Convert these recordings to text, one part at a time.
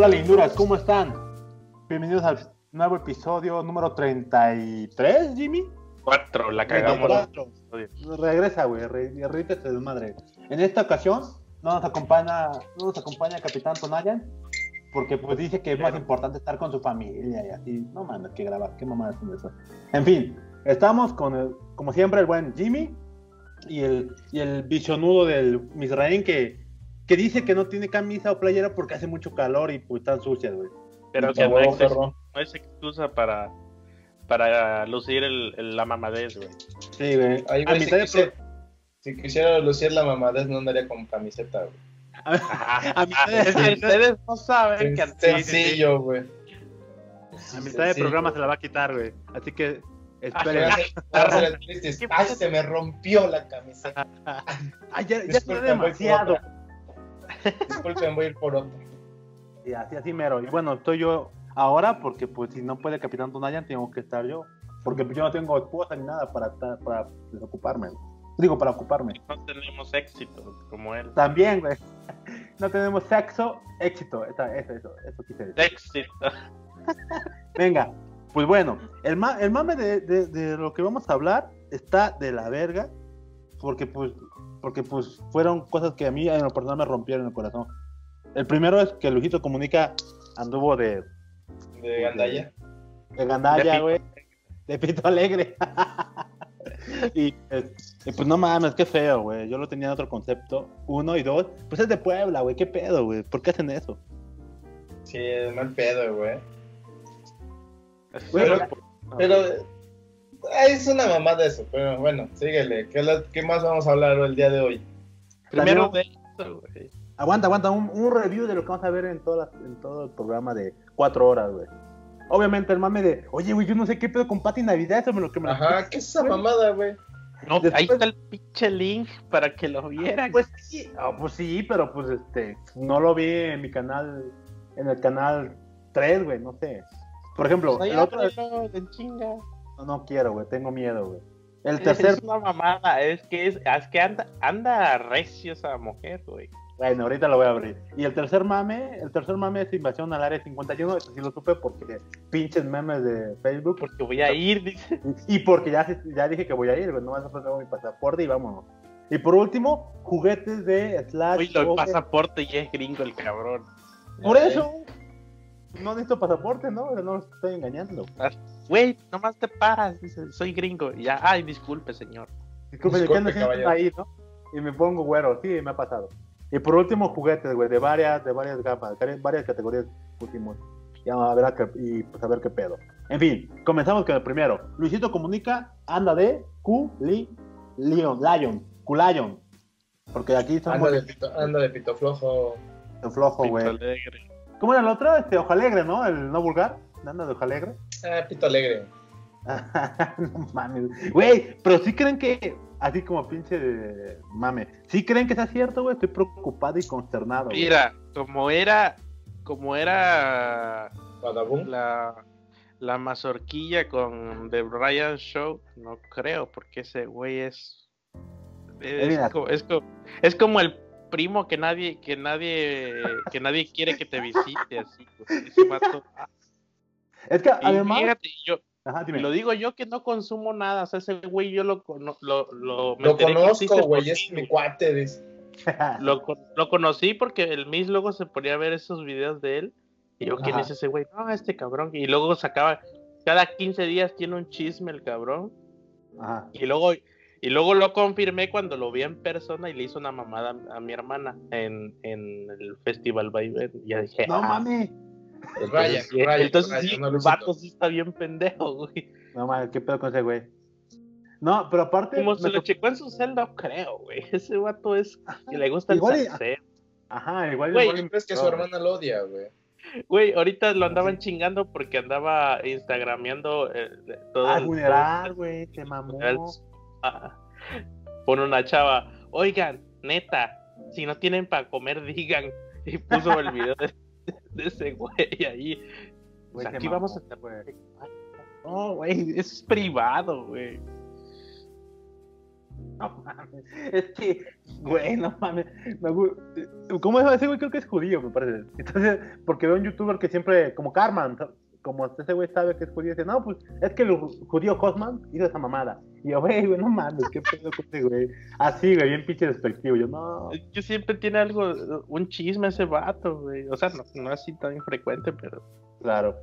Hola linduras, ¿cómo están? Bienvenidos al nuevo episodio número 33, Jimmy. Cuatro, la cagamos. 34. Regresa, güey, re, de madre. En esta ocasión no nos acompaña, no nos acompaña Capitán Tonayan, porque pues dice que es más importante estar con su familia y así. No mames, que grabar, qué mamadas son eso. En fin, estamos con, el, como siempre, el buen Jimmy y el, y el bichonudo del Misraín que, que dice que no tiene camisa o playera porque hace mucho calor y pues están sucias, güey. Pero que no, es, no es excusa para, para lucir el, la mamadez, güey. Sí, güey. Ahí, güey, si, quisiera, si quisiera lucir la mamadez, no andaría con camiseta, güey. A, mitad de, ustedes no saben que sencillo, güey. A mitad de programa se la va a quitar, güey. Así que esperen. Ay, se me rompió la camiseta. Ay, ya, ya está demasiado. Disculpen, voy a ir por otro. Y así, así mero. Y bueno, estoy yo ahora porque pues si no puede Capitán Donayan, tengo que estar yo. Porque yo no tengo esposa ni nada para, para desocuparme. Digo, para ocuparme. No tenemos éxito como él. También, güey. No tenemos sexo, éxito. Eso, eso, eso, eso quise decir. Éxito. Venga, pues bueno, el, el mame de, de, de, lo que vamos a hablar está de la verga. Porque pues, porque pues fueron cosas que a mí en lo personal me rompieron el corazón. El primero es que Lujito Comunica anduvo de. De Gandaya. De Gandaya, güey. De Pito Alegre. y, pues no mames, qué feo, güey. Yo lo tenía en otro concepto. Uno y dos, pues es de Puebla, güey. ¿Qué pedo, güey? ¿Por qué hacen eso? Sí, es mal pedo, güey. Pero, pero es una mamada eso, pero bueno, síguele. ¿Qué, ¿Qué, más vamos a hablar el día de hoy? Primero de güey. Aguanta, aguanta, un, un, review de lo que vamos a ver en, toda en todo el programa de cuatro horas, güey. Obviamente el mame de, oye, güey, yo no sé qué pedo con Pati Navidad, eso me lo que me Ajá, ¿qué es esa mamada, güey? No, ahí está el pinche link para que lo vieran. Pues sí, oh, pues sí, pero pues este, no lo vi en mi canal, en el canal 3, güey, no sé. Por ejemplo, pues el otro... De chinga. No, quiero, güey, tengo miedo, güey. El tercer... Es una mamada, es que, es, es que anda, anda recio esa mujer, güey. Bueno, ahorita lo voy a abrir. Y el tercer mame, el tercer mame es invasión al área 51, eso sí lo supe porque pinches memes de Facebook. Porque voy a ir, dice. Y porque ya, ya dije que voy a ir, no vas a pasar mi pasaporte y vámonos. Y por último, juguetes de Slash. Uy, lo pasaporte y es gringo el cabrón. Por eso, no necesito pasaporte, ¿no? No lo estoy engañando. Güey, nomás te paras, dice, soy gringo. Y ya, ay, disculpe, señor. Disculpe, disculpe ¿qué ahí, no? Y me pongo güero, sí, me ha pasado. Y por último, juguetes, güey, de varias, de varias gamas, varias categorías pusimos. Ya a ver y pues a ver qué pedo. En fin, comenzamos con el primero. Luisito Comunica anda de Q Li Lion, Lion, Q Lion. Porque aquí estamos. Anda de pito, anda de pito flojo. Pito flojo, güey. ¿Cómo era el otro? Este, Ojo Alegre, ¿no? El no vulgar. Anda de Ojo Alegre. Ah, pito alegre. no mames. Güey, pero sí creen que así como pinche de mame. ¿Sí creen que sea cierto, güey? Estoy preocupado y consternado. Mira, como era, como era la, la mazorquilla con The Brian Show, no creo, porque ese güey es es, como, es, como, el primo que nadie, que nadie, que nadie quiere que te visite así, ese Es que además, fíjate, yo, lo digo yo que no consumo nada. O sea, ese güey yo lo, lo, lo, lo conozco, güey. Es mi cuate. Dice. lo, lo conocí porque el Miss luego se ponía a ver esos videos de él. Y yo, ¿quién es ese güey? No, este cabrón. Y luego sacaba, cada 15 días tiene un chisme el cabrón. Ajá. Y luego, y luego lo confirmé cuando lo vi en persona y le hizo una mamada a mi hermana en, en el Festival. Y ya dije, no ah, Pues Entonces, sí, el vato sí está bien pendejo, güey. No mames, qué pedo con ese güey. No, pero aparte. Como se lo checó en su celda, creo, güey. Ese vato es que le gusta igual el salseo. Ajá, igual. Güey, igual es que su hermana lo odia, güey. Güey, ahorita lo andaban chingando porque andaba instagrameando eh, todo. Ah, funeral, güey, te mamó. Ah, pone una chava, oigan, neta, si no tienen para comer, digan. Y puso el video de de ese güey ahí. Pues aquí vamos a estar, No, güey, es privado, güey. No mames. Es que, güey, no mames. ¿Cómo es ese güey? Creo que es judío, me parece. Entonces, porque veo un youtuber que siempre, como Carman, como ese güey sabe que es judío, dice, no, pues es que el judío Cosman hizo esa mamada. Y yo, güey, güey, no mames, qué pedo con ese güey. Así, güey, bien pinche despectivo. Yo, no. Que siempre tiene algo, un chisme ese vato, güey. O sea, no, no así tan infrecuente, pero. Claro.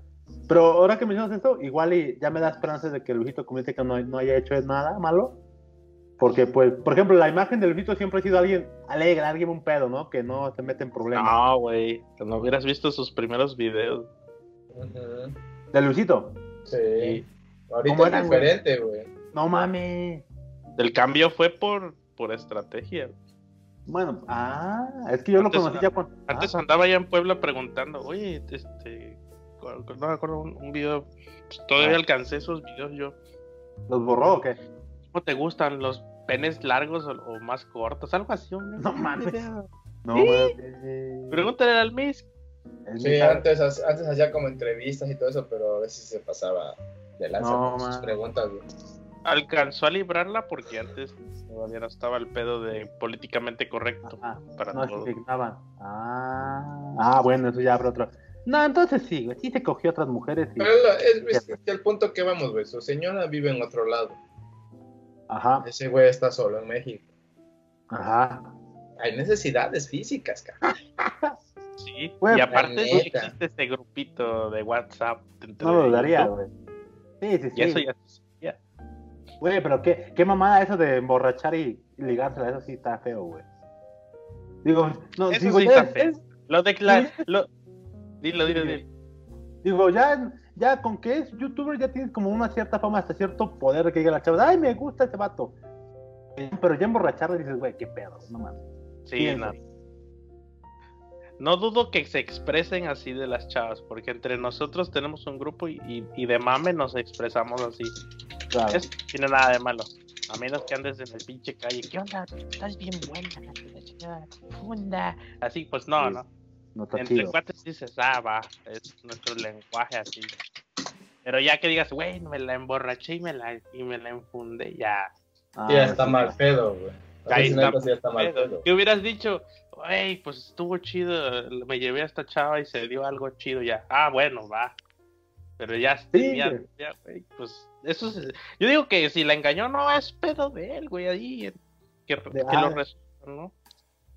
Pero ahora que mencionas esto, igual y ya me da esperanzas de que Luisito Comunica no, no haya hecho nada malo. Porque, pues, por ejemplo, la imagen de Luisito siempre ha sido alguien alegre, alguien un pedo, ¿no? Que no se mete en problemas. No, güey. No hubieras visto sus primeros videos. Ujú. ¿De Luisito? Sí. ¿Cómo Ahorita es diferente, güey. No mames. El cambio fue por, por estrategia. Bueno, ah, es que yo Antes lo conocí ya con. Antes ah, andaba allá en Puebla preguntando, oye, este. No me acuerdo un, un video. pues, todavía Ah. alcancé esos videos yo. ¿Los borró o qué? ¿Cómo te gustan los penes largos o, o más cortos? Algo así. un- No mames. No Sí. mames. Pregúntale al Miss. El Sí, antes, antes hacía como entrevistas y todo eso, pero a veces se pasaba de lanza No, con sus preguntas, güey. Alcanzó a librarla porque antes todavía no estaba el pedo de políticamente correcto Ajá. para No se todo. dignaban. Ah, ah, bueno, eso ya abre otro. No, entonces sí, güey, sí se cogió otras mujeres y... Pero es el punto que vamos, güey. Su señora vive en otro lado. Ajá, Ese güey está solo en México. ajá. Hay necesidades físicas, cara. Sí, y aparte sí existe ese grupito de WhatsApp. No lo dudaría, güey. Sí, sí, sí. Y eso ya sabía. Güey, pero qué, qué mamada eso de emborrachar y, ligársela, eso sí está feo, güey. Digo, no, Eso digo, sí ya está es- feo. es- Lo. Sí. Lo... Dilo, dilo, dilo. digo, ya, ya con que es youtuber ya tienes como una cierta fama, hasta cierto poder de que diga la chava, ay, me gusta ese vato. Pero ya emborracharle dices, güey, qué pedo, no mames. Sí, Pienso. no. No dudo que se expresen así de las chavas, porque entre nosotros tenemos un grupo y, y- y de mame nos expresamos así. Claro. Eso no tiene nada de malo. A menos que andes en el pinche calle. ¿Qué onda? Estás bien buena, funda. Así, pues no, Sí. ¿no? No Entre cuates dices, ah, va, es nuestro lenguaje así. Pero ya que digas, güey, me la emborraché y me la, y me la enfundé, ya. Ah, ya está sí. mal pedo, güey. Ahí está sí está mal pedo. pedo. ¿Qué hubieras dicho? Güey, pues estuvo chido, me llevé a esta chava y se dio algo chido ya. Ah, bueno, va. Pero ya, Sí, ya, ya, pues eso es... Yo digo que si la engañó no es pedo de él, güey, ahí. Que, que lo resuelvan, ¿no?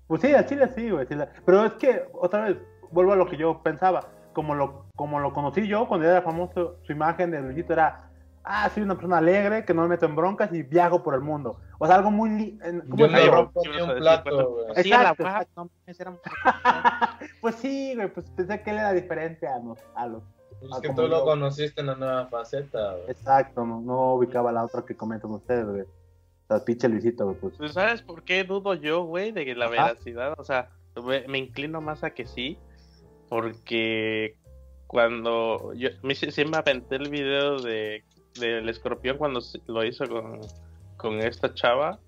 Pues sí, a Chile sí, güey. sí la- Pero es que, otra vez, vuelvo a lo que yo pensaba. Como lo, como lo conocí yo, cuando era famoso, su imagen de Luisito era, ah, soy una persona alegre, que no me meto en broncas y viajo por el mundo. O sea, algo muy... li- en- ¿cómo Yo ibas a un plato, güey. Exacto, exacto. Pues sí, güey, pues pensé que él era diferente a los... A los es que tú lo yo. conociste en la nueva faceta, güey. exacto, no, no ubicaba la otra que comentan ustedes, güey. O sea, pinche Luisito, güey, pues... Pues, ¿Sabes por qué dudo yo, güey, de la Ajá. veracidad? O sea, me, me inclino más a que sí, porque cuando yo me, sí me aventé el video de del escorpión cuando lo hizo con, con esta chava.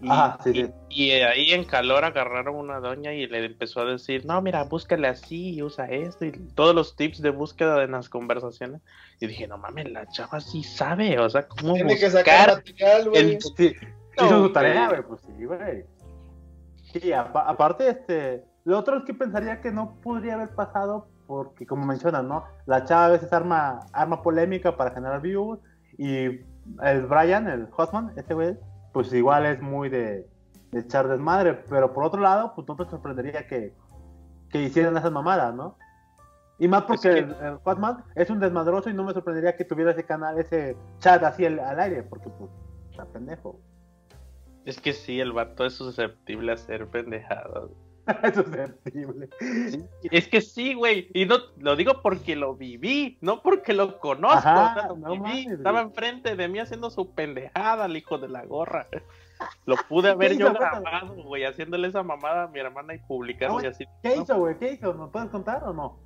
Y, Ajá, sí, sí. y- y ahí en calor agarraron una doña y le empezó a decir, no, mira, búscale así, y usa esto, y todos los tips de búsqueda en las conversaciones. Y dije, no mames, la chava sí sabe, o sea, cómo Tiene que sacar material, güey. el- Sí, No, hizo su tarea, güey, pues sí, güey. Sí, apa- aparte, este, lo otro es que pensaría que no podría haber pasado porque, como mencionan, ¿no? La chava a veces arma, arma polémica para generar views y el Brian, el Hotman, ese güey, pues igual es muy de, de echar desmadre, pero por otro lado, pues no te sorprendería que, que hicieran esas mamadas, ¿no? Y más porque Es que- el, el Hotman es un desmadroso y no me sorprendería que tuviera ese canal, ese chat así al, al aire, porque pues está pendejo. Es que sí, el vato es susceptible a ser pendejado. es susceptible. Es que sí, güey. Y no lo digo porque lo viví, no porque lo conozco. Ajá, o sea, lo no viví. mames, Estaba enfrente de mí haciendo su pendejada, el hijo de la gorra. Lo pude haber yo grabado, güey, haciéndole esa mamada a mi hermana y publicarlo Ah, y así. ¿Qué ¿no? hizo, güey? ¿Qué hizo? ¿Nos puedes contar o no?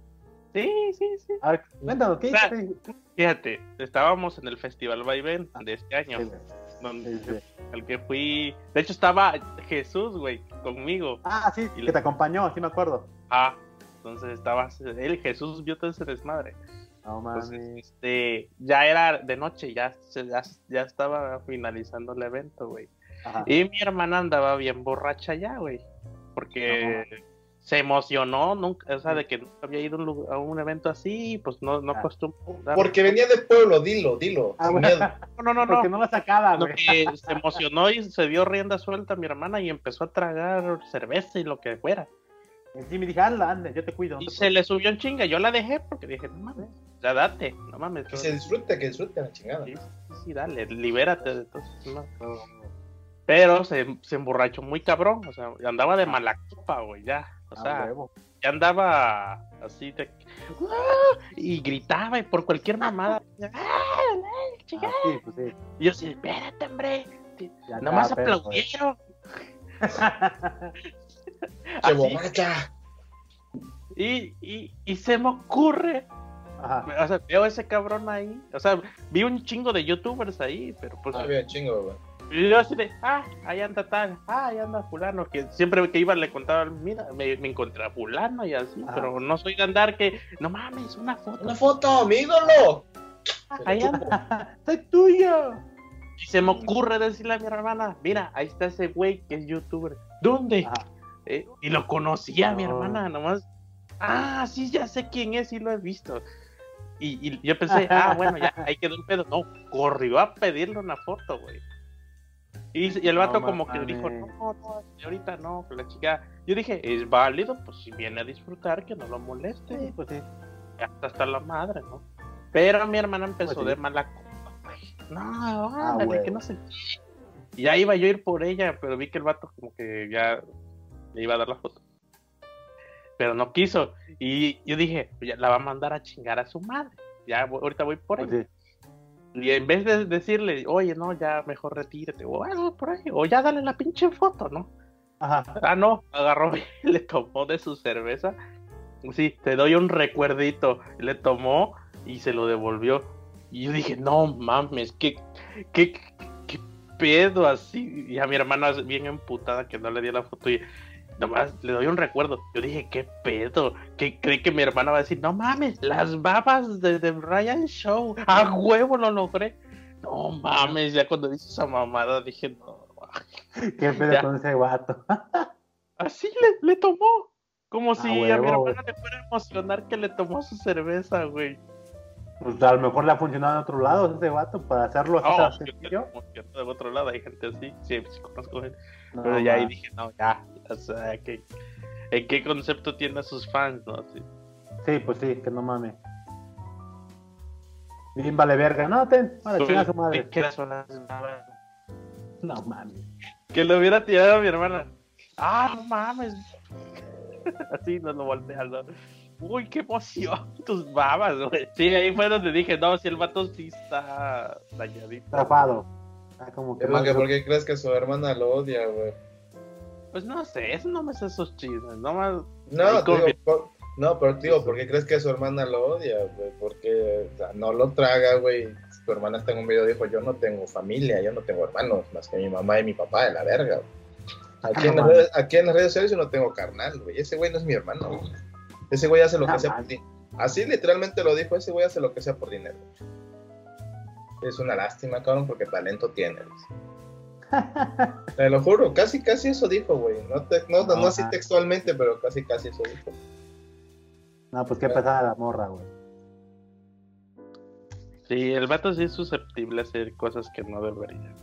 Sí, sí, sí. A ver, cuéntanos, ¿qué hizo? O sea, ¿Qué hizo? Fíjate, estábamos en el Festival Vaivén de este año, Sí. Donde, Sí, sí. al que fui. De hecho, estaba Jesús, güey, conmigo. Ah, sí, Y que le- te acompañó, sí me acuerdo. Ah, entonces estaba él, Jesús vio todo ese desmadre. No Entonces, mames. este, ya era de noche, ya, ya, ya estaba finalizando el evento, güey. Y mi hermana andaba bien borracha ya, güey. Porque se emocionó, nunca, o sea, de que nunca había ido a un, lugar- a un evento así, pues no, no Ah. Porque venía de pueblo, dilo, dilo. Ah, bueno. No, no, no, Porque no. no la sacaba, que se emocionó y se dio rienda suelta a mi hermana y empezó a tragar cerveza y lo que fuera. Y sí me dije, anda, ande, yo te cuido. no Y te se le subió en chinga. Yo la dejé porque dije, no mames, ya date, no mames. Que se disfrute, que disfrute la chingada. Sí, sí, sí, dale, libérate de todo eso, no. Pero se, se emborrachó muy cabrón, o sea, andaba de mala copa, güey, ya. O Ah, sea, huevo. ya andaba así de. ¡Ah! Y gritaba y por cualquier mamada. ¡Ah! Ah, sí, pues sí. Y yo así, espérate, hombre. Ya Nomás aplaudieron. ¡Se borracha! y, y, y se me ocurre. Ajá. O sea, veo a ese cabrón ahí. O sea, vi un chingo de youtubers ahí, pero pues. Ah, bien, chingo, güey. Y yo así de, ah, ahí anda tal, ah, ahí anda fulano, que siempre que iba le contaba, mira, me, me encontré a fulano y así, pero no soy de andar que, no mames, una foto, ¡Una foto, mi ídolo! ah, ahí anda. ¡Soy tuyo! Y se me ocurre decirle a mi hermana, mira, ahí está ese güey que es youtuber. ¿Dónde? Eh, y lo conocía mi No. hermana, nomás. Ah, sí, ya sé quién es y lo he visto. Y, y yo pensé, ah, bueno, ya, ahí quedó el pedo. No, corrió a pedirle una foto, güey. Y, y el vato No como que dijo, no, no, ahorita no, que la chica. Yo dije, es válido, pues si viene a disfrutar, que no lo moleste. Sí, pues sí. Hasta, hasta la madre, ¿no? Pero mi hermana empezó Pues sí. de mala copa, güey. No, Ah, ándale, que no sé qué. Y ya iba yo a ir por ella, pero vi que el vato como que ya le iba a dar la foto. Pero no quiso. Y yo dije, pues ya la va a mandar a chingar a su madre. Ya voy- ahorita voy por Pues ella. sí. Y en vez de decirle, oye, no, ya mejor retírate, o algo por ahí, o ya dale la pinche foto, ¿no? Ajá. Ah, no, agarró y le tomó de su cerveza. Sí, te doy un recuerdito. Le tomó y se lo devolvió. Y yo dije, no mames, qué, qué, qué pedo así. Y a mi hermana bien emputada que no le dio la foto y nomás le doy un recuerdo. Yo dije, qué pedo. Que cree que mi hermana va a decir, no mames, las babas de, de Ryan Show. A huevo lo logré. No mames, ya cuando dice esa mamada dije, no. ¿Qué pedo Ya. con ese guato? Así le, le tomó. Como si a mi hermana le fuera a emocionar que le tomó su cerveza, güey. Pues a lo mejor le ha funcionado en otro lado ese guato para hacerlo así Oh, tan yo tengo que de otro lado hay gente así. Sí, sí conozco. No, Pero ya ahí dije, no, ya. O sea, ¿qué, ¿en qué concepto tiene a sus fans, no? Sí. Sí, pues sí, que no mames. Bien vale verga. No, ten. No mames. Que lo hubiera tirado a mi hermana. Ah, no mames. Así nos lo voltean, ¿no? Uy, qué emoción, tus babas, güey. Sí, ahí fue donde dije, no, si el vato sí está dañadito. Trafado. Ah, como que Es más, no- que ¿por qué crees que su hermana lo odia, güey? Pues no sé, eso no me sé esos chismes, no más. No, confía. por- no, pero digo, ¿por qué crees que su hermana lo odia, güey? Porque o sea, no lo traga, güey. Tu hermana está en un video dijo, yo no tengo familia, yo no tengo hermanos, más que mi mamá y mi papá de la verga, güey. Aquí, en las redes, aquí en las redes sociales yo no tengo carnal, güey. Ese güey no es mi hermano, güey. Ese güey hace lo que Ah, sea por ti. Así literalmente lo dijo, ese güey hace lo que sea por dinero. Es una lástima, cabrón, porque talento tiene. güey. Te lo juro, casi, casi eso dijo, güey. No, te- no, no No, así textualmente, pero casi, casi eso dijo. No, pues qué pesada la morra, güey. Sí, el vato sí es susceptible a hacer cosas que no debería.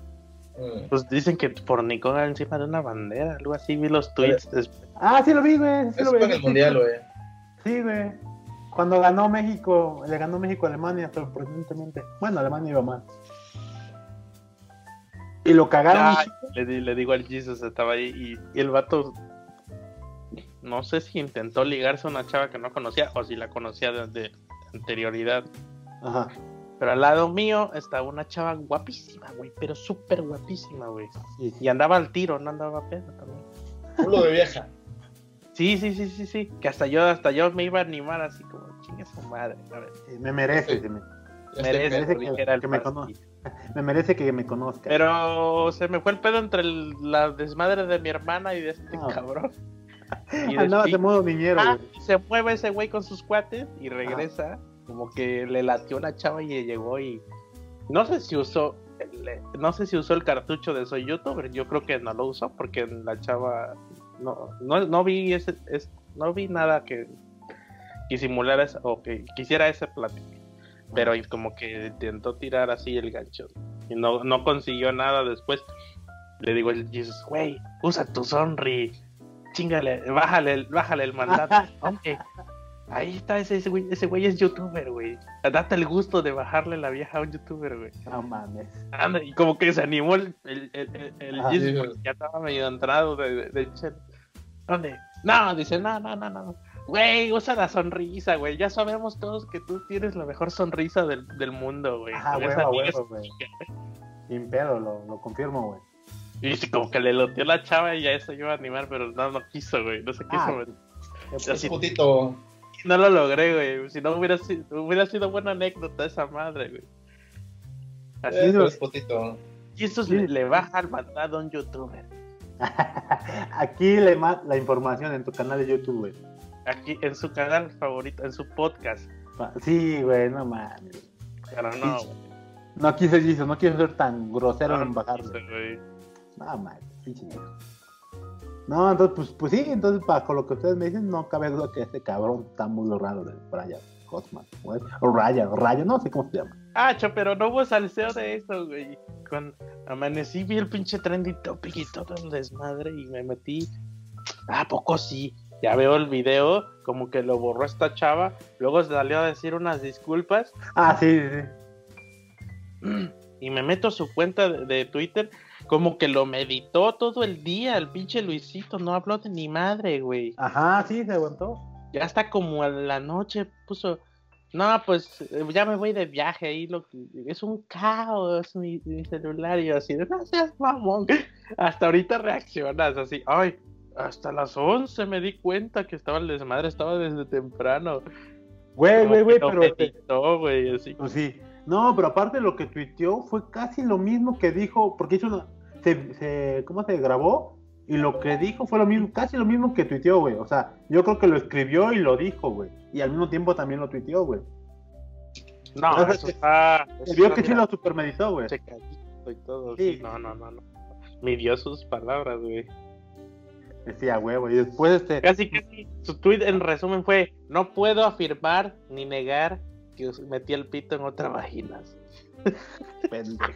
Mm. Pues dicen que fornicó encima de una bandera, algo así, vi los tweets. después. Ah, sí lo vi, güey. Sí Eso lo fue vi. en el mundial, güey. Sí, güey. Cuando ganó México, le ganó México a Alemania sorprendentemente. Bueno, Alemania iba mal. Y lo cagaron. Ay, le, le digo al Jesus, estaba ahí y, y el vato, no sé si intentó ligarse a una chava que no conocía o si la conocía desde anterioridad. Ajá. Pero al lado mío estaba una chava guapísima, güey, pero súper guapísima, güey. Sí. Y andaba al tiro, no andaba a pedo también. Culo de vieja. Sí, sí, sí, sí, sí. Que hasta yo, hasta yo me iba a animar así como, chinga su madre. A ver, Sí, Me merece, sí, me, merece, que- que me pastillo. me merece que me conozca. Pero se me fue el pedo entre el- la desmadre de mi hermana y de este Ah. cabrón. Y Andaba de modo niñero, Ah, se mueve ese güey con sus cuates y regresa. Como que le latió la chava y llegó y. No sé si usó el le- no sé si usó el cartucho de Soy YouTuber, yo creo que no lo usó porque la chava no, no, no vi ese, es- no vi nada que, que simulara esa- o que quisiera ese plática. Pero como que intentó tirar así el gancho y no, no consiguió nada después. Le digo el Jesus, güey, usa tu sonri, chingale, bájale, bájale el mandato. Hombre, ahí está ese, ese güey, ese güey es youtuber, güey. Date el gusto de bajarle la vieja a un youtuber, güey. No mames. Anda, y como que se animó el, el, el, el- el Ah, Jesus sí, ya estaba medio entrado de, de, de. ¿Dónde? No, dice, no, no, no, no. Güey, usa la sonrisa, güey. Ya sabemos todos que tú tienes la mejor sonrisa del, del mundo, güey. Ajá, Con huevo, huevo, güey. Sin pedo, lo, lo confirmo, güey. Y sí, como que le loteó la chava y ya eso iba a animar, pero no, no quiso, güey. No se quiso. Ah, güey. pues, putito. No lo logré, güey. Si no hubiera sido, hubiera sido buena anécdota esa madre, güey. Así Eh, es, pero es putito. Y eso le, le baja al mandado a un youtuber. Aquí le la información en tu canal de YouTube, güey. Aquí en su canal favorito, en su podcast. Sí, güey, no mames. Pero no, güey. No quise, Jesus, no quiero ser tan grosero No, en no bajarle. quise. No mames, pinche. No, entonces, pues, pues sí, entonces, bajo lo que ustedes me dicen, no cabe duda que este cabrón está muy raro de Brian Cosman, güey. O Ryan, Ryan, no sé cómo se llama. Ah, pero no hubo salseo de eso, güey. Cuando amanecí, vi el pinche trending topic y todo el desmadre y me metí. Ah, ¿a poco sí. Ya veo el video, como que lo borró esta chava. Luego salió a decir unas disculpas. Ah, sí, sí, sí. y me meto a su cuenta de, de Twitter, como que lo meditó todo el día, el pinche Luisito, no habló de ni madre, güey. Ajá, sí, se aguantó. Ya hasta como a la noche puso, no, pues eh, ya me voy de viaje ahí, lo es un caos mi, mi celular, y yo así, no seas mamón. Hasta ahorita reaccionas así, ay, hasta las 11 me di cuenta que estaba el desmadre, estaba desde temprano. Güey, güey, güey, pero. meditó, güey, así. Pues sí. No, pero aparte lo que tuiteó fue casi lo mismo que dijo, porque hizo una. Se, se- ¿Cómo se grabó? Y lo que dijo fue lo mismo, casi lo mismo que tuiteó, güey. O sea, yo creo que lo escribió y lo dijo, güey. Y al mismo tiempo también lo tuiteó, güey. No, eso está... Se vio que sí lo supermeditó, güey. y todo. Sí. sí, No, no, no, no. Midió sus palabras, güey. Decía, güey, Y después, este. Casi, casi. Su tweet en resumen fue: No puedo afirmar ni negar que metí el pito en otra vagina. pendejo.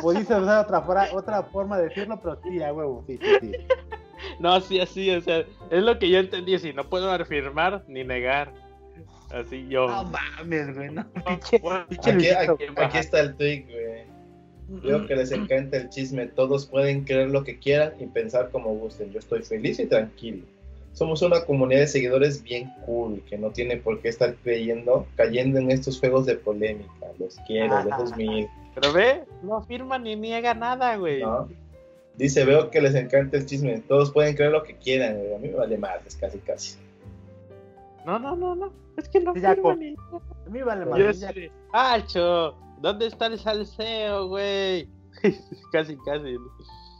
Pudiste usar otra, otra forma de decirlo, pero sí, a huevo, sí, sí, sí. No, sí, así, o sea, es lo que yo entendí. Así, no puedo afirmar ni negar. Así yo. No mames, güey, no. aquí- aquí está el tweet, güey. Veo que les encanta el chisme. Todos pueden creer lo que quieran y pensar como gusten. Yo estoy feliz y tranquilo. Somos una comunidad de seguidores bien cool que no tiene por qué estar creyendo, cayendo en estos juegos de polémica. Los quiero, Ah. lejos mil. Pero ve, no afirma ni niega nada, güey. ¿no? Dice, veo que les encanta el chisme. Todos pueden creer lo que quieran. güey. A mí me vale madres, casi, casi. No, no, no, no. Es que no ya, afirma por- ni A mí vale Yo madre. ya-. ¡Ah, cho! ¿Dónde está el salseo, güey? casi, casi.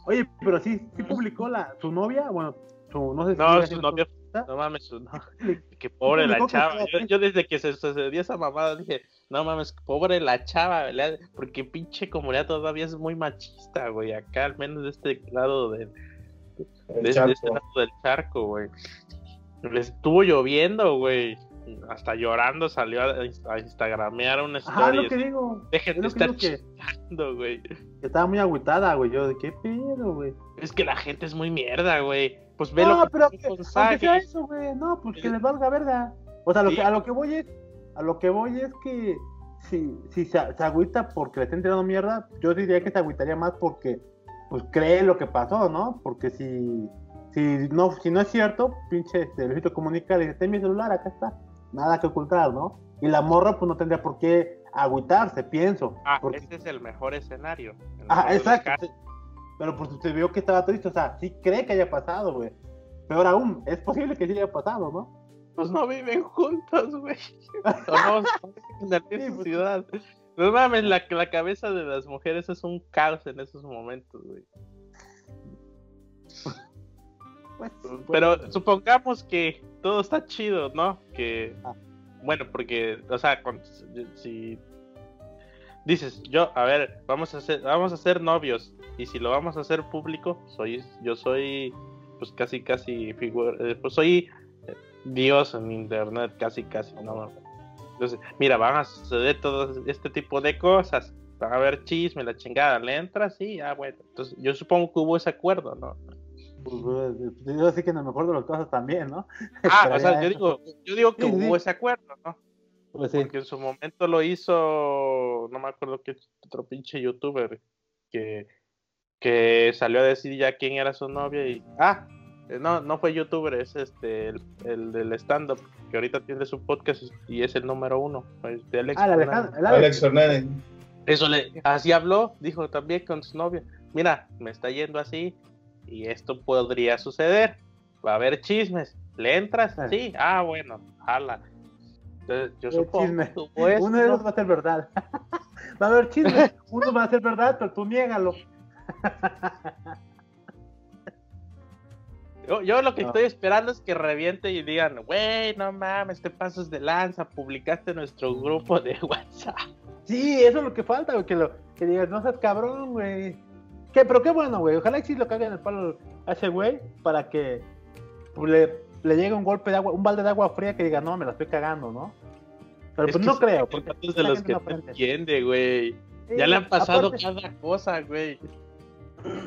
Oye, pero sí, sí publicó la, su novia, bueno, su, no sé si No, su novia. publicidad. No mames, su- no. Que pobre la chava. Yo, desde que se sucedió esa mamada dije, no mames, pobre la chava, ¿verdad? Porque pinche comunidad todavía es muy machista, güey. Acá, al menos de este lado del, El de, de este lado del charco, güey. Les estuvo lloviendo, güey. Hasta llorando salió a, a instagramear una es story. lo que digo. De que estar que- chingando, güey. Que estaba muy agüitada, güey. Yo, ¿de qué pedo, güey? Es que la gente es muy mierda, güey. Pues ve No, lo que pero que, aunque sea eso, güey. No, pues que les valga verga. O sea, lo Sí. que, a lo que voy es, a lo que voy es que si, si se, se agüita porque le estén tirando mierda, yo diría que se agüitaría más porque pues cree lo que pasó, ¿no? Porque si, si no, si no es cierto, pinche este, Luisito comunica, le dice, ten mi celular, acá está. Nada que ocultar, ¿no? Y la morra pues no tendría por qué agüitarse, pienso. Ah, porque ese es el mejor escenario. El los exacto. Pero pues usted vio que estaba triste, o sea, sí cree que haya pasado, güey. Peor aún, es posible que sí haya pasado, ¿no? Pues no viven juntos, güey. No, en la misma pues. ciudad. No mames, la, la cabeza de las mujeres es un caos en esos momentos, güey. Pues, Pero supongamos que todo está chido, ¿no? Que. Ah. Bueno, porque, o sea, con- si. dices, yo, a ver, vamos a ser, vamos a ser novios. Y si lo vamos a hacer público, soy, yo soy, pues casi, casi, figura, eh, pues soy eh, Dios en internet, casi, casi, no. Entonces, mira, van a suceder todo este tipo de cosas. Va a haber chisme, la chingada, le entra, sí, ah, bueno. Entonces, yo supongo que hubo ese acuerdo, ¿no? Pues, yo sí que en el mejor de los casos también, ¿no? Ah, o sea, yo digo, yo digo que hubo ese acuerdo, ¿no? Pues sí. Porque en su momento lo hizo, no me acuerdo qué otro pinche youtuber que, que salió a decir ya quién era su novia y. Ah, no, no fue youtuber, es este, el, del stand-up, que ahorita tiene su podcast y es el número uno. Pues, de Alex, ah, el Alex Fernández. Eso le, así habló, dijo también con su novia. Mira, me está yendo así y esto podría suceder. Va a haber chismes. ¿Le entras? Sí. Ah, bueno, hala yo supongo Uno de ellos va a ser verdad. va a haber chisme. Uno va a ser verdad, pero tú niégalo. Yo, lo que estoy esperando es que reviente y digan, güey, no mames, te pasas de lanza, publicaste nuestro grupo de WhatsApp. Sí, eso es lo que falta, que, lo, que digas, no seas cabrón, güey. ¿Qué? Pero qué bueno, güey. Ojalá que sí lo caguen el palo a ese güey para que le le llega un golpe de agua, un balde de agua fría que diga, no, me la estoy cagando, ¿no? Pero pues no creo, porque es de los que no entiende, güey. ya le han pasado cada cosa, güey.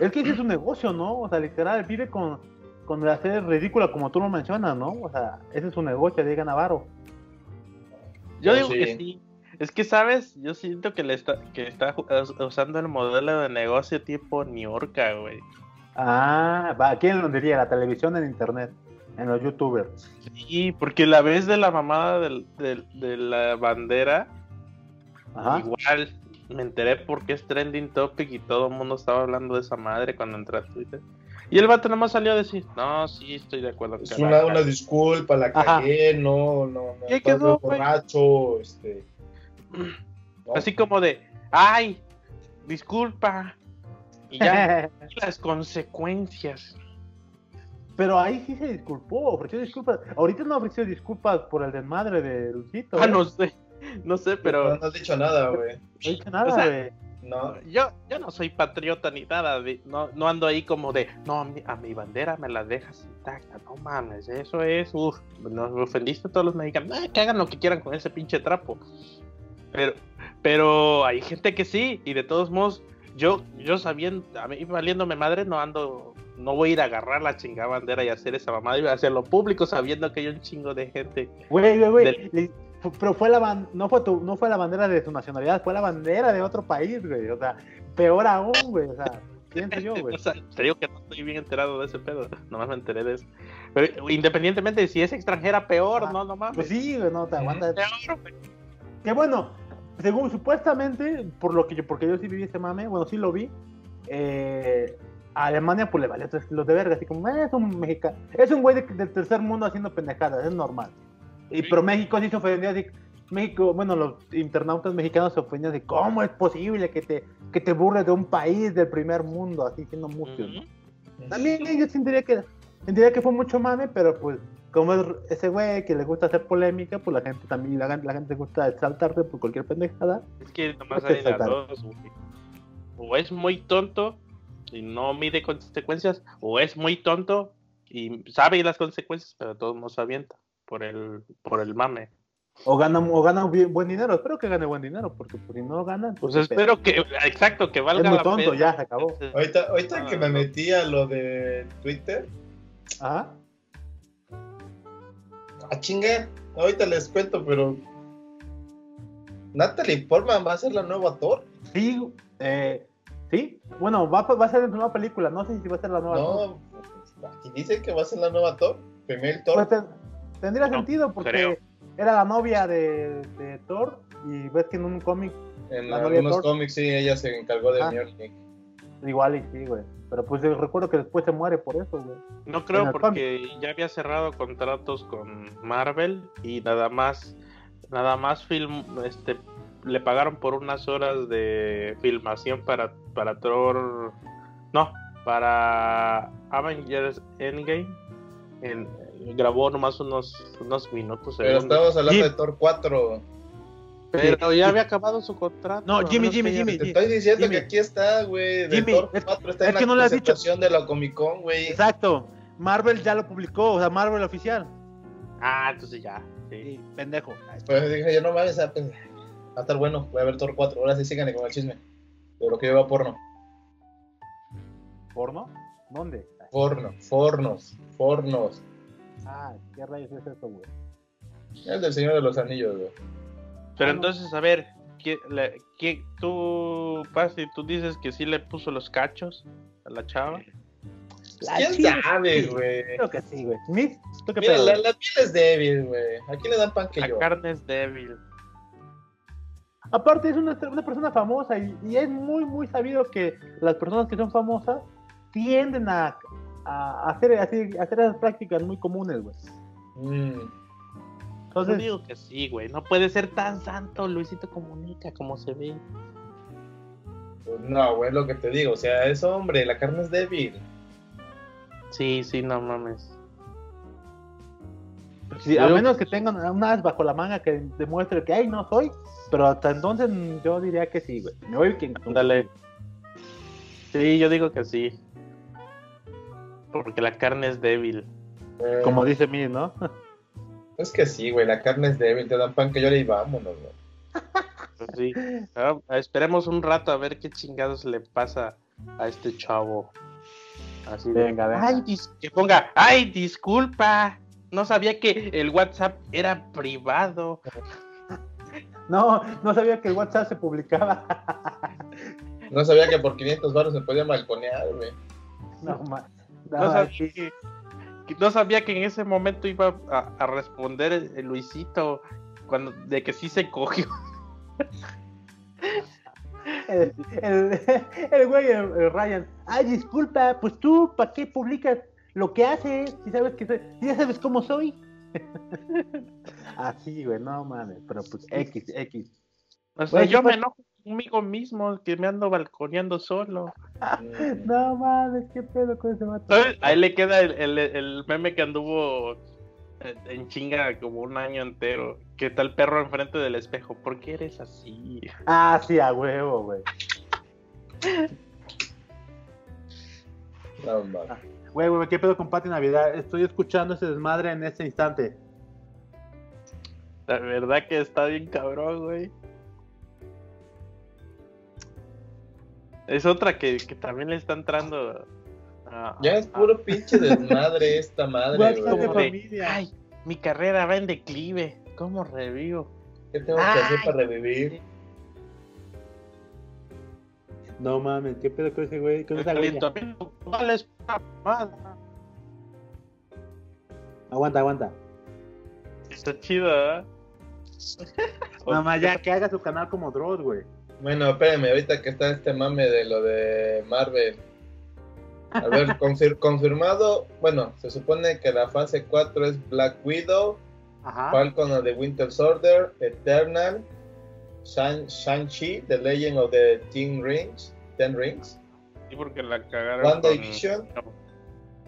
Es que ese es su negocio, ¿no? O sea, literal, vive con, con la serie ridícula como tú lo mencionas, ¿no? O sea, ese es su negocio, diga Navarro. Yo digo que sí. Es que, ¿sabes? Yo siento que le está, que está usando el modelo de negocio tipo New York, güey. Ah, va, ¿quién lo diría? La televisión en internet en los youtubers. Sí, porque la vez de la mamada de la bandera, igual me enteré porque es trending topic y todo el mundo estaba hablando de esa madre cuando entré a Twitter. Y el vato nomás salió a decir, no, sí, estoy de acuerdo. Es una, una, disculpa, la cagué, no, no, no. ¿Qué quedó, borracho, este... Así como de, ay, disculpa. Y ya, las consecuencias. Pero ahí sí se disculpó, ofreció disculpas. Ahorita no ofreció disculpas por el desmadre de Luisito. Ah, ¿eh? no sé, no sé, pero. No, has dicho nada, güey. No he dicho nada, güey. no. Yo, yo no soy patriota ni nada, no, no ando ahí como de, no, a mi, bandera me la dejas intacta, no mames, eso es, uff, nos ofendiste a todos los mexicanos, ah, que hagan lo que quieran con ese pinche trapo. Pero, pero hay gente que sí, y de todos modos, yo, yo sabiendo, a mí valiéndome madre, no ando no voy a ir a agarrar la chingada bandera y hacer esa mamada, a hacerlo público sabiendo que hay un chingo de gente. Güey, güey, güey. Pero fue la no fue tu, no fue la bandera de tu nacionalidad, fue la bandera de otro país, güey. O sea, peor aún, güey. O sea, pienso yo, güey. te digo que no estoy bien enterado de ese pedo, nomás me enteré de eso. Pero independientemente de si es extranjera, peor, ah, no, no mames. Pues sí, güey, no te aguantas. Qué bueno, según supuestamente, por lo que yo, porque yo sí viví ese mame, bueno, sí lo vi, eh, a Alemania pues le valió tres kilos de verga, así como, eh, es un mexicano, es un güey del tercer mundo haciendo pendejadas, es normal. Y pero México sí se ofendió así, México, bueno, los internautas mexicanos se ofendían de cómo es posible que te, que te burles de un país del primer mundo, así siendo mucho, También yo sentiría que, sentiría que fue mucho mame, pero pues como es ese güey que le gusta hacer polémica, pues la gente también, la, la gente le gusta exaltarse por cualquier pendejada. Es que nomás hay las dos, O es muy tonto y no mide consecuencias, o es muy tonto y sabe las consecuencias, pero todos no se avienta por el, por el mame. O gana, o gana buen dinero, espero que gane buen dinero, porque si no gana. Pues, pues espero que, exacto, que valga es muy tonto, ya se acabó. Ahorita, ahorita que me metí a lo de Twitter. Ajá. Ah, chingue, ahorita les cuento, pero. Natalie Portman va a ser la nueva Thor. Sí, eh, Sí, bueno, va, va a ser la nueva película, no sé si va a ser la nueva No, aquí dice que va a ser la nueva Thor, primer Thor. Pues tendría sentido porque era la novia de, de, Thor y ves que en un cómic. En algunos cómics sí, ella se encargó de ah, Igual y sí, güey. Pero pues recuerdo que después se muere por eso, güey. No creo porque ya había cerrado contratos con Marvel y nada más, nada más film, este, le pagaron por unas horas de filmación para, para Thor. No, para Avengers Endgame. En, grabó nomás unos, unos minutos. Pero estamos hablando de Thor 4. Pero ya había acabado su contrato. No, a Jimmy, Jimmy, Jimmy. Te estoy diciendo Jimmy. que aquí está, güey. De Jimmy, Thor es- 4 está es en la que no lo has dicho. de la Comic Con, güey. Exacto. Marvel ya lo publicó, o sea, Marvel oficial. Ah, entonces ya. Sí. Sí, pendejo. Pues dije, yo no mames, ah, pues, va a estar bueno. Voy a ver Thor 4. Ahora sí síganle con el chisme. De lo que lleva porno. ¿Porno? ¿Dónde? Porno, fornos, fornos. Ah, ¿qué rayos es eso, güey? El del Señor de los Anillos, güey. Pero entonces, a ver, ¿qué, la- qué- tú, Pasi, tú dices que sí le puso los cachos a la chava? ¿Quién chile, sabe, sí. güey? Creo que sí, güey. ¿Mis? ¿Tú qué Mira, pedo? la, la piel es débil, güey. Aquí le dan pan que La yo. carne es débil. Aparte es una, una persona famosa y, y es muy, muy sabido que las personas que son famosas tienden a, a hacer, así- a hacer esas prácticas muy comunes, güey. Mm. Yo Entonces, digo que sí, güey. No puede ser tan santo Luisito Comunica como se ve. Pues no, güey, es lo que te digo. O sea, es hombre, la carne es débil. Sí, sí, no mames. sí, a menos que tengan una as bajo la manga que demuestre que, ay, no soy, pero hasta entonces yo diría que sí, güey. Me voy quien Dale. Sí, yo digo que sí. Porque la carne es débil. Eh, Como dice Mir, ¿no? Es que sí, güey, la carne es débil. Te dan pan que yo y vámonos, güey. Pues sí. Ah, esperemos un rato a ver qué chingados le pasa a este chavo. Así Venga, venga. Ay, dis- que ponga, ay, disculpa. No sabía que el WhatsApp era privado. No, no sabía que el WhatsApp se publicaba. No sabía que por 500 baros se podía balconear, güey. No, ma- No, no, sabía que no sabía que en ese momento iba a, a responder el, el Luisito cuando de que sí se cogió. El, el, el güey, el, Ryan. Ay, disculpa, pues tú, ¿para qué publicas lo que haces? Si sabes que soy, si ya sabes cómo soy. Así, güey, no mames, pero pues X, X. O sea, Güey, yo ¿qué me enojo conmigo mismo que me ando balconeando solo. No mames, qué pedo con ese vato. ¿Sabes? Ahí le queda el, el- el meme que anduvo en- en chinga como un año entero. Que está el perro enfrente del espejo. ¿Por qué eres así? Ah, sí, a huevo, güey. No, mames. Güey, güey, ¿qué pedo con Pati Navidad? Estoy escuchando ese desmadre en este instante. La verdad que está bien cabrón, güey. Es otra que, que también le está entrando. a- Ya es a- puro pinche desmadre esta madre, güey. de como de, familia. Ay, mi carrera va en declive. ¿Cómo revivo? ¿Qué tengo que hacer Ay. para revivir? No mames, ¿qué pedo con ese güey? Con esa calentamiento global es. Aguanta, aguanta. Está chido, ¿eh? Mamá, ya que haga su canal como Dross, güey. Bueno, espérenme, ahorita que está este mame de lo de Marvel. A ver, confir- confirmado. Bueno, se supone que la fase 4 es Black Widow, Ajá. Falcon of the Winter Soldier, Eternal, Shang- Shang-Chi, The Legend of the Ten Rings, Ten Rings, Sí, porque la cagaron. WandaVision.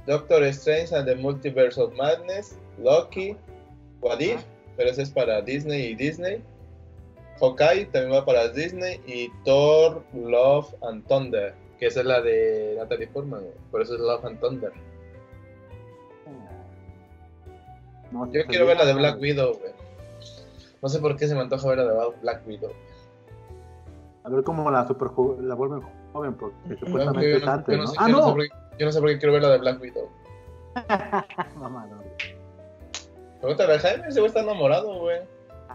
Doctor Strange and the Multiverse of Madness, Loki, What If, pero ese es para Disney y Disney. Hawkeye también va para Disney y Thor, Love and Thunder, que esa es la de Natalie Portman, por eso es Love and Thunder. No, Yo quiero ver la de Black Widow, güey. No sé por qué se me antoja ver la de Black Widow. A ver cómo la super la vuelven joven, porque supuestamente es antes, yo no Ah, no yo no sé por qué quiero ver la de Black Widow. Mamá, no. Pregúntale a Jaime, ese güey está enamorado, güey.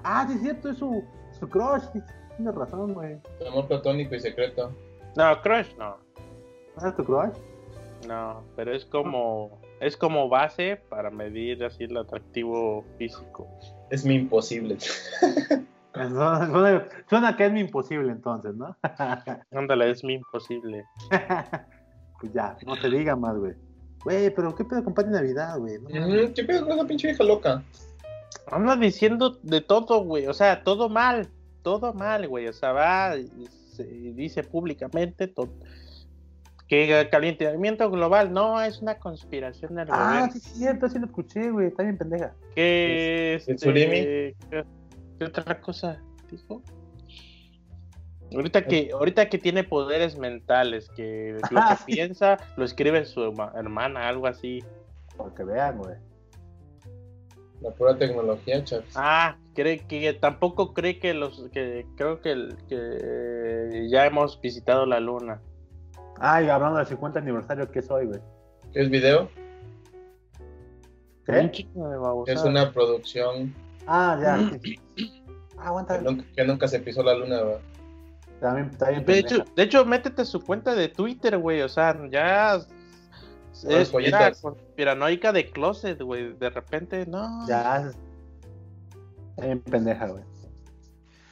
Ah, sí es cierto, es su, su crush. sí, Tienes razón, güey. Su amor platónico y secreto. No, Crush no. ¿No es tu crush? No, pero es como. Es como base para medir así el atractivo físico. Es mi imposible. Suena, suena- suena que es mi imposible entonces, ¿no? Ándale, es mi imposible. pues ya, no te diga más, güey. Güey, pero ¿qué pedo con Pati Navidad, güey? No ¿Qué pedo con esa pinche vieja loca? Anda diciendo de todo, güey. O sea, todo mal. Todo mal, güey. O sea, va y se- y dice públicamente que el calentamiento global no es una conspiración del Ah, gobierno. sí cierto, sí lo escuché, güey. Está bien pendeja. Que ¿El este? ¿qué, qué otra cosa? dijo. Ahorita que, ahorita que tiene poderes mentales, que lo que piensa lo escribe su herma- hermana, algo así. Porque vean, güey. La pura tecnología, chaps. Ah, cree que tampoco cree que los que creo que, el- que ya hemos visitado la luna. Ay, hablando del 50 aniversario, ¿qué soy, güey? ¿Qué es video? ¿Qué? Es una producción Ah, ya. sí, sí. Ah, aguanta. que nunca, que nunca se pisó la luna, bien. De hecho, de hecho, métete a su cuenta de Twitter, güey. O sea, ya es, conspiranoica de closet, güey. De repente, no. Ya. Está bien pendeja, güey.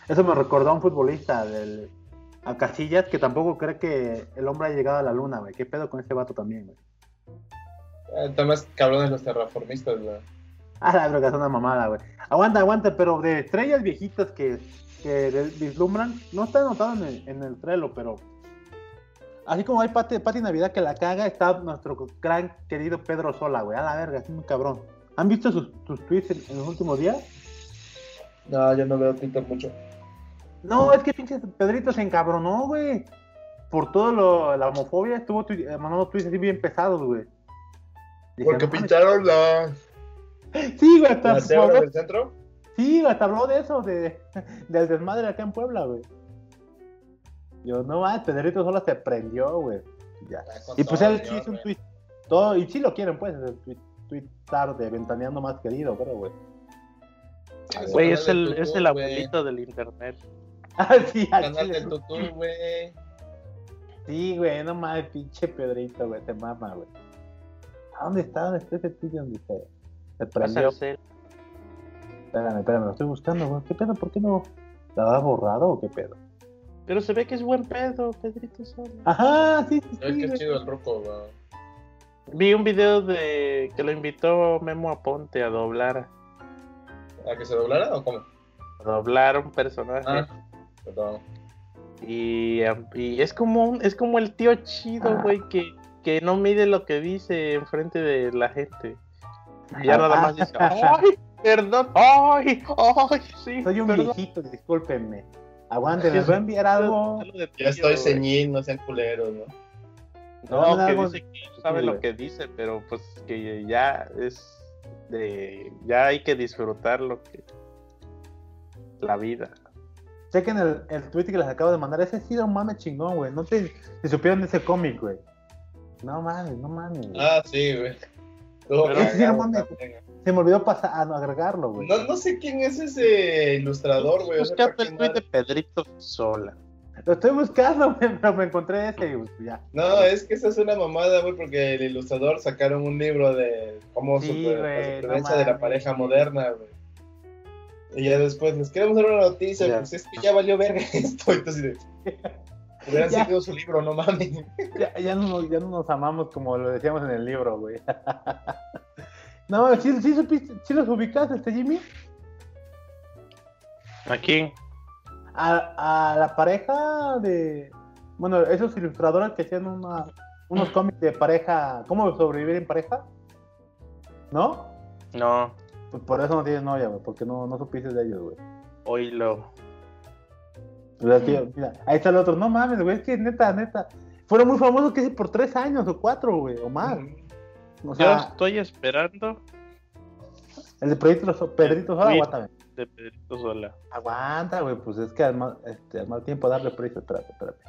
Eso me recordó a un futbolista del. A Casillas que tampoco cree que el hombre haya llegado a la luna, güey. ¿Qué pedo con ese vato también, güey? Ah, Están más cabrones los terraformistas, ¿verdad? Ah, la droga es una mamada, güey. Aguanta, aguanta, pero de estrellas viejitas que, que de- vislumbran, no está anotado en el, en el Trello, pero así como hay Pati, Pati Navidad que la caga, está nuestro gran querido Pedro Sola, güey. A la verga, es muy cabrón. ¿Han visto sus, sus tweets en, en los últimos días? No, yo no veo Twitter mucho. No, es que pinche Pedrito se encabronó, güey. Por todo lo, la homofobia, estuvo eh, mandando tweets así bien pesados, güey. Dije, Porque pintaron la, Sí, güey, hasta, la del centro. Sí, hasta habló de eso, de, del desmadre acá en Puebla, güey. Yo, no mames, Pedrito solo se prendió, güey. Ya. Y pues él sí hizo un tweet. Todo, y sí lo quieren, pues, es el tweet, tweet tarde, ventaneando más querido, pero, güey. Güey, es el, es el abuelito del internet. Ah, sí, al Canal chile. del tutú, güey. Sí, güey, no mames, pinche Pedrito, güey, se mama, güey. ¿A dónde está? ¿Dónde está ese tweet donde se, se Pasa prendió? Espérame, espérame, lo estoy buscando, güey. ¿Qué pedo? ¿Por qué no? ¿La habrá borrado o qué pedo? Pero se ve que es buen pedo, Pedrito Sola. Ajá, sí, sí, es güey. chido el roco. Vi un video de que lo invitó Memo Aponte a doblar, ¿A que se doblara o cómo? a doblar un personaje. Ah, perdón. Y, y es como un- es como el tío chido, Ah. güey, que, que no mide lo que dice enfrente de la gente. Y ya nada más dice, ¡ay! Perdón, ¡ay! ¡ay! Sí, Soy un perdón". viejito, discúlpenme. Aguanten, Sí, les voy a enviar algo. Ya estoy ceñín, no sean culeros, ¿no? No, que algo- dice que sabe lo que dice, pero pues que ya es de. Ya hay que disfrutar lo que. La vida. Chequen el, el tweet que les acabo de mandar. Ese sí era un mame chingón, güey. No te si supieron de ese cómic, güey. No mames, no mames. Ah, sí, güey. Cagado Sí, no mames. también. Se me olvidó pasar, ah, no, agregarlo, güey. No, no sé quién es ese ilustrador, güey. o sea, Busca ¿para el tweet de? Pedrito Sola. Lo estoy buscando, güey, pero me encontré ese y pues, ya. No, es que esa es una mamada, güey, porque el ilustrador sacaron un libro de cómo Sí, super- güey, la supervivencia no de la pareja moderna, güey. Y ya después, les queremos dar una noticia, Ya. pues es que ya valió verga esto. Entonces, hubieran Ya. seguido su libro, no mames. Ya, ya, no, nos- ya no nos amamos como lo decíamos en el libro, güey. No, ¿sí, sí, supiste, sí los ubicaste, este Jimmy? ¿A quién? a, a la pareja de. Bueno, esos ilustradores que hacían una, unos cómics de pareja. ¿Cómo sobrevivir en pareja? ¿No? No, Pues por eso no tienes novia, güey, porque no, no supiste de ellos, güey. oílo. Sea, tío, mira, ahí está el otro. No mames, güey, es que neta, neta. Fueron muy famosos que por tres años o cuatro, güey, o más. O Yo estoy esperando el de Pedrito, Pedrito Sola, aguántame. de Pedrito Sola. Aguanta, güey, pues es que al mal, este, al mal tiempo darle prisa, espérate, espérate.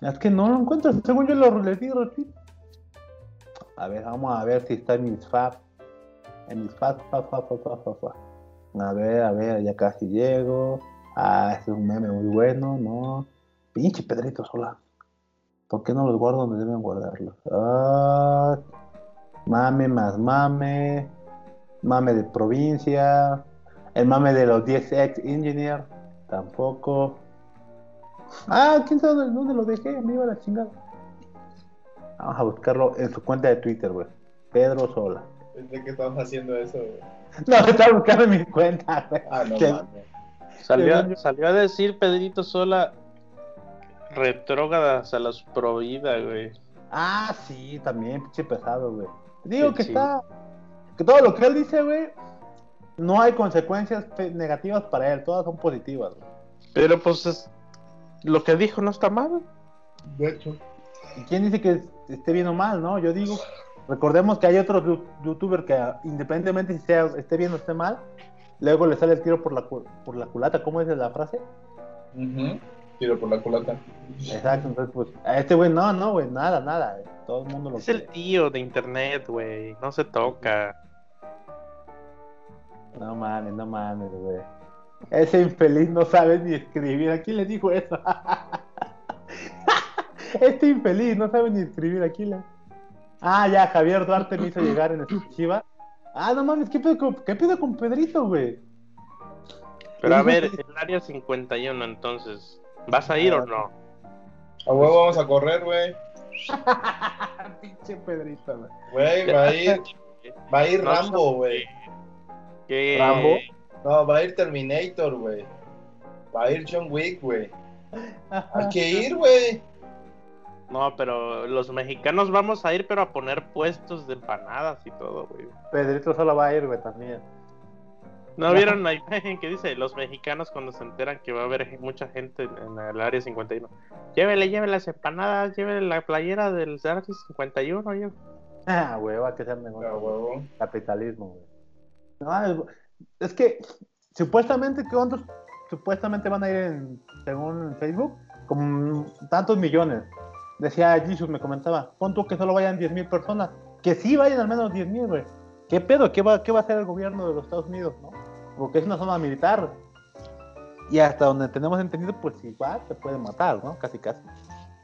Es que no lo encuentro, según yo lo le di retweet. A ver, vamos a ver si está en mis fab. En mis fab, fab, fab, fab, fab, fab. A ver, a ver, ya casi llego. Ah, es un meme muy bueno, ¿no? Pinche Pedrito Sola. ¿Por qué no los guardo donde deben guardarlos? Ah, mame más mame. Mame de provincia. El mame de los 10 ex engineer. Tampoco. Ah, quién sabe dónde, dónde lo dejé. Me iba a la chingada. Vamos a buscarlo en su cuenta de Twitter, güey. Pedro Sola. Pensé que estabas haciendo eso, güey. No, estaba buscando en mi cuenta, güey. Ah, no ¿Qué? mames. Salió, salió a decir Pedrito Sola retrógradas a las pro vida, güey. Ah, sí, también, pinche pesado, güey. Digo que está. Que todo lo que él dice, güey, no hay consecuencias negativas para él, todas son positivas, güey. Pero pues es- lo que dijo no está mal. De hecho. ¿Y quién dice que esté bien o mal, no? Yo digo, recordemos que hay otros youtubers que independientemente si sea, esté bien o esté mal, luego le sale el tiro por la, cu- por la culata, ¿cómo es la frase? Ujú. Tiro por la culata. Exacto, entonces pues, a este güey no, no, güey, nada, nada, todo el mundo lo Es el tío de internet, güey. No se toca. No mames, no mames, güey. Ese infeliz no sabe ni escribir, ¿a quién le dijo eso? este infeliz no sabe ni escribir, ¿a quién le... Ah, ya, Javier Duarte me hizo llegar en exclusiva. Ah, no mames, ¿qué pedo con, qué pedo con Pedrito, güey? Pero a ver, el área 51, entonces. ¿Vas a ir o no? A huevo vamos a correr, güey. Pinche Pedrito, güey. Güey, va a ir. Va a ir No, Rambo, güey. ¿Qué? ¿Rambo? No, va a ir Terminator, güey. Va a ir John Wick, güey. Hay que ir, güey. No, pero los mexicanos vamos a ir, pero a poner puestos de empanadas y todo, güey. Pedrito solo va a ir, güey, también. ¿No vieron la imagen que dice? Los mexicanos cuando se enteran que va a haber mucha gente en, el área 51. Llévele, llévele las empanadas, llévele la playera del área 51. llévele. Ah, güey, va a que sea A negocio. huevo. Capitalismo, güey. No, es, es que supuestamente, ¿cuántos supuestamente van a ir en, según Facebook? Como tantos millones. Decía Jesus, me comentaba, pon tú que solo vayan 10 mil personas. Que sí vayan al menos 10 mil, güey. ¿Qué pedo? ¿Qué va, ¿Qué va a hacer el gobierno de los Estados Unidos, no? Porque es una zona militar. Y hasta donde tenemos entendido, pues igual se puede matar, ¿no? Casi, casi.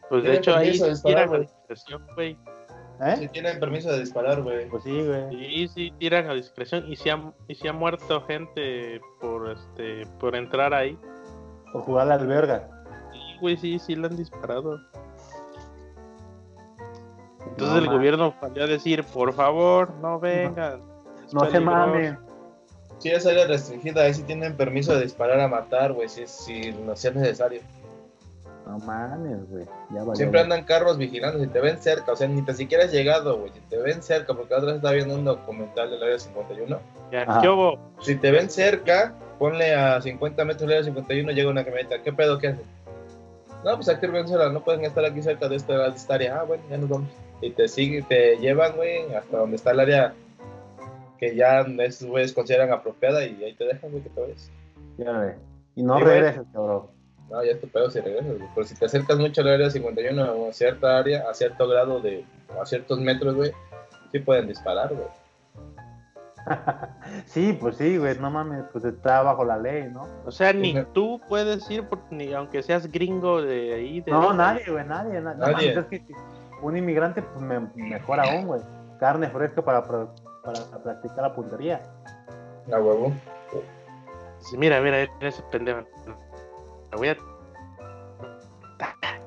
Pues de hecho ahí tiran a discreción, güey. ¿Eh? Si tienen permiso de disparar, güey. Pues sí, güey. Sí, sí tiran a discreción y si ha, y sí ha muerto gente por este por entrar ahí. Por jugar a la alberga. Sí, güey, sí, sí le han disparado. Entonces No, el man. gobierno salió a decir, por favor, no vengan. es No se peligroso". mamen. Si es área restringida, ahí sí tienen permiso de disparar a matar, güey, si, si no sea necesario. No mames, güey. Ya valió, Siempre andan carros vigilando, si te ven cerca, o sea, ni tan siquiera has llegado, güey, si te ven cerca, porque la otra vez estaba viendo un documental del área 51, Ya. ¿qué hubo? si te ven cerca, ponle a 50 metros del área 51, llega una camioneta, ¿qué pedo, qué haces? No, pues aquí no pueden estar aquí cerca de esta, de esta área, ah, bueno, ya nos vamos. Y te siguen, te llevan, güey, hasta donde está el área que ya esos güeyes consideran apropiada y ahí te dejan, güey, que te vayas. Ya, güey. Y no Sí, güey. regreses, cabrón. No, ya es tu pedo si regresas, güey. Pero si te acercas mucho al área 51 o a cierta área, a cierto grado de, a ciertos metros, güey, sí pueden disparar, güey. sí, pues sí, güey. No mames, pues está bajo la ley, ¿no? O sea, ni Ujú. tú puedes ir, por- ni aunque seas gringo de ahí. De No, nadie, güey, nadie. na- no Nadie. mames, es que un inmigrante, pues me, mejor aún, güey. Carne fresca para, para, practicar la puntería. A huevo. Sí, Mira, mira, ese pendejo. Me voy a.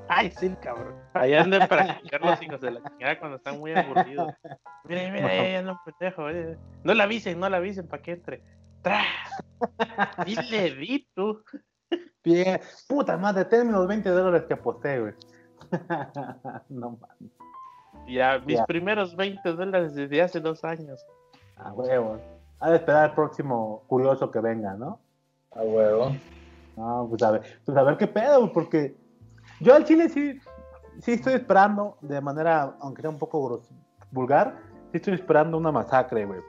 Ay, sí, cabrón. Ahí andan para practicar los hijos de la chingada cuando están muy aburridos. Mira, mira, ahí un pendejo. eh. No la avisen, no la avisen para que entre. ¡Tras! Dile, di tú. Bien. Puta madre, tenme los 20 dólares que aposté, güey. no mames. Ya, mis Ya. primeros 20 dólares desde hace dos años. A huevo. Ha de esperar al próximo curioso que venga, ¿no? A huevo. No, pues a ver, pues a ver qué pedo, güey, porque yo al chile sí, sí estoy esperando, de manera, aunque sea un poco gros- vulgar, sí estoy esperando una masacre, güey.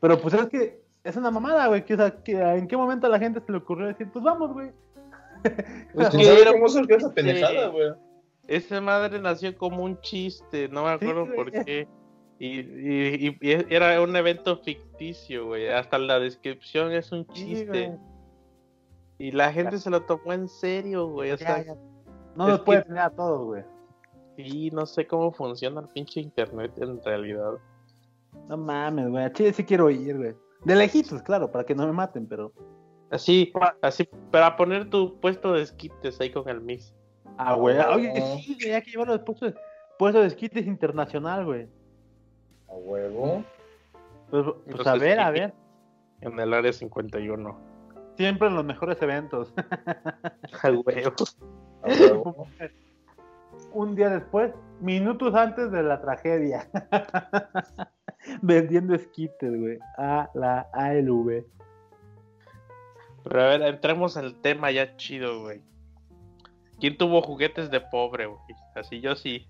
Pero pues es que es una mamada, güey, que, o sea, que en qué momento a la gente se le ocurrió decir, pues vamos, güey. Pues, que ¿quién sabe era- cómo surgió esa pendejada, güey? Esa madre nació como un chiste, no me acuerdo por qué. Y, y- y- y era un evento ficticio, güey. Hasta la descripción es un chiste. y la gente se lo tomó en serio, güey. O sea, Ya, ya. No nos puede tener a todos, güey. sí, no sé cómo funciona el pinche internet en realidad. No mames, güey, chile sí quiero ir, güey. De lejitos, claro, para que no me maten, pero... Así, así, para poner tu puesto de esquites ahí con el mix. Ah, güey, No. oye, sí, güey, hay que llevarlo al puesto de, puesto de esquites internacional, güey. A huevo. Pues, pues Entonces, a ver, a ver. En el área 51. Siempre en los mejores eventos. A huevo. A huevo. Un día después, minutos antes de la tragedia. Vendiendo esquites, güey. A la ALV. Pero a ver, entremos al tema ya chido, güey. ¿Quién tuvo juguetes de pobre, güey? Así yo sí.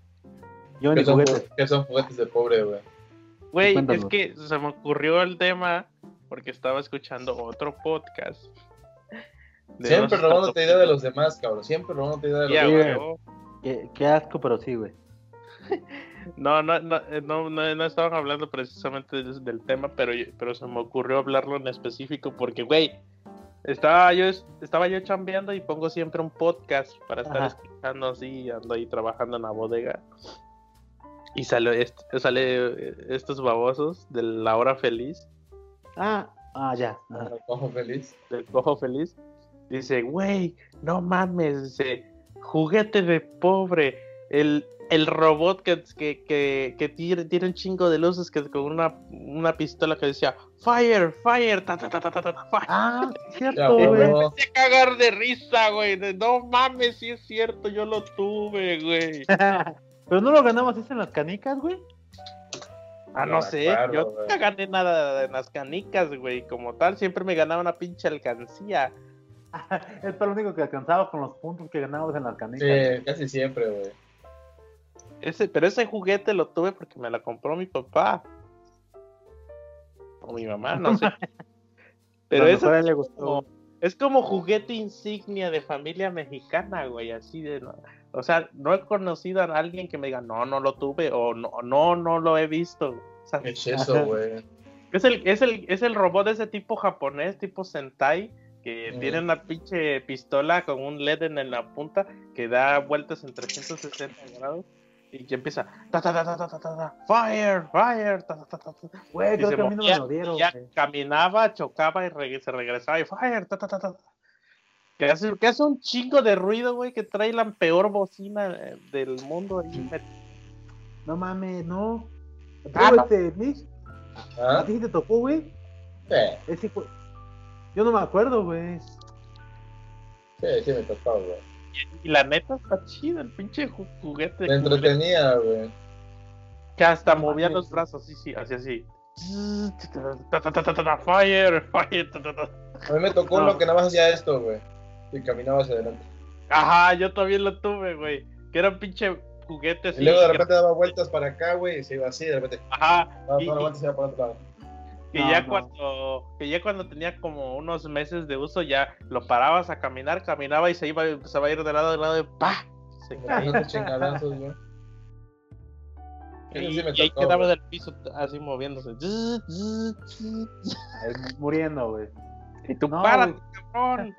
Yo ¿Qué ni son, juguetes. qué son juguetes de pobre, güey? Güey, es que se me ocurrió el tema porque estaba escuchando otro podcast. Siempre robándote idea de los demás, cabrón. Siempre robándote idea de los demás. Qué, qué asco, pero sí, güey. No, no, no, eh, no, no, no estaban hablando precisamente del, del tema, pero, pero se me ocurrió hablarlo en específico porque, güey, estaba yo, estaba yo chambeando y pongo siempre un podcast para estar Ajá. escuchando así, ando ahí trabajando en la bodega. Y sale, eh, estos babosos de la hora feliz, Ah, ah, ya. ajá. Me cojo feliz. del cojo feliz. Dice, güey, no mames, dice, juguete de pobre. El, el robot que, que, que, que tiene, tiene un chingo de luces que con una, una pistola que decía, fire, fire, ta, ta, ta, ta, ta, ta, fire. Ah, cierto, güey. huevo. empecé a cagar de risa, güey. de, No mames, sí es cierto, yo lo tuve, güey. Pero no lo ganamos así en las canicas, güey. Ah, No no me sé, acuerdo, yo nunca gané nada en las canicas, güey. Como tal, siempre me ganaba una pinche alcancía. Es para lo único que alcanzaba con los puntos que ganábamos en las canicas. Sí, casi siempre, güey. Ese, pero ese juguete lo tuve porque me lo compró mi papá. O mi mamá, no sé. Pero eso mejor a él le es gustó. como, es como juguete insignia de familia mexicana, güey, así de... no- O sea, no he conocido a alguien que me diga, no, no lo tuve, o no, no, no lo he visto. O sea, Es eso, güey. es el, es el, es el robot de ese tipo japonés, tipo Sentai, que tiene una pinche pistola con un LED en la punta que da vueltas en 360 grados y que empieza ta ta ta ta ta ta ta, ta, fire, fire, ta ta ta ta. Güey, creo se que a mí no me lo dieron, ya caminaba, chocaba y reg- se regresaba y fire, ta ta ta ta. Que hace, que hace un chingo de ruido, güey, que trae la peor bocina eh, del mundo. ahí No mames, no. Ah, Tú, no. este, Mitch, ¿a ¿Ah? ti te tocó, güey? Sí, Ese Yo no me acuerdo, güey. sí, sí me tocó, güey. Y la neta está chido el pinche ju- juguete. Me entretenía, güey. Que hasta No movía los brazos, sí, sí, así, así. Fire, fire. A mí me tocó No. lo que nada más hacía esto, güey. Y caminaba hacia adelante. Ajá, yo también lo tuve, güey. Que era un pinche juguete y luego de repente daba vueltas para acá, güey, y se iba así, de repente Ajá, daba la y- se iba para otro lado. Que No, ya no. cuando que ya cuando tenía como unos meses de uso ya lo parabas a caminar, caminaba y se iba se va a ir de lado a lado y pa. Se caía. chingadazos, güey. Y, sí me y ahí quedaba del piso así moviéndose. Muriendo, güey. Y tú No, párate, cabrón.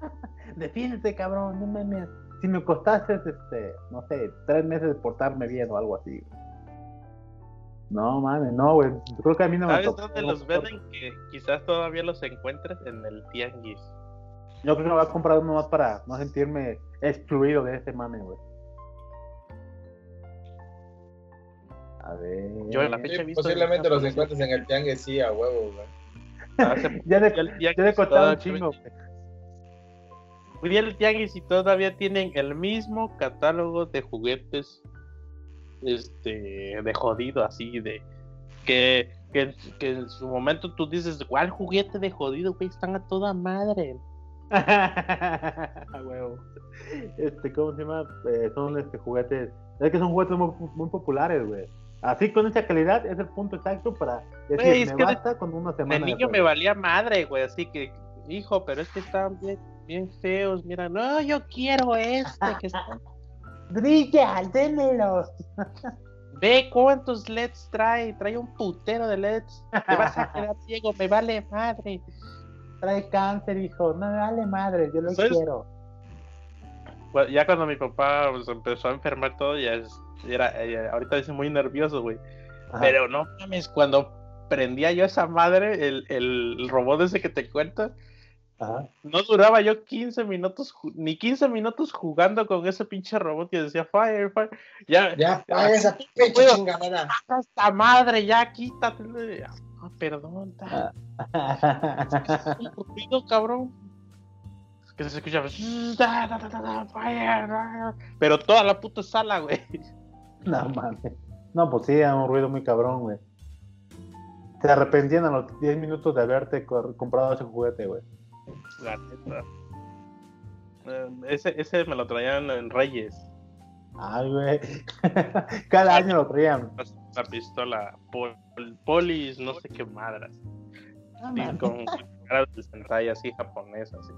Defiéndete, cabrón, no mames. Si me costaste, este, no sé, tres meses de portarme bien o algo así. No mames, no, güey. Creo que a mí no me ¿Sabes dónde los venden? Que quizás todavía los encuentres en el tianguis. Yo creo que me voy a comprar uno más para no sentirme excluido de ese mame, güey. A ver. Yo en la fecha he Sí, visto posiblemente los encuentres en el tianguis, sí, a huevo, güey. Hace- Ya le, y costaba un chingo, güey. Fui al tianguis y todavía tienen el mismo catálogo de juguetes este de jodido así de que, que, que en su momento tú dices ¿cuál juguete de jodido güey? están a toda madre A huevo. Este, ¿cómo se llama? Eh, son este juguetes. Es que son juguetes muy, muy populares, güey. Así con esa calidad es el punto exacto para decir, Güey, es me que de- basta con una de semana. niño me juego". valía madre güey así que hijo pero es que están bien, bien feos mira no yo quiero este que está Brilla, démelos. ve cuántos LEDs trae trae un putero de LEDs te vas a quedar ciego me vale madre Trae cáncer, hijo. No me vale madre, yo lo ¿Sabes? quiero. Bueno, ya cuando mi papá pues, empezó a enfermar todo, ya es, era, eh, ahorita dice muy nervioso, güey. Ajá. Pero no mames, cuando prendía yo esa madre, el, el robot ese que te cuento, Ajá. no duraba yo 15 minutos, ni 15 minutos jugando con ese pinche robot que decía fire, fire. Ya, Ya, paga esa pinche puedo. chingadera. esta madre, ya quítate. Ah, perdón, ta- un ruido, cabrón. Que se escuchaba. "Da, da, da, da, da, fire, da". Pero toda la puta sala, güey. No mames. No, pues sí, era un ruido muy cabrón, güey. Se arrepentían a los 10 minutos de haberte comprado ese juguete, güey. La neta. Eh, ese, ese me lo traían en Reyes. Ay, güey. Cada año lo traían. La pistola pol, Polis, no sé qué madras. Ah, Sí, con cara de Sentai así japonesa, así.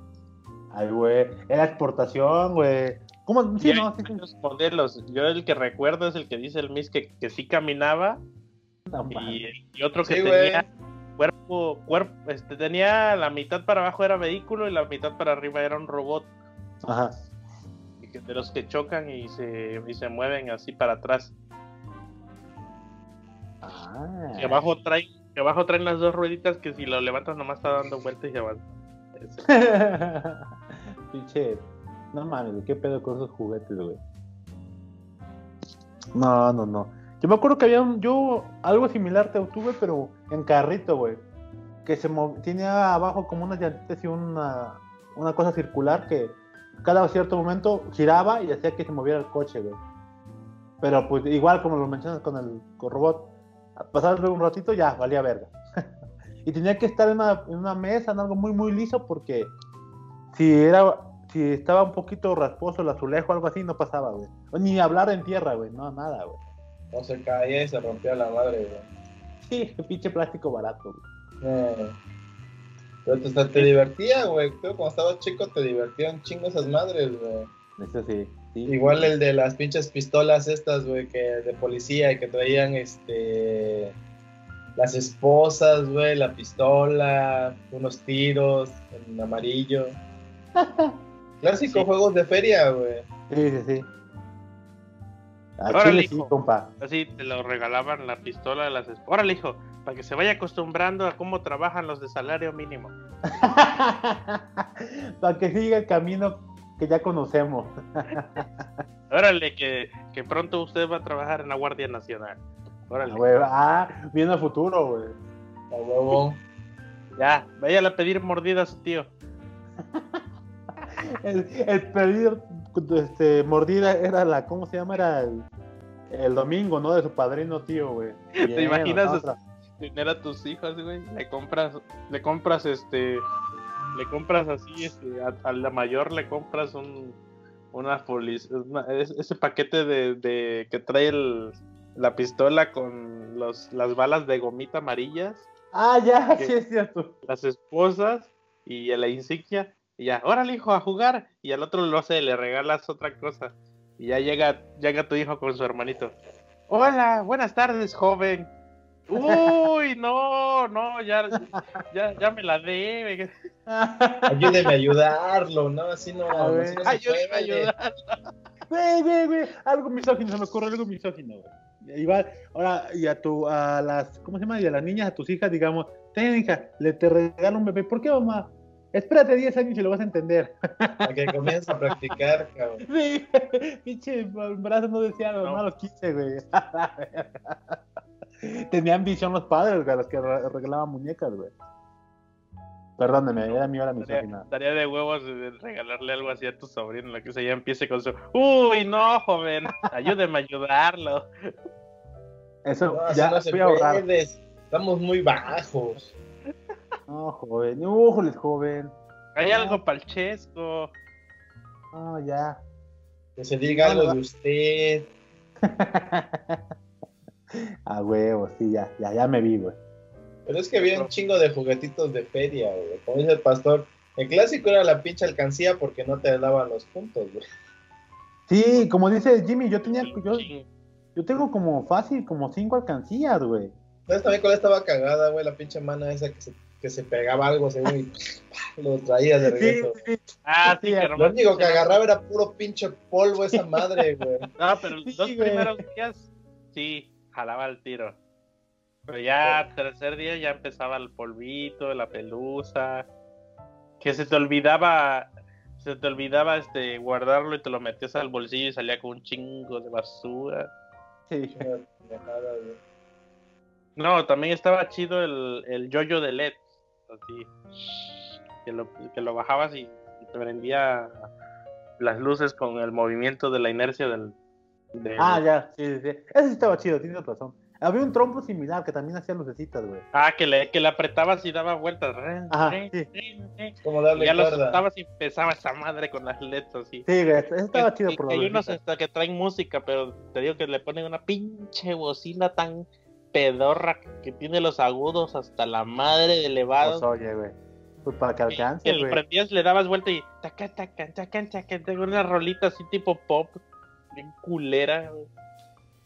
Ay, güey. Era exportación, güey. ¿Cómo? Sí, no, sí, sí. modelos. Yo el que recuerdo es el que dice el Miss que, que sí caminaba No, y, y otro que Sí, güey. Cuerpo, cuerpo, este, tenía la mitad para abajo era vehículo y la mitad para arriba era un robot. Ajá. y que- De los que chocan y se, y se mueven así para atrás. Ah. Que abajo traen, abajo traen las dos rueditas que si lo levantas nomás está dando vueltas y se. Pinche. No mames, qué pedo con esos juguetes, güey. No, no, no. Yo me acuerdo que había un, yo algo similar te tuve, pero en carrito, güey. Que se tenía abajo como unas llantitas y una, una cosa circular que cada cierto momento giraba y hacía que se moviera el coche, güey. Pero pues igual como lo mencionas con el con robot, a pasar un ratito ya valía verga. y tenía que estar en una, en una mesa, en algo muy, muy liso, porque si era si estaba un poquito rasposo el azulejo o algo así, no pasaba, güey. Ni hablar en tierra, güey, no, nada, güey. No se caía y se rompía la madre, güey. Sí, pinche plástico barato, güey. Eh, Pero te, te divertía, güey. Tú cuando estabas chico te divertían chingo esas madres, güey. Eso sí, sí. Igual el de las pinches pistolas estas, güey, que de policía y que traían este las esposas, güey, la pistola, unos tiros en amarillo. Clásico Sí. juegos de feria, güey. Sí, sí, sí. A Órale, Chile sí, hijo. compa. Así te lo regalaban la pistola de las esp- Órale, hijo, para que se vaya acostumbrando a cómo trabajan los de salario mínimo. Para que siga el camino que ya conocemos. Órale, que, que pronto usted va a trabajar en la Guardia Nacional. Órale, Güey, ah, viene el futuro, güey. A huevo. ya, váyale a pedir mordida a su tío. El, el pedir este, mordida era la, ¿cómo se llama? Era el, el domingo, ¿no? De su padrino tío, güey. Bien, imaginas otra. Tener a tus hijos, güey, le compras, le compras este, le compras así, este, a, a la mayor le compras un, una es- ese paquete de, de que trae el, la pistola con los, las balas de gomita amarillas, Ah, ya, ¿Qué? sí es cierto. las esposas y la insignia, y ya, órale hijo, a jugar, y al otro lo hace, le regalas otra cosa, y ya llega, llega tu hijo con su hermanito. Hola, buenas tardes, joven. Uy, no, no, ya, ya, ya me la debe. Ayúdeme a ayudarlo, ¿no? Así no. A ver. así no se Ayúdeme a puede. ayudar. Güey, güey, güey. Algo misógino, se me ocurre algo misógino, güey. Igual, ahora, y a tu, a las, ¿cómo se llama? Y a las niñas, a tus hijas, digamos, ten hija, le te regalo un bebé. ¿Por qué, mamá? Espérate 10 años y lo vas a entender. Para que comiences a practicar, cabrón. Sí, pinche brazo no decía lo No. malo quise, güey. Tenían visión los padres, güey, los que re- regalaban muñecas, güey. Perdóneme, era mi hora misógina. daría de huevos de regalarle algo así a tu sobrino, lo que se ya empiece con su. Uy, no, joven, ayúdeme a ayudarlo. Eso, No, ya no se fui a ahorrar. puede. Estamos muy bajos. No, joven, újoles, joven. Hay algo palchesco. No, ya. Que se diga No, algo no. de usted. A huevo, sí, ya, ya, ya me vi, güey. Pero es que había un chingo de juguetitos de feria, güey. Como dice el pastor, el clásico era la pinche alcancía porque no te daban los puntos, güey. Sí, como dice Jimmy, yo tenía, yo, yo tengo como fácil, como cinco alcancías, güey. ¿Sabes también cuál estaba cagada, güey? La pinche mana esa que se, que se pegaba algo, según, y lo traía de regreso. sí, Ah, sí, Sí, que Lo único que agarraba era puro pinche polvo esa madre, güey. No, pero los Sí, dos güey. primeros días sí, jalaba el tiro. Pero ya tercer día ya empezaba el polvito, la pelusa. Que se te olvidaba, se te olvidaba este guardarlo y te lo metías al bolsillo y salía con un chingo de basura. sí. No, también estaba chido el, el yoyo de LED. Así. Que lo, que lo bajabas y, y te prendía las luces con el movimiento de la inercia del, De- Ah, ya, sí, sí, sí. Ese sí estaba chido, tienes razón. Había un trompo similar que también hacía lucecitas, güey. Ah, que le, que le apretabas y daba vueltas. Ajá, sí. Como Y darle ya lo cuerda. soltabas y empezaba esa madre con las letras. Sí. Sí, güey, ese estaba Que- chido que- por que hay unos hasta que traen música, pero te digo que le ponen una pinche bocina tan pedorra que tiene los agudos hasta la madre de Pues, elevados. oye, güey. Pues para que que alcance, le güey. prendías, le dabas vuelta y taca, taca, taca, taca, tengo una rolita así tipo pop, bien culera. güey.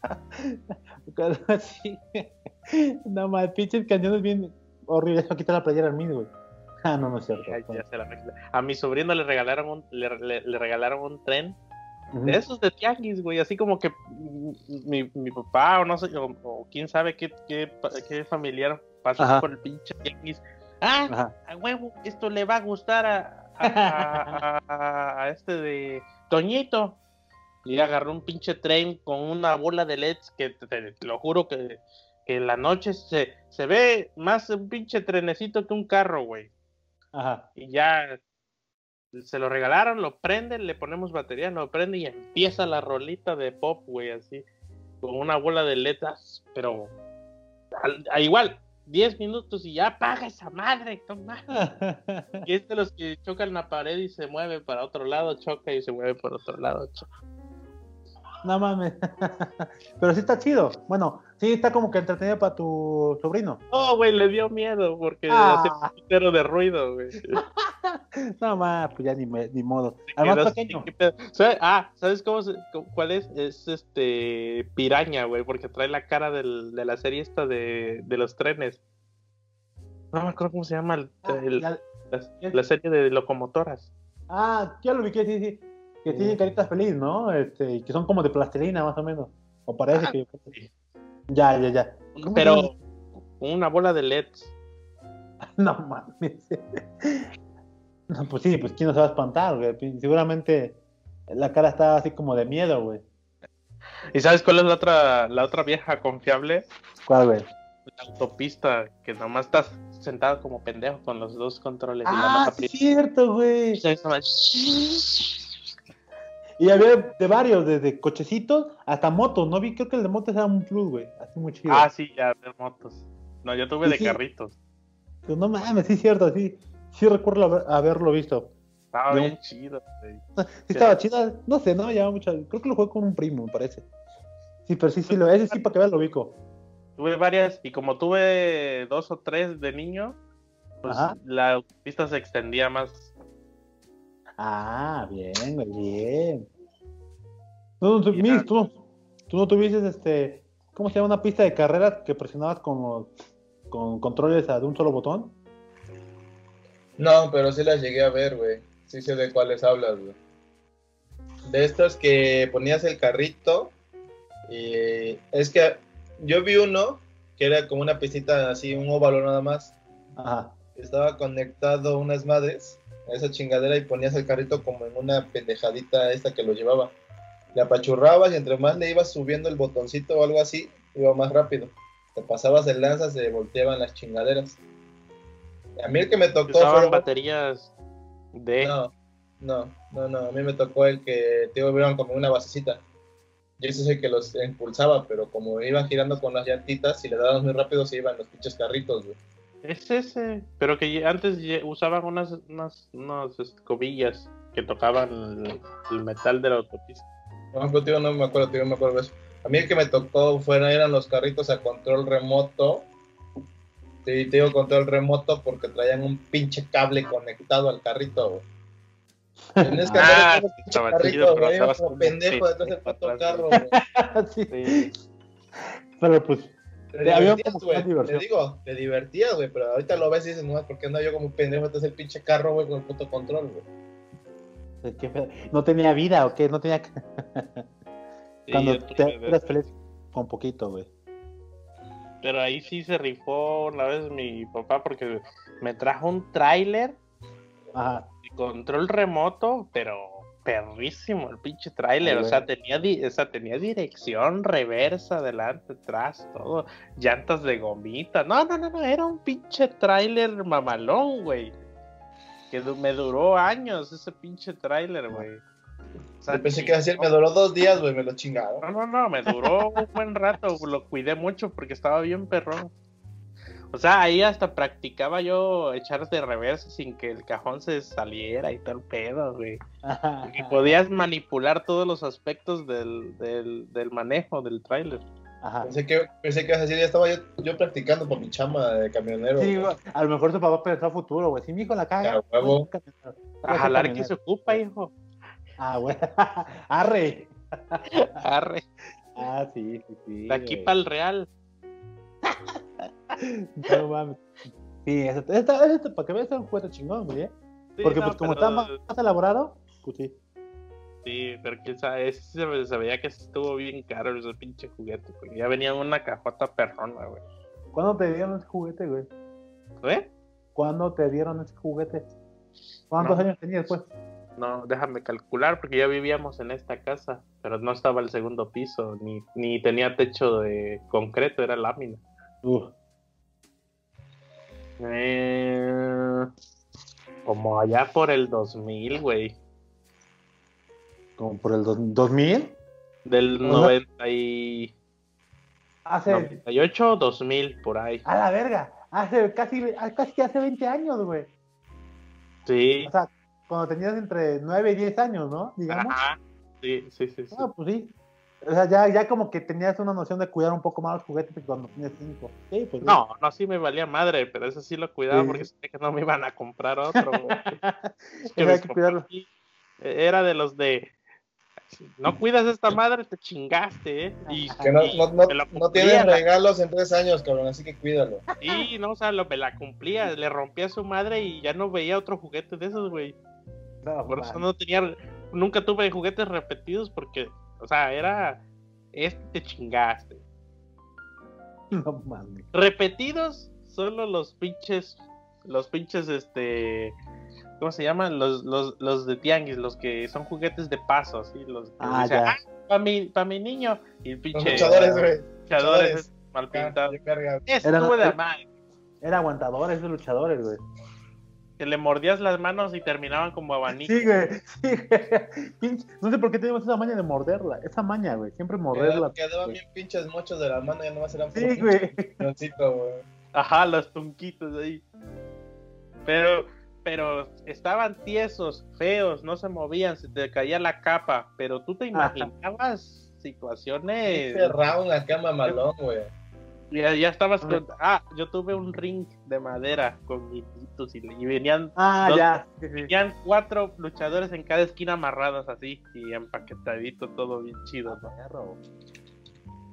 Sí. No más, pinches canciones bien horribles. Voy a quitar la playera al mí, güey. Ah, no, no es cierto. Ya- ya se la. A mi sobrino le regalaron un, le, le- le regalaron un tren de esos de tianguis, güey, así como que mi, mi papá o no sé, o, o quién sabe qué, qué, qué familiar pasó Ajá. por el pinche tianguis. Ah, Ajá. a huevo, esto le va a gustar a- a- a este de Toñito. Y agarró un pinche tren con una bola de LEDs que te, te- te lo juro que, que en la noche se, se ve más un pinche trenecito que un carro, güey. Ajá. Y ya se lo regalaron, lo prenden, le ponemos batería, lo prende y empieza la rolita de pop, güey, así, con una bola de letras, pero al- a igual, 10 minutos y ya apaga esa madre, mames. Y es de los que chocan la pared y se mueve para otro lado, choca y se mueve por otro lado. choca. No mames. Pero sí está chido. Bueno, sí está como que entretenido para tu sobrino. No, güey, le dio miedo porque Ah. hace un putero de ruido, güey. No más, pues ya ni, me- ni modo. Al más Quedó así, pequeño. ¿qué pedo? ¿Sabe- Ah, ¿sabes cómo se- cuál es? Es este piraña, güey, porque trae la cara del- de la serie esta de, de los trenes. No me acuerdo cómo se llama el- Ah, el- la, la serie de locomotoras. ah, ya lo vi que sí, sí. Que Sí. tiene carita feliz, ¿no? Este, y que son como de plastilina, más o menos. O parece Ah, que. sí. Ya, ya, ya. ¿Cómo se Pero una bola de LEDs. No mames. No, pues sí, pues quién no se va a espantar, güey. Seguramente la cara está así como de miedo, güey. ¿Y sabes cuál es la otra, la otra vieja confiable? ¿Cuál, güey? La autopista, que nomás estás sentado como pendejo con los dos controles y la Ah, sí, cierto, güey. Y había de varios, desde cochecitos hasta motos. No vi, creo que el de motos era un plus, güey. Así muy chido. Ah, sí, ya, de motos. No, yo tuve Sí, de sí. carritos. Pero no mames, sí cierto, sí. Sí recuerdo haber- haberlo visto. Estaba bien chido, güey. Sí estaba chida, no sé, no me llamaba mucho. Creo que lo jugué con un primo, me parece. Sí, pero sí, sí, lo, ese sí para que veas lo ubico. Tuve varias, y como tuve dos o tres de niño, pues Ajá. la autopista se extendía más. Ah, bien, güey, bien. Tú, Ya. Miss, tú, tú no tuviste este, ¿cómo se llama? Una pista de carreras que presionabas con, los- con controles a de un solo botón. No, pero sí las llegué a ver, güey. Sí sé de cuáles hablas, güey. De estas que ponías el carrito y es que yo vi uno que era como una pistita así, un óvalo nada más. Ajá. Estaba conectado unas madres a esa chingadera y ponías el carrito como en una pendejadita esta que lo llevaba. Le apachurrabas y entre más le ibas subiendo el botoncito o algo así, iba más rápido. Te pasabas el lanza, se volteaban las chingaderas. A mí el que me tocó Usaban fue- baterías de. no, no, no, no. A mí me tocó el que te iban como una basecita. Yo ese es el que los impulsaba, pero como iban girando con las llantitas y le dabas muy rápido, se iban los pinches carritos, güey. Es ese, pero que antes usaban unas, unas, unas escobillas que tocaban el, el metal de la autopista. No, pero, tío, no me acuerdo, tío, no me acuerdo de eso. A mí el que me tocó fueron, eran los carritos a control remoto. Sí, te digo control remoto porque traían un pinche cable conectado al carrito, güey. Tienes que Ah, estaba carrito, pero como pendejo detrás del puto carro, güey. güey. sí. Sí. Pero pues, Te divertías, güey. Te digo, te divertías, güey, pero ahorita lo ves y dices, no, ¿por qué ando yo como un pendejo detrás del pinche carro, güey, con el puto control, güey? no tenía vida o qué, no tenía. Sí, Cuando te eras feliz con poquito, güey. Pero ahí sí se rifó una vez mi papá porque me trajo un tráiler Ajá. control remoto, pero perrísimo el pinche tráiler, o sea, tenía di- o sea, tenía dirección, reversa, adelante, atrás, todo, llantas de gomita. No, no, no, no, era un pinche tráiler mamalón, güey. Que du- me duró años ese pinche tráiler, güey. O sea, pensé que así me duró dos días, güey, me lo chingaron. No, no, no, me duró un buen rato, lo cuidé mucho porque estaba bien perrón. O sea, ahí hasta practicaba yo echar de reversa sin que el cajón se saliera y todo el pedo, güey. Y podías manipular todos los aspectos del, del, del manejo del tráiler. Ajá. Pensé que, pensé que así ya estaba yo, yo practicando por mi chama de camionero. Sí, güey. a lo mejor su papá pensó a futuro, güey. Si mi hijo la caga. A huevo. A jalar que se ocupa, hijo. Ah, güey. Arre. Arre, Ah, sí, sí, sí. de aquí para el real. No mames. Sí, eso, para que veas, es un juguete chingón, güey. ¿eh? Sí, Porque no, pues como pero- está más, más elaborado, pues sí. Sí, pero quién sabe, ese se, se veía que estuvo bien caro ese pinche juguete, porque ya venía en una cajota perrona, güey. ¿Cuándo te dieron ese juguete, güey? ¿Eh? ¿Cuándo te dieron ese juguete? ¿Cuántos No. años tenías, pues? No, déjame calcular, porque ya vivíamos en esta casa, pero no estaba el segundo piso, ni, ni tenía techo de concreto, era lámina. Uf. Eh, como allá por el 2000, güey. Como por el dos- 2000. Del Ajá. 90 y... Hace. 98 2000, por ahí. A la verga. Hace casi, casi que hace 20 años, güey. Sí. O sea, cuando tenías entre 9 y 10 años, ¿no? Digamos. Ajá. Sí, sí, sí. sí. Ah, pues sí. O sea, ya, ya como que tenías una noción de cuidar un poco más los juguetes que cuando tenías 5. Sí, pues sí. No, no, sí me valía madre, pero eso sí lo cuidaba Sí. porque sabía que no me iban a comprar otro. güey. Es que que cuidarlo. eh, Era de los de. No cuidas esta madre, te chingaste, ¿eh? Y, Que no, y no, no, lo no la- regalos en tres años, cabrón, así que cuídalo. Sí, no, o sea, lo, me la cumplía, le rompía a su madre y ya no veía otro juguete de esos, güey. No, Por eso no tenía, nunca tuve juguetes repetidos porque, o sea, era, este te chingaste. No mames. Repetidos, solo los pinches, los pinches, este, ¿cómo se llaman? Los, los, los de tianguis, los que son juguetes de paso, así, los que Ah, dicen, ya. "Ah, pa' mi, pa' mi niño, y el Los pinche luchadores, güey. luchadores luchadores. mal Acá, pintados. estuvo de madre. Era aguantadores esos luchadores, güey. Que le mordías las manos y terminaban como abanico. Sí, güey. Sí, güey. Pinche- No sé por qué tenemos esa maña de morderla. Esa maña, güey. Siempre morderla. Quedaban quedaban bien pinches mochos de la mano, ya nomás eran Sí, güey. Ajá, los tunquitos ahí. Pero, pero estaban tiesos, feos, no se movían, se te caía la capa. Pero tú te Ajá. imaginabas situaciones. Cerrado una cama malón, güey. Ya, ya estabas con. Ah, yo tuve un ring de madera con guijitos y, y venían, Ah, Dos- ya. Venían cuatro luchadores en cada esquina amarrados así y empaquetadito, todo bien chido, ¿no?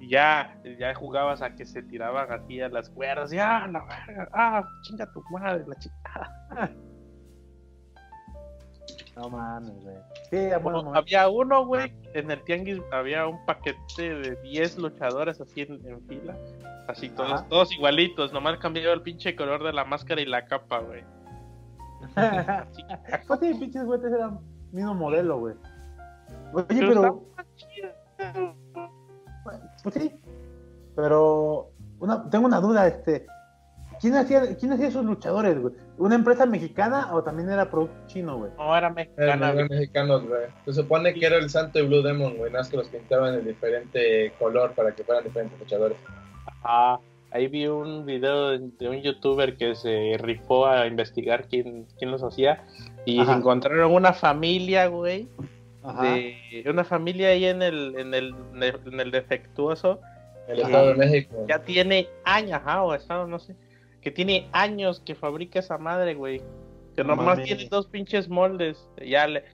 Ya, ya jugabas a que se tiraban así a las cuerdas, y ah, la verga, ah, chinga tu madre, la chica. No mames, güey. Sí, a buenos momentos. Había uno, güey, en el tianguis había un paquete de 10 luchadores así en, en fila, así todos, Ajá. todos igualitos, nomás cambiaba el pinche color de la máscara y la capa, güey. Pues sí, pinches güeyes eran mismo modelo, güey. Oye, pero pero. Pues sí. Pero. Una, tengo una duda, este. ¿Quién hacía, ¿Quién hacía esos luchadores, güey? ¿Una empresa mexicana o también era producto chino, güey? No, era mexicana, güey. mexicanos, güey. Se supone que era el Santo y Blue Demon, güey. Nada más que los pintaban en diferente color para que fueran diferentes luchadores. Ah, ahí vi un video de, de un youtuber que se rifó a investigar quién, quién los hacía y Ajá. encontraron una familia, güey, Ajá. de una familia ahí en el, en el, en el defectuoso, El Ajá. Estado de México. ya tiene años, ajá, o estado, no sé, que tiene años que fabrica esa madre, güey, que No nomás mames. tiene dos pinches moldes, ya le,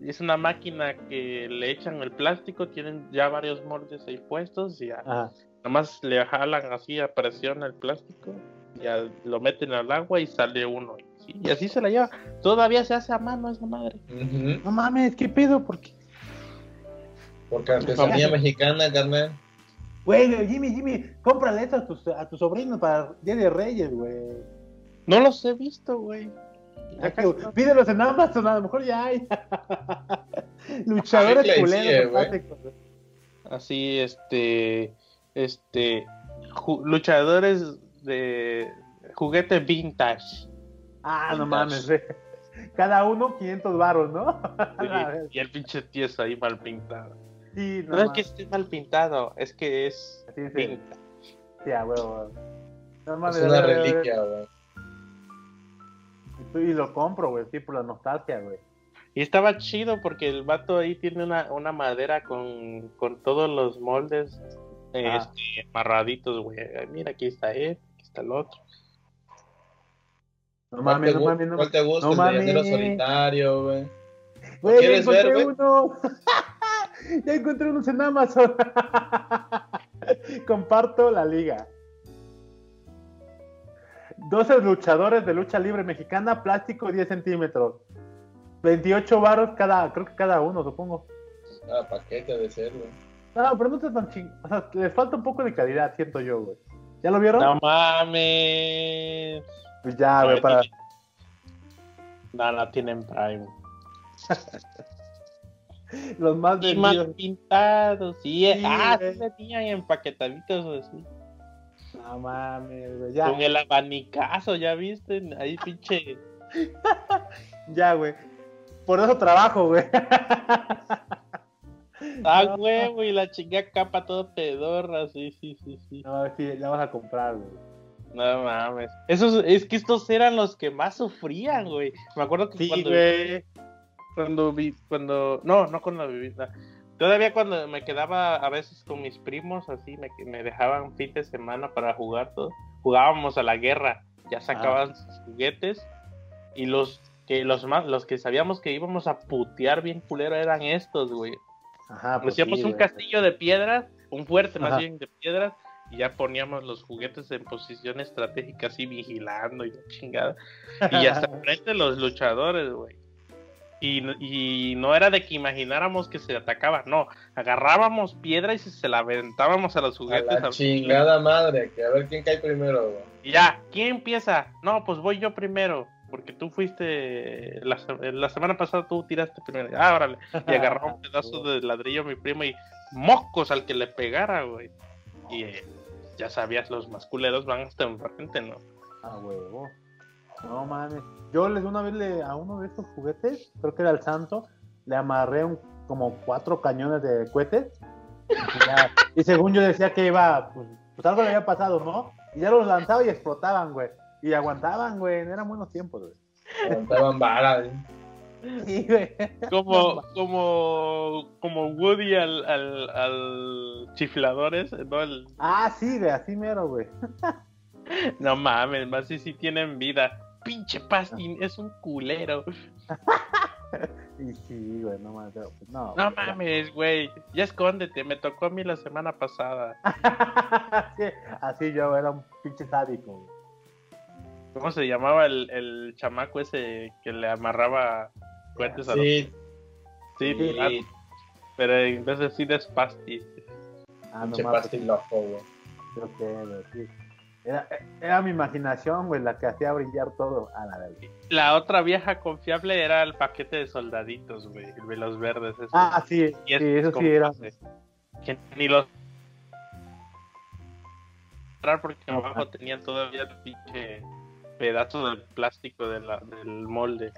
es una máquina que le echan el plástico, tienen ya varios moldes ahí puestos y ya Ajá. Nomás le jalan así a presión el plástico, ya lo meten al agua y sale uno. Sí, y así se la lleva. Todavía se hace a mano esa madre. No mames, ¿qué pedo? ¿Por qué? Porque artesanía mexicana, carnal. Güey, Jimmy, Jimmy, cómprale eso a tus, a tus sobrinos para Día de Reyes, güey. No los he visto, güey. Pídelos en Amazon, a lo mejor ya hay. Luchadores culeros. Así, este, este, ju- luchadores de juguete vintage. Ah, no mames, güey. Cada uno 500 baros, ¿no? Sí, y el pinche tieso ahí mal pintado. Sí, No, es que esté mal pintado, es que es Sí, sí. pinta. Sí, a huevo. No Es mames, una reliquia, güey. Y lo compro, güey, sí, por la nostalgia, güey. Y estaba chido porque el vato ahí tiene una, una madera con, con todos los moldes eh, Ah. este, amarraditos, güey. Mira, aquí está él, aquí está el otro. No ¿Cuál mames, no mames, no ¿Cuál te gusta? no el mames. solitario, güey. Ya quieres ver, güey? ya encontré unos en Amazon. Comparto la liga. 12 luchadores de lucha libre mexicana, plástico 10 centímetros. 28 varos cada, creo que cada uno, supongo. Ah, paquete de ser, güey. No, pero no está tan ching... O sea, les falta un poco de calidad, siento yo, güey. ¿Ya lo vieron? No mames. Pues ya, güey, para... No, no tienen Prime. Los más Y vendidos. pintados. Sí, Sí, ah, sí venían empaquetaditos así. No mames, güey. Ya, Con el abanicazo, ¿ya viste? Ahí pinche. ya, güey. Por eso trabajo, güey. Ah, No. huevo, y la chingada capa todo pedorra, sí, sí, sí, sí. No, sí, ya vas a comprar, güey. No mames. Esos, es que estos eran los que más sufrían, güey. Me acuerdo que Sí, cuando, güey. Cuando vi, cuando, no, no cuando viví, no. Todavía cuando me quedaba a veces con mis primos, así, me, me dejaban fin de semana para jugar todo. Jugábamos a la guerra, ya sacaban sus juguetes y los que los más, los que sabíamos que íbamos a putear bien culero eran estos, güey. Ajá, pues hacíamos sí, un güey. castillo de piedras, un fuerte más bien de piedras, y ya poníamos los juguetes en posición estratégica, así vigilando y la chingada. Y hasta enfrente los luchadores, güey. Y, no- y no era de que imagináramos que se atacaban, no. Agarrábamos piedra y se, se la aventábamos a los A juguetes. la al- chingada madre, que a ver quién cae primero, güey. Y ya, ¿quién empieza? No, pues voy yo primero. Porque tú fuiste. La, se- la semana pasada tú tiraste primero. Ah, órale. Y agarraba un pedazo de ladrillo a mi primo y mocos al que le pegara, güey. Y eh, ya sabías, los masculeros van hasta enfrente, ¿no? Ah, huevo. No mames. Yo les una vez le, a uno de estos juguetes, creo que era el santo, le amarré un, como cuatro cañones de cohetes. Y, ya- y según yo decía que iba, pues, pues algo le había pasado, ¿no? Y ya los lanzaba y explotaban, güey. Y aguantaban, güey. Eran buenos tiempos, güey. Vara, ¿eh? Sí, güey. Como, como, como Woody al, al, al chifladores, ¿no? El- Ah, sí, güey, así mero, güey. no mames, más si sí tienen vida. Pinche Pastin es un culero. Y sí, güey, no mames. pues, no, mames, güey. Ya escóndete, me tocó a mí la semana pasada. Sí, así yo era un pinche sádico, güey. ¿Cómo se llamaba el, el chamaco ese que le amarraba cohetes a los... Sí, Sí, sí. ah, pero en vez de sí de Spasti. Ah, no pinche mames. pastiloco, güey. Yo qué, güey, sí. Era, era mi imaginación, güey, la que hacía brillar todo a la vez. La otra vieja confiable era el paquete de soldaditos, güey, el de los verdes. esos. Ah, sí, sí, eso sí era. Que ni los... Porque abajo ah. tenían todavía el pinche pedazo de plástico de la- del molde.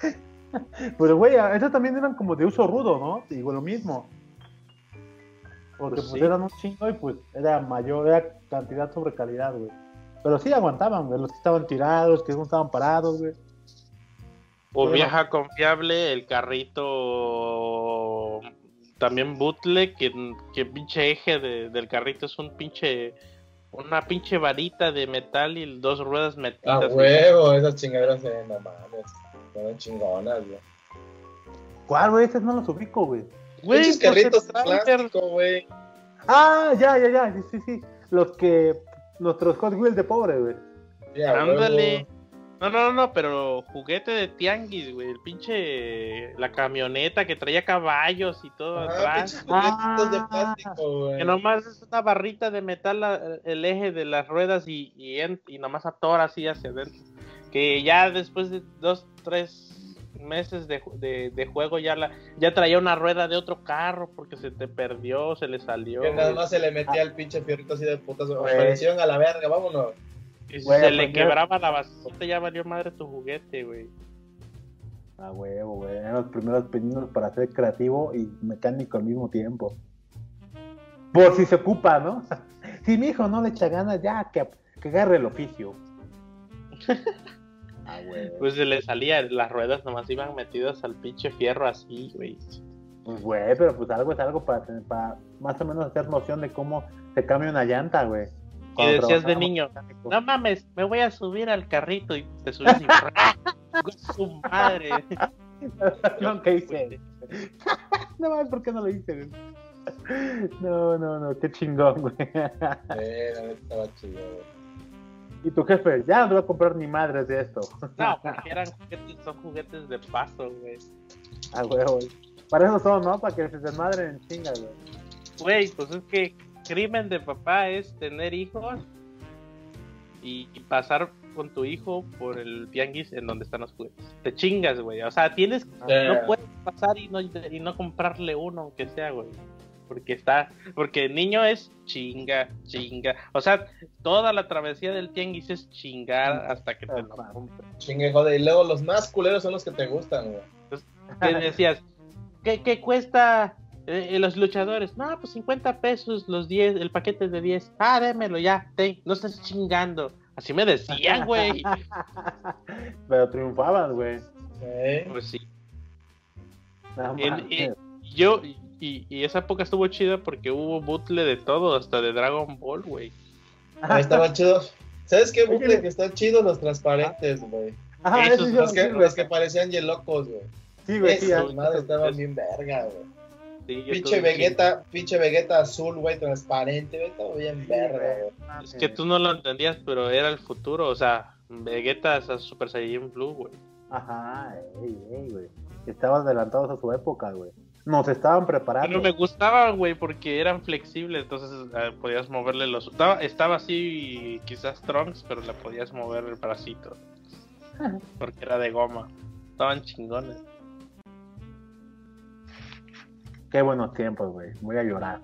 Pero, güey, esas también eran como de uso rudo, ¿no? Digo, lo mismo. Porque Pues pues, sí. eran un chingo y pues era mayor, era cantidad sobre calidad, güey. Pero sí aguantaban, güey, los que estaban tirados, que no estaban parados, güey. O Bueno. vieja confiable, el carrito también bootleg, que, que pinche eje de- del carrito es un pinche una pinche varita de metal y dos ruedas A metidas. huevo, esas chingaderas de no mames. Eran chingonas, güey. ¿Cuál, güey? Esos no los ubico, güey. Güey, pues, carritos de plástico, güey. Ah, ya, ya, ya, sí, sí, sí. Los que, nuestros Hot Wheels de pobre, güey. Ándale. No, no, no, pero juguete de tianguis, güey. El pinche. La camioneta que traía caballos y todo Ajá, atrás. juguetitos de Ah. plástico, güey. Que nomás es una barrita de metal la- el eje de las ruedas y, y, en- y nomás atora así hacia adentro. Que ya después de dos, tres meses de, ju- de, de juego ya la ya traía una rueda de otro carro porque se te perdió, se le salió. Que nada más se le metía el pinche fierrito así de putas. Aparecieron a la verga, vámonos. Y si se le quebraba la vasija, ya valió madre tu juguete, güey. A huevo, güey. Eran los primeros pininos para ser creativo y mecánico al mismo tiempo. Por si se ocupa, ¿no? Si mi hijo no le echa ganas, ya que, que agarre el oficio. A huevo. Pues se le salía, las ruedas nomás iban metidas al pinche fierro así, güey. Pues, güey, pero pues algo es algo para, tener- para más o menos hacer noción de cómo se cambia una llanta, güey. Y decías de niño, no mames, me voy a subir al carrito y te subes y ¡ah! su madre. No, ¿qué hice? no mames, ¿por qué no lo hice? No, no, no, qué chingón, güey. Neta estaba chido, güey. Y tu jefe, ya no te voy a comprar ni madres de esto. No, porque eran juguetes, son juguetes de paso, güey. Ah, huevo. Para eso son, ¿no? Para que se desmadren en chinga, güey. Güey, pues es que crimen de papá es tener hijos y, y pasar con tu hijo por el tianguis en donde están los juguetes. Te chingas, güey. O sea, tienes, Eh. no puedes pasar y no, y no comprarle uno, aunque sea, güey. Porque está, porque el niño es chinga, chinga. O sea, toda la travesía del tianguis es chingar hasta que te lo. Chingue, joder. Y luego los más culeros son los que te gustan, güey. ¿Qué decías? ¿Qué, qué cuesta eh, los luchadores? No, pues 50 pesos los 10, el paquete de 10. Ah, démelo ya, ten, no estás chingando. Así me decían, güey. Pero triunfaban, güey. ¿Eh? Pues sí. No El- el- yo, y, y esa época estuvo chida porque hubo bootle de todo, hasta de Dragon Ball, güey. Ahí estaban chidos. ¿Sabes qué Oye, bucle que están chidos? Los transparentes, güey. Ajá, esos Los que, los que parecían locos, güey. Sí, güey, sí, madres estaban es- bien verga, güey. Sí, Pinche Vegeta, pinche Vegeta azul, güey, transparente, güey, todo bien verga, güey. Es que tú no lo entendías, pero era el futuro, o sea, Vegeta es a Super Saiyan Blue, güey. Ajá, ey, ey, güey. Estaban adelantados a su época, güey. Nos estaban preparando. Pero me gustaban, güey, porque eran flexibles, entonces eh, podías moverle los... Estaba, estaba así, quizás Trunks, pero le podías mover el bracito. Porque era de goma. Estaban chingones. Qué buenos tiempos, güey. Voy a llorar.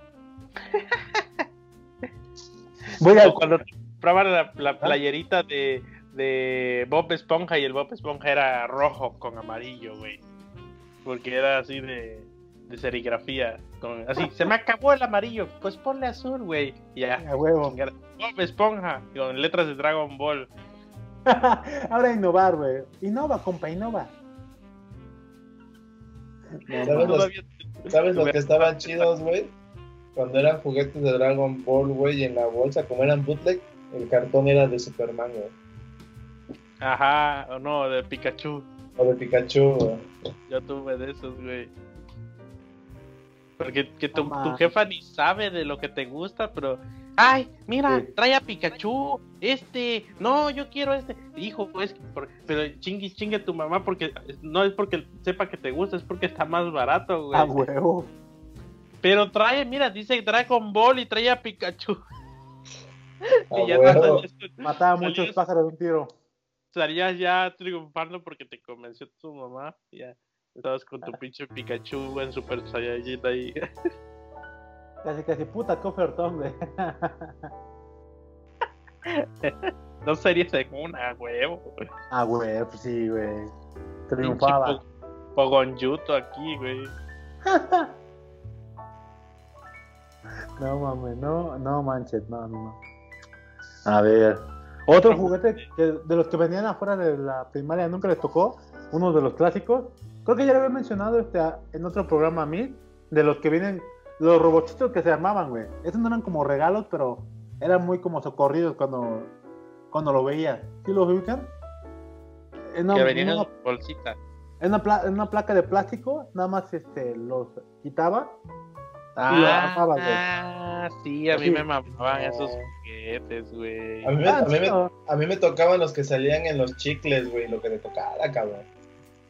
Voy a. Cuando compraban la, la playerita de, de Bob Esponja y el Bob Esponja era rojo con amarillo, güey. Porque era así de, de serigrafía. Con, así, se me acabó el amarillo, pues ponle azul, güey. Y ya. A huevo. Bob Esponja con letras de Dragon Ball. Ahora innovar, güey. Innova, compa, innova. No, ¿Sabes los- ¿Sabes lo que estaban chidos, güey? Cuando eran juguetes de Dragon Ball, güey, y en la bolsa, como eran bootleg, el cartón era de Superman, güey. Ajá, o no, de Pikachu. O de Pikachu, güey. Yo tuve de esos, güey. Porque que tu, jefa ni sabe de lo que te gusta, pero. ¡Ay! Mira, Sí. trae a Pikachu. Este. No, yo quiero este. Hijo, es que por- pero chingue, chingue tu mamá porque no es porque sepa que te gusta, es porque está más barato, güey. A huevo. Pero trae, mira, dice Dragon Ball y trae a Pikachu. A y ya huevo. no salías, Mataba a salías- muchos pájaros de un tiro. salías ya triunfando porque te convenció tu mamá. Ya. Estabas con tu pinche Pikachu en Super Saiyajin ahí. Casi, casi, puta, qué ofertón, güey. No sería segunda, huevo. Ah, güey, pues sí, güey. Triunfaba. Pogonjuto aquí, güey. No mames, no, no manches, no, no, no. A ver. Otro juguete que, de los que venían afuera de la primaria nunca les tocó, uno de los clásicos. Creo que ya lo había mencionado este, en otro programa a mí, de los que vienen, los robotitos que se armaban, güey. Esos no eran como regalos, pero eran muy como socorridos cuando, cuando lo veías. ¿Sí los ubican? En una, que venían en una- bolsita. en una pla- en una placa de plástico, nada más este, los quitaba y lo armabas, güey. Ah, sí, a mí Sí. me mamaban esos juguetes, güey. A mí, me, Ah, a, mí me, chido. a mí me tocaban los que salían en los chicles, güey, lo que te tocaba, cabrón.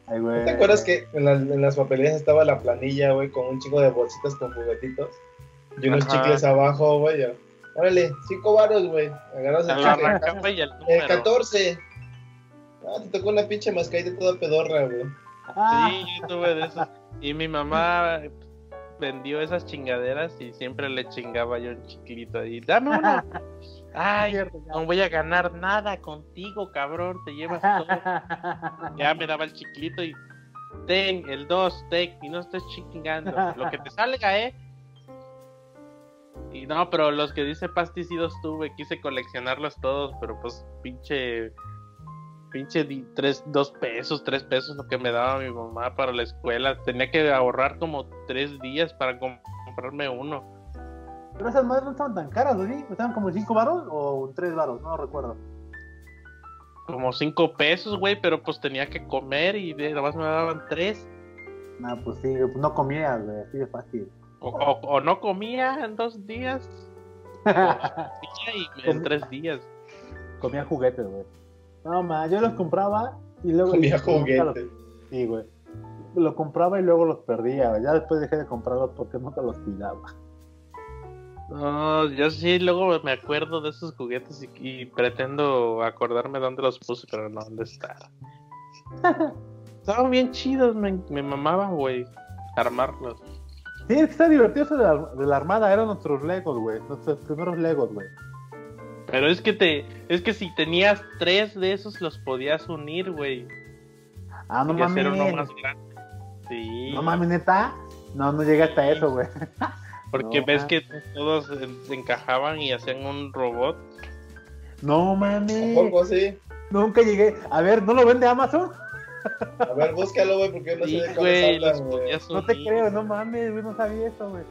Ay, güey. ¿Te acuerdas que en las, en las papelerías estaba la planilla, güey, con un chico de bolsitas con juguetitos? Y unos Ajá. chicles abajo, güey. Órale, cinco varos, güey. Agarras el chicle. y el Eh, número. 14. Ah, te tocó una pinche mascarita toda pedorra, güey. Ah, Sí, yo tuve de esos. Y mi mamá vendió esas chingaderas y siempre le chingaba yo un chiquito ahí. Dame uno. Ay, Cierto, no voy a ganar nada contigo, cabrón. Te llevas todo. Ya me daba el chiquito y ten el 2, ten, y no estés chingando. Lo que te salga, eh. Y no, pero los que dice Pasti sí los tuve, quise coleccionarlos todos, pero pues pinche. Pinche tres, dos pesos, tres pesos lo que me daba mi mamá para la escuela. Tenía que ahorrar como tres días para com- comprarme uno. Pero esas madres no estaban tan caras, ¿o ¿sí? ¿Estaban como 5 varos o 3 varos? No recuerdo. Como cinco pesos, güey, pero pues tenía que comer y de, nomás me daban tres. Nah, pues sí, pues no comías, güey, así de fácil. O, o- o no comía en dos días, comía y en tres días. Comía juguetes, güey. No, ma, yo los compraba y luego... Comía y nunca los- juguetes. Sí, güey. Lo compraba y luego los perdía, güey. Ya después dejé de comprarlos porque nunca los cuidaba. No, yo sí, luego me acuerdo de esos juguetes y, y pretendo acordarme dónde los puse, pero no, dónde están. Estaban bien chidos, me, me mamaban, güey, armarlos. Sí, es que está divertido eso de la, de la armada. Eran nuestros Legos, güey. Nuestros primeros Legos, güey. Pero es que te, es que si tenías tres de esos los podías unir, güey, Ah, no hacer uno mames. más grande. Sí. No mames, neta. No, no llegué hasta eso, güey. Porque No, ves que todos encajaban y hacían un robot. No ¿A mames. poco así? Nunca llegué. A ver, ¿no lo vende Amazon? A ver, búscalo, güey, porque no Sí, sé de güey, hablan, güey. No te creo, no mames, güey. No sabía eso, güey.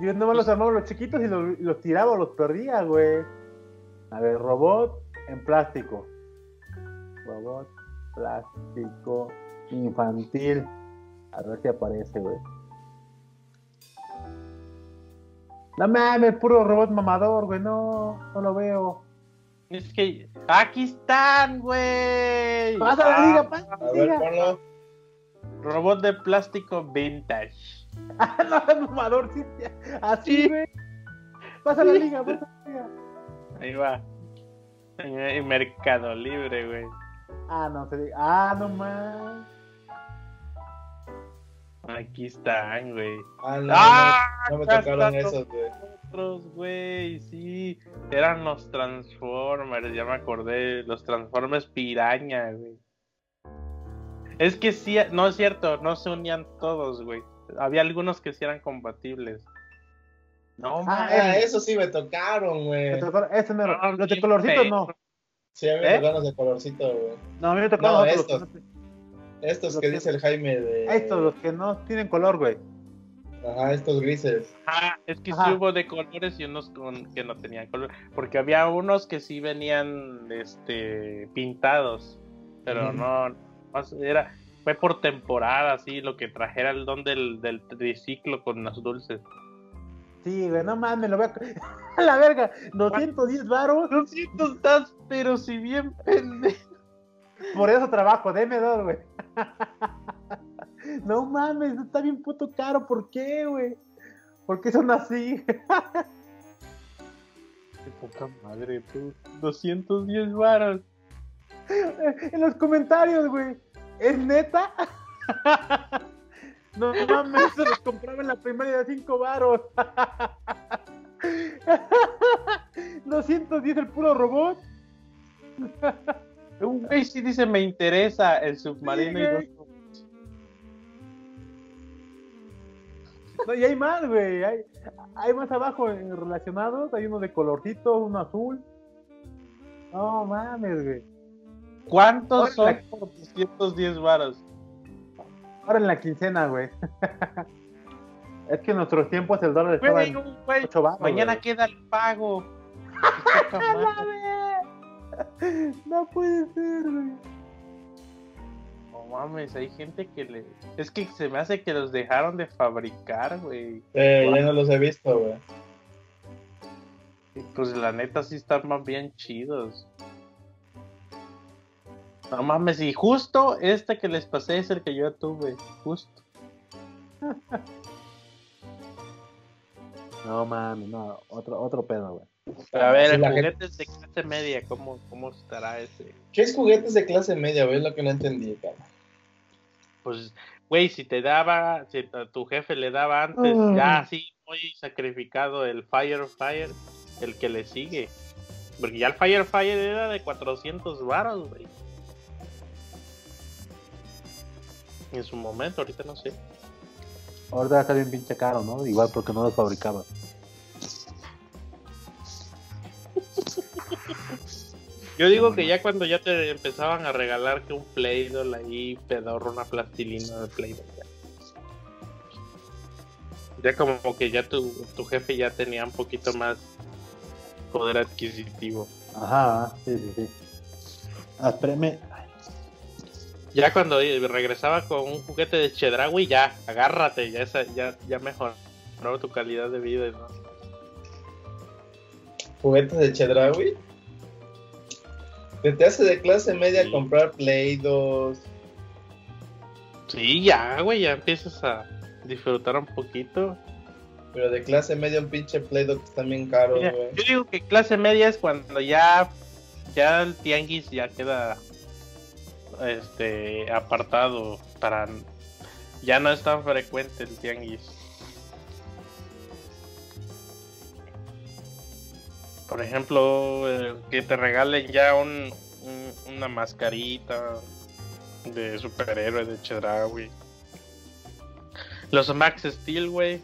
Yo nomás los armaba los chiquitos y los, los tiraba o los perdía, güey. A ver, robot en plástico. Robot plástico infantil. A ver si aparece, güey. No mames, puro robot mamador, güey. No, no lo veo. Es que aquí están, güey. Pasa la Ah, liga, pasa A la ver, liga. ponlo. Robot de plástico vintage. Ah, no, es mamador, sí. Así, Sí. güey. Pasa la liga, pasa la liga. Ahí va. En, en Mercado Libre, güey. Ah, no se diga. Ah, no mames. Aquí están, güey. Ah, no, ¡Ah! no, no me tocaron esos, güey. Otros, güey, sí. Eran los Transformers, ya me acordé. Los Transformers Piraña, güey. Es que sí, no es cierto, no se unían todos, güey. Había algunos que sí eran compatibles. No, Ah, mames. Ah, esos sí me tocaron, güey. Me tocó- Ese no, No, los de colorcitos no. Sí, a mí me ¿Eh? tocaron los de colorcito, güey. No, a mí me No, otros, estos. Estos Los que que- dice el Jaime de. Estos, los que no tienen color, güey. Ajá, estos grises. Ah, es que sí Ajá. hubo de colores y unos con, que no tenían color. Porque había unos que sí venían este pintados. Pero no, no era, fue por temporada, así, lo que trajera el don del, del triciclo con los dulces. Sí, güey, no mames, lo voy a. a la verga, 210 varos. Lo siento, estás, pero si bien pendejo. Por eso trabajo, deme dos, güey. No mames, está bien puto caro, ¿por qué, güey? ¿Por qué son así? Qué poca madre, tú. 210 varas. En los comentarios, güey. ¿Es neta? No mames, se los compraba en la primaria de 5 varos. 210 el puro robot. Un güey sí dice, me interesa el submarino Sí, y dos- No, y hay más, güey. Hay, hay más abajo relacionados. Hay uno de colorcito, uno azul. No mames, güey. ¿Cuántos son por 210 varas? Ahora en la quincena, güey. es que en nuestros tiempos el dólar estaba Güey, en un güey, 8 baros. mañana güey. queda el pago. ¡No puede ser, güey. No mames, hay gente que le. Es que se me hace que los dejaron de fabricar, güey. Eh, ya no los he visto, güey. Y Pues la neta sí están más bien chidos. No mames, y justo este que les pasé es el que yo tuve. Justo. No mames, no. Otro, otro pedo, güey. A ver, Sí, juguetes de clase media, ¿cómo, ¿cómo estará ese? ¿Qué es juguetes de clase media, güey? Es lo que no entendí, cabrón. Pues, güey, si te daba, si a tu jefe le daba antes, Ah. ya así, muy sacrificado el Fire Fire, el que le sigue. Porque ya el Fire Fire era de 400 varos, güey. En su momento, ahorita no sé. Ahorita está bien pinche caro, ¿no? Igual porque no los fabricaba. Yo digo que ya cuando ya te empezaban a regalar que un Play-Doh ahí, pedorro, una plastilina de Play-Doh. Ya. ya como que ya tu, tu jefe ya tenía un poquito más poder adquisitivo. Ajá, sí, sí, sí. Ah, espérame. Ya cuando regresaba con un juguete de Chedraui, ya, agárrate, ya esa, ya, ya mejoró tu calidad de vida. ¿no? ¿Juguetes de Chedraui? ¿Qué te hace de clase media Sí. comprar Play 2? Sí, ya, güey, ya empiezas a disfrutar un poquito. Pero de clase media un pinche Play 2 que están bien caros, güey. yo digo que clase media es cuando ya, ya el tianguis ya queda este apartado para ya no es tan frecuente el tianguis. Por ejemplo, eh, que te regalen ya un, un- una mascarita de superhéroe de Chedraui. Los Max Steel, güey.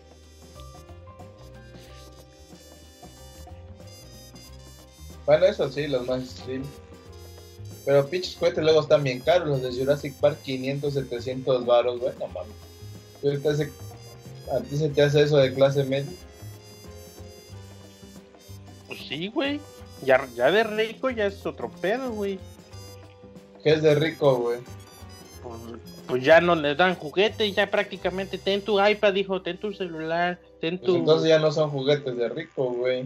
Bueno, eso sí, los más stream. Pero pinches cohetes luego están bien caros. Los de Jurassic Park, 500, 700 baros, güey. No mames. ¿Y ahorita se- ¿A ti se te hace eso de clase media? Pues sí, güey. Ya, ya de rico ya es otro pedo, güey. ¿Qué es de rico, güey? Pues, pues ya no les dan juguetes, ya prácticamente ten tu iPad, hijo, ten tu celular, ten Pues tu... entonces ya no son juguetes de rico, güey.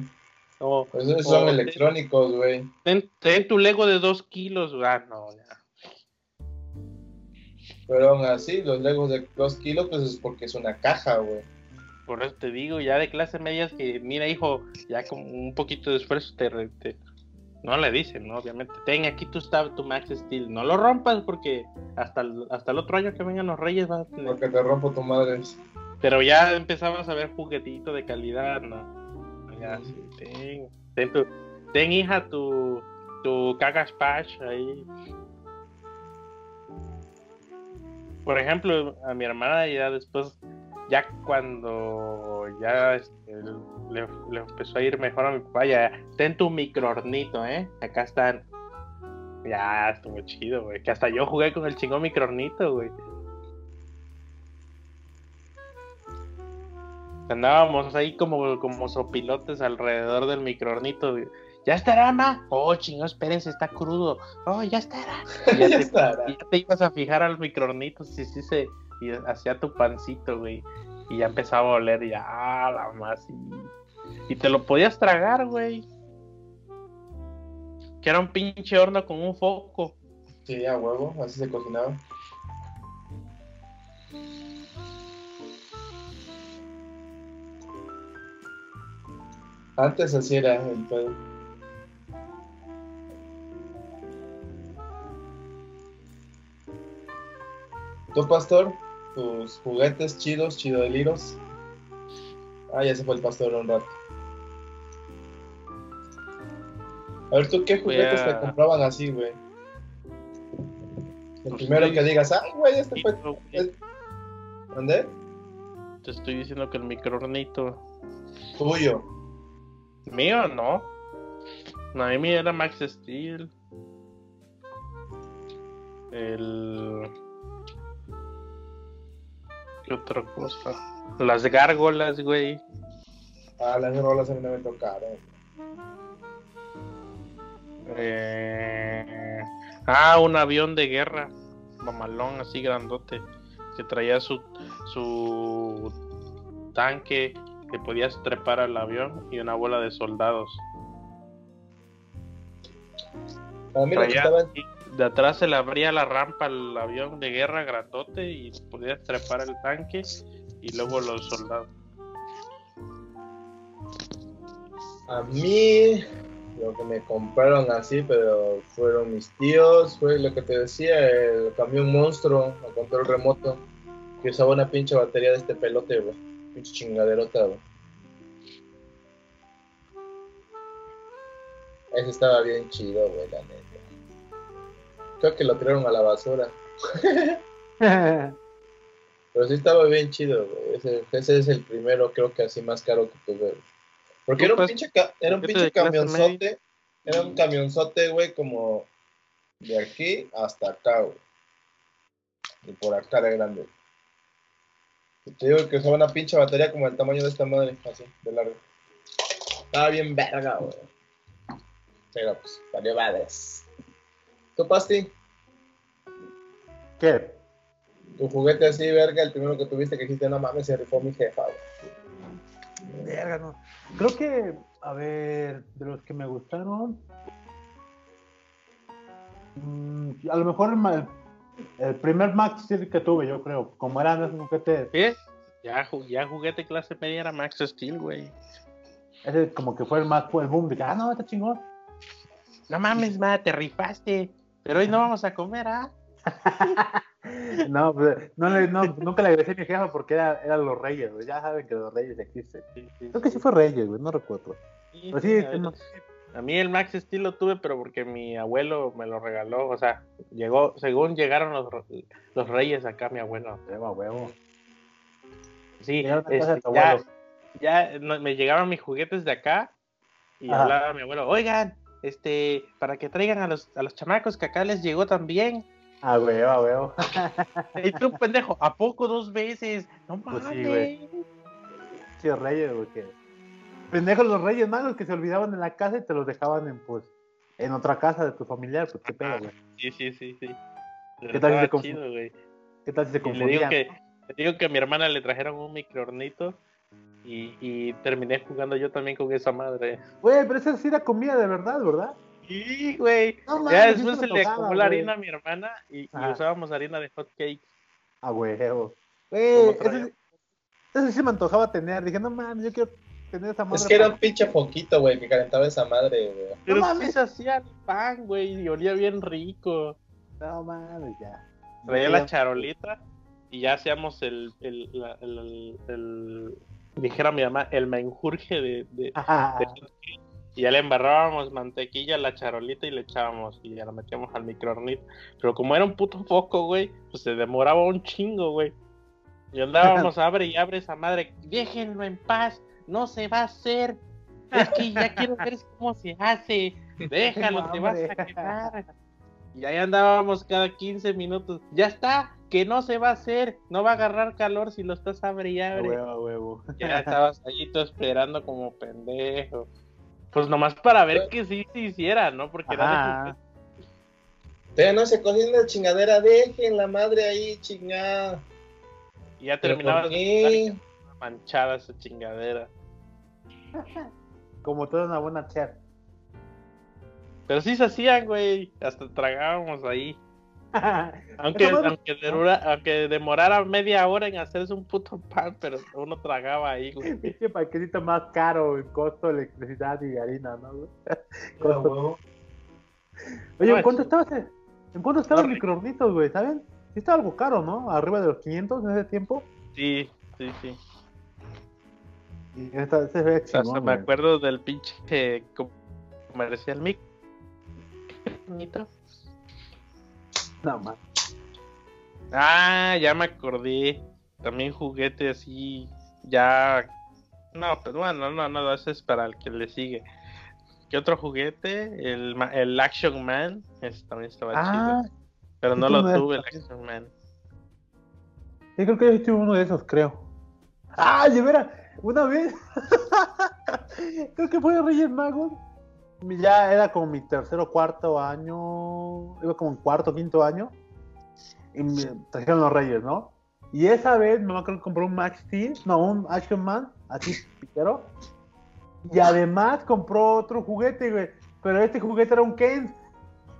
o- Pues esos son electrónicos, güey. ten, ten tu Lego de dos kilos, ah, no, ya. Pero aún así, los Legos de 2 kilos, pues es porque es una caja, güey. Por eso te digo, ya de clase media es que, mira, hijo, ya con un poquito de esfuerzo te... no le dicen, ¿no? Obviamente, ten aquí tu, stab- tu Max Steel, no lo rompas porque hasta el, hasta el otro año que vengan los reyes vas a tener... Porque te rompo tu madre. Pero ya empezabas a ver juguetito de calidad, ¿no? Ya, sí, ten, ten, tu, ten hija tu, tu cagas patch ahí. Por ejemplo, a mi hermana ya después, ya cuando ya este, le, le empezó a ir mejor a mi papá, ya, ten tu microornito, ¿eh? Acá están. Ya, estuvo chido, güey. Que hasta yo jugué con el chingón microornito, güey. Andábamos ahí como, como sopilotes alrededor del microornito. güey. ¿Ya estará, ma? Oh, chingón, espérense, está crudo. Oh, ya estará. Ya, ya te, estará. y ya te ibas a fijar al microornito si sí se y hacía tu pancito, güey. Y ya empezaba a oler y ya, ah, la más. Y, y te lo podías tragar, güey. Que era un pinche horno con un foco. Sí, a huevo, así se cocinaba. Antes así era el pedo. ¿Tú, pastor? ¿Tus juguetes chidos, chidoliros? Ah, ya se fue el pastor un rato. A ver, ¿tú qué juguetes te compraban así, güey? El Pues primero sí. que digas, ay, güey, este fue... Te ¿Dónde? estoy diciendo que el microornito. Tuyo. Mío, no. No, mí era Max Steel. El. ¿Qué otra cosa? Las gárgolas, güey. Ah, las rolas a mí no me tocaron. Eh, Ah, un avión de guerra. Mamalón, así grandote. Que traía su, su tanque. Que podías trepar al avión. Y una bola de soldados. Mí lo que Traía- estaba en- de atrás se le abría la rampa al avión de guerra grandote y podías trepar el tanque y luego los soldados. A mí, lo que me compraron así, pero fueron mis tíos, fue lo que te decía, el camión monstruo a control remoto, que usaba una pinche batería de este pelote, güey. Pinche chingaderota. Ese estaba bien chido, güey, la neta. Creo que lo tiraron a la basura. Pero sí estaba bien chido, güey. Ese, ese es el primero, creo que así más caro que tuve. güey. Porque era un Pues, pinche, ca- era un ¿qué te pinche camionzote. Era un camionzote, güey, como de aquí hasta acá, güey. Y por acá era grande. Y te digo que usaba una pinche batería como el tamaño de esta madre, así, de largo. Estaba bien verga, güey. Pero pues, valió madres. ¿Tú, Pasti? ¿Qué? Tu juguete así, verga, el primero que tuviste que dijiste, no mames, se rifó mi jefa, güey. Verga, no. Creo que, a ver, de los que me gustaron. mm, a lo mejor el, el primer Max Steel que tuve, yo creo. Como eran esos juguetes, ¿Qué? Ya, ya juguete clase media era Max Steel, güey. ese como que fue el más fue el boom. De que, ah, no, está chingón. No mames, ma, te rifaste. Pero hoy no vamos a comer, ¿ah? No, pues, no, nunca le agradecí a mi jefa porque era, eran los reyes, güey. Ya saben que los reyes existen. Creo que sí fue reyes, güey, no recuerdo. Sí, Pues sí, sí, a, no- a mí el Max Steel lo tuve, pero porque mi abuelo me lo regaló. O sea, llegó, según llegaron los, los reyes acá, mi abuelo. Huevo, huevo. Sí, a este, ya, ya no- me llegaban mis juguetes de acá y Ajá. hablaba mi abuelo, oigan, este, para que traigan a los, a los chamacos que acá les llegó también. Ah, huevo, a huevo. Y tú, pendejo, ¿a poco dos veces? No Pues mames. sí, güey. Sí, reyes, güey. Que... Pendejos los reyes magos que se olvidaban en la casa y te los dejaban en, pues, en otra casa de tu familiar. Pues qué pedo, güey. Sí, sí, sí, sí. ¿Qué tal si se chido. ¿Qué tal si se Y le digo confundían? que, le digo que a mi hermana le trajeron un microornito y, y terminé jugando yo también con esa madre. Güey, pero esa sí era comida de verdad, ¿verdad? Sí, güey. No Ya después se le acumuló güey. harina a mi hermana y, y Ajá. usábamos harina de hot cakes. Ah, huevo. Güey, ese, sí- ese sí me antojaba tener. Dije, no mames, yo quiero tener esa madre. Es que era un pinche foquito, güey, que calentaba esa madre, güey. Pero sí mames. se hacía el pan, güey, y olía bien rico. No mames, ya. Traía la charolita y ya hacíamos el, el, la- el, el- el- dijera mi mamá, el menjurje de, de, de. Y ya le embarrábamos mantequilla a la charolita y le echábamos y ya la metíamos al microornito. Pero como era un puto foco, güey, pues se demoraba un chingo, güey. Y andábamos, abre y abre esa madre. Déjenlo en paz, no se va a hacer. Es que ya quiero ver cómo se hace. Déjalo, te vas a quemar. Y ahí andábamos cada 15 minutos. Ya está, que no se va a hacer. No va a agarrar calor si lo estás abre y abre. huevo, huevo. Ya estabas ahí tú esperando como pendejo. Pues nomás para ver que sí se hiciera, ¿no? Porque era. Pero no se cocina la chingadera, dejen la madre ahí, chingada. Y ya terminaba manchada esa chingadera. Como toda una buena chef. Pero sí se hacían, güey. Hasta tragábamos ahí. Aunque, madre- aunque, derura- aunque demorara media hora en hacerse un puto pan, pero uno tragaba ahí, güey. Pinche paquetito más caro en costo, electricidad y harina, ¿no? güey? Ah, Costo. huevo. Oye, No, ¿en cuánto es- estaba ese? ¿En cuánto estaba el No, microornitos, güey? ¿Saben? Sí estaba algo caro, ¿no? Arriba de los 500 en ese tiempo. Sí, sí, sí. Y esta, se ve chingón, me güey. acuerdo del pinche comercial mic. No, man. Ah, ya me acordé. También juguete así, ya. No, pero bueno, no, no, ese es para el que le sigue. ¿Qué otro juguete? El, el Action Man. Ese también estaba Ah, chido. Pero no lo no tuve, el. Action Man. sí, creo que yo tuve uno de esos, creo. ¡Ah, de veras! Una vez. creo que fue Reyes Magos. Ya era como mi tercero o cuarto año. Iba como en cuarto o quinto año. Y me trajeron los Reyes, ¿no? Y esa vez me acuerdo que compró un Max Steel, no, un Action Man, así piquero. Y además compró otro juguete, güey. Pero este juguete era un Ken.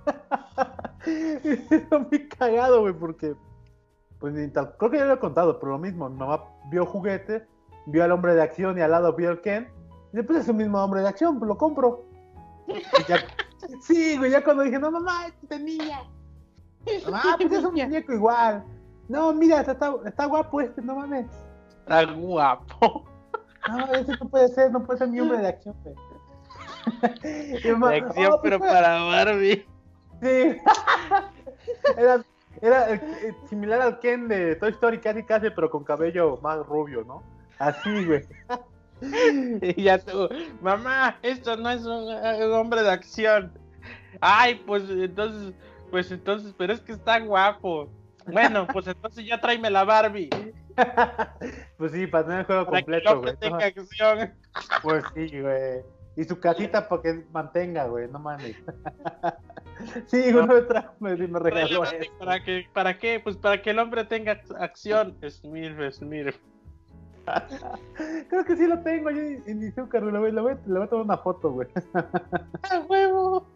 Era muy cagado, güey, porque. Pues ni tal. Creo que ya lo he contado, pero lo mismo. Mi mamá vio juguete, vio al hombre de acción y al lado vio el Ken. Y después es el mismo hombre de acción, pues lo compro. Ya- sí, güey, ya cuando dije, no, mamá, esta es niña. Mamá, pues es un muñeco igual. No, mira, está, está guapo este, no mames. Está guapo. No, ese no puede ser, no puede ser mi hombre de acción, güey. De acción, "Oh, pues, pero fue- para Barbie. Sí. era era similar al Ken de Toy Story casi casi, pero con cabello más rubio, ¿no? Así, güey. Y ya tú, mamá, esto no es un, un hombre de acción. Ay, pues entonces, pues entonces, pero es que está guapo. Bueno, pues entonces ya tráeme la Barbie. Pues sí, para tener el juego Para que completo, hombre güey. tenga acción. Pues sí, güey. Y su casita para que mantenga, güey, no mames. sí, me, trajo, me, me regaló eso. ¿Para qué? ¿Para qué? Pues para que el hombre tenga acción. Smurf, Smurf. Creo que sí lo tengo yo en mi azúcar, güey. Le voy, voy, a tomar una foto, güey. ¡A huevo!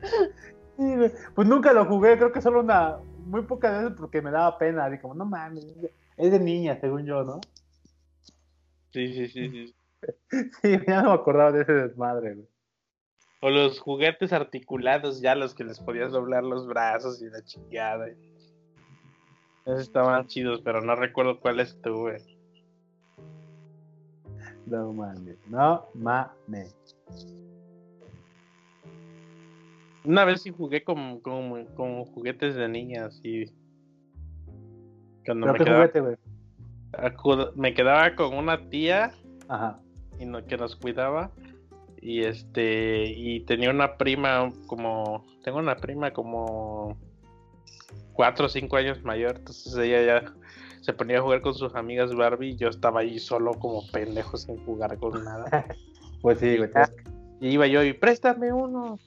Sí, güey. Pues nunca lo jugué, creo que solo una, muy pocas veces porque me daba pena. Así como, no mames, es de niña, según yo, ¿no? Sí, sí, sí, sí. Sí, ya no me acordaba de ese desmadre, güey. O los juguetes articulados, ya los que les podías doblar los brazos y la chingada. Esos estaban chidos, pero no recuerdo cuáles tuve. No mames, no mames. Una vez sí jugué con, con, con juguetes de niñas y cuando ¿Pero me qué quedaba, juguete, me quedaba con una tía Ajá. y no- que nos cuidaba y este y tenía una prima como tengo una prima como cuatro o cinco años mayor entonces ella ya se ponía a jugar con sus amigas Barbie y yo estaba ahí solo como pendejo sin jugar con nada Pues sí, güey. Ah, y iba yo y préstame uno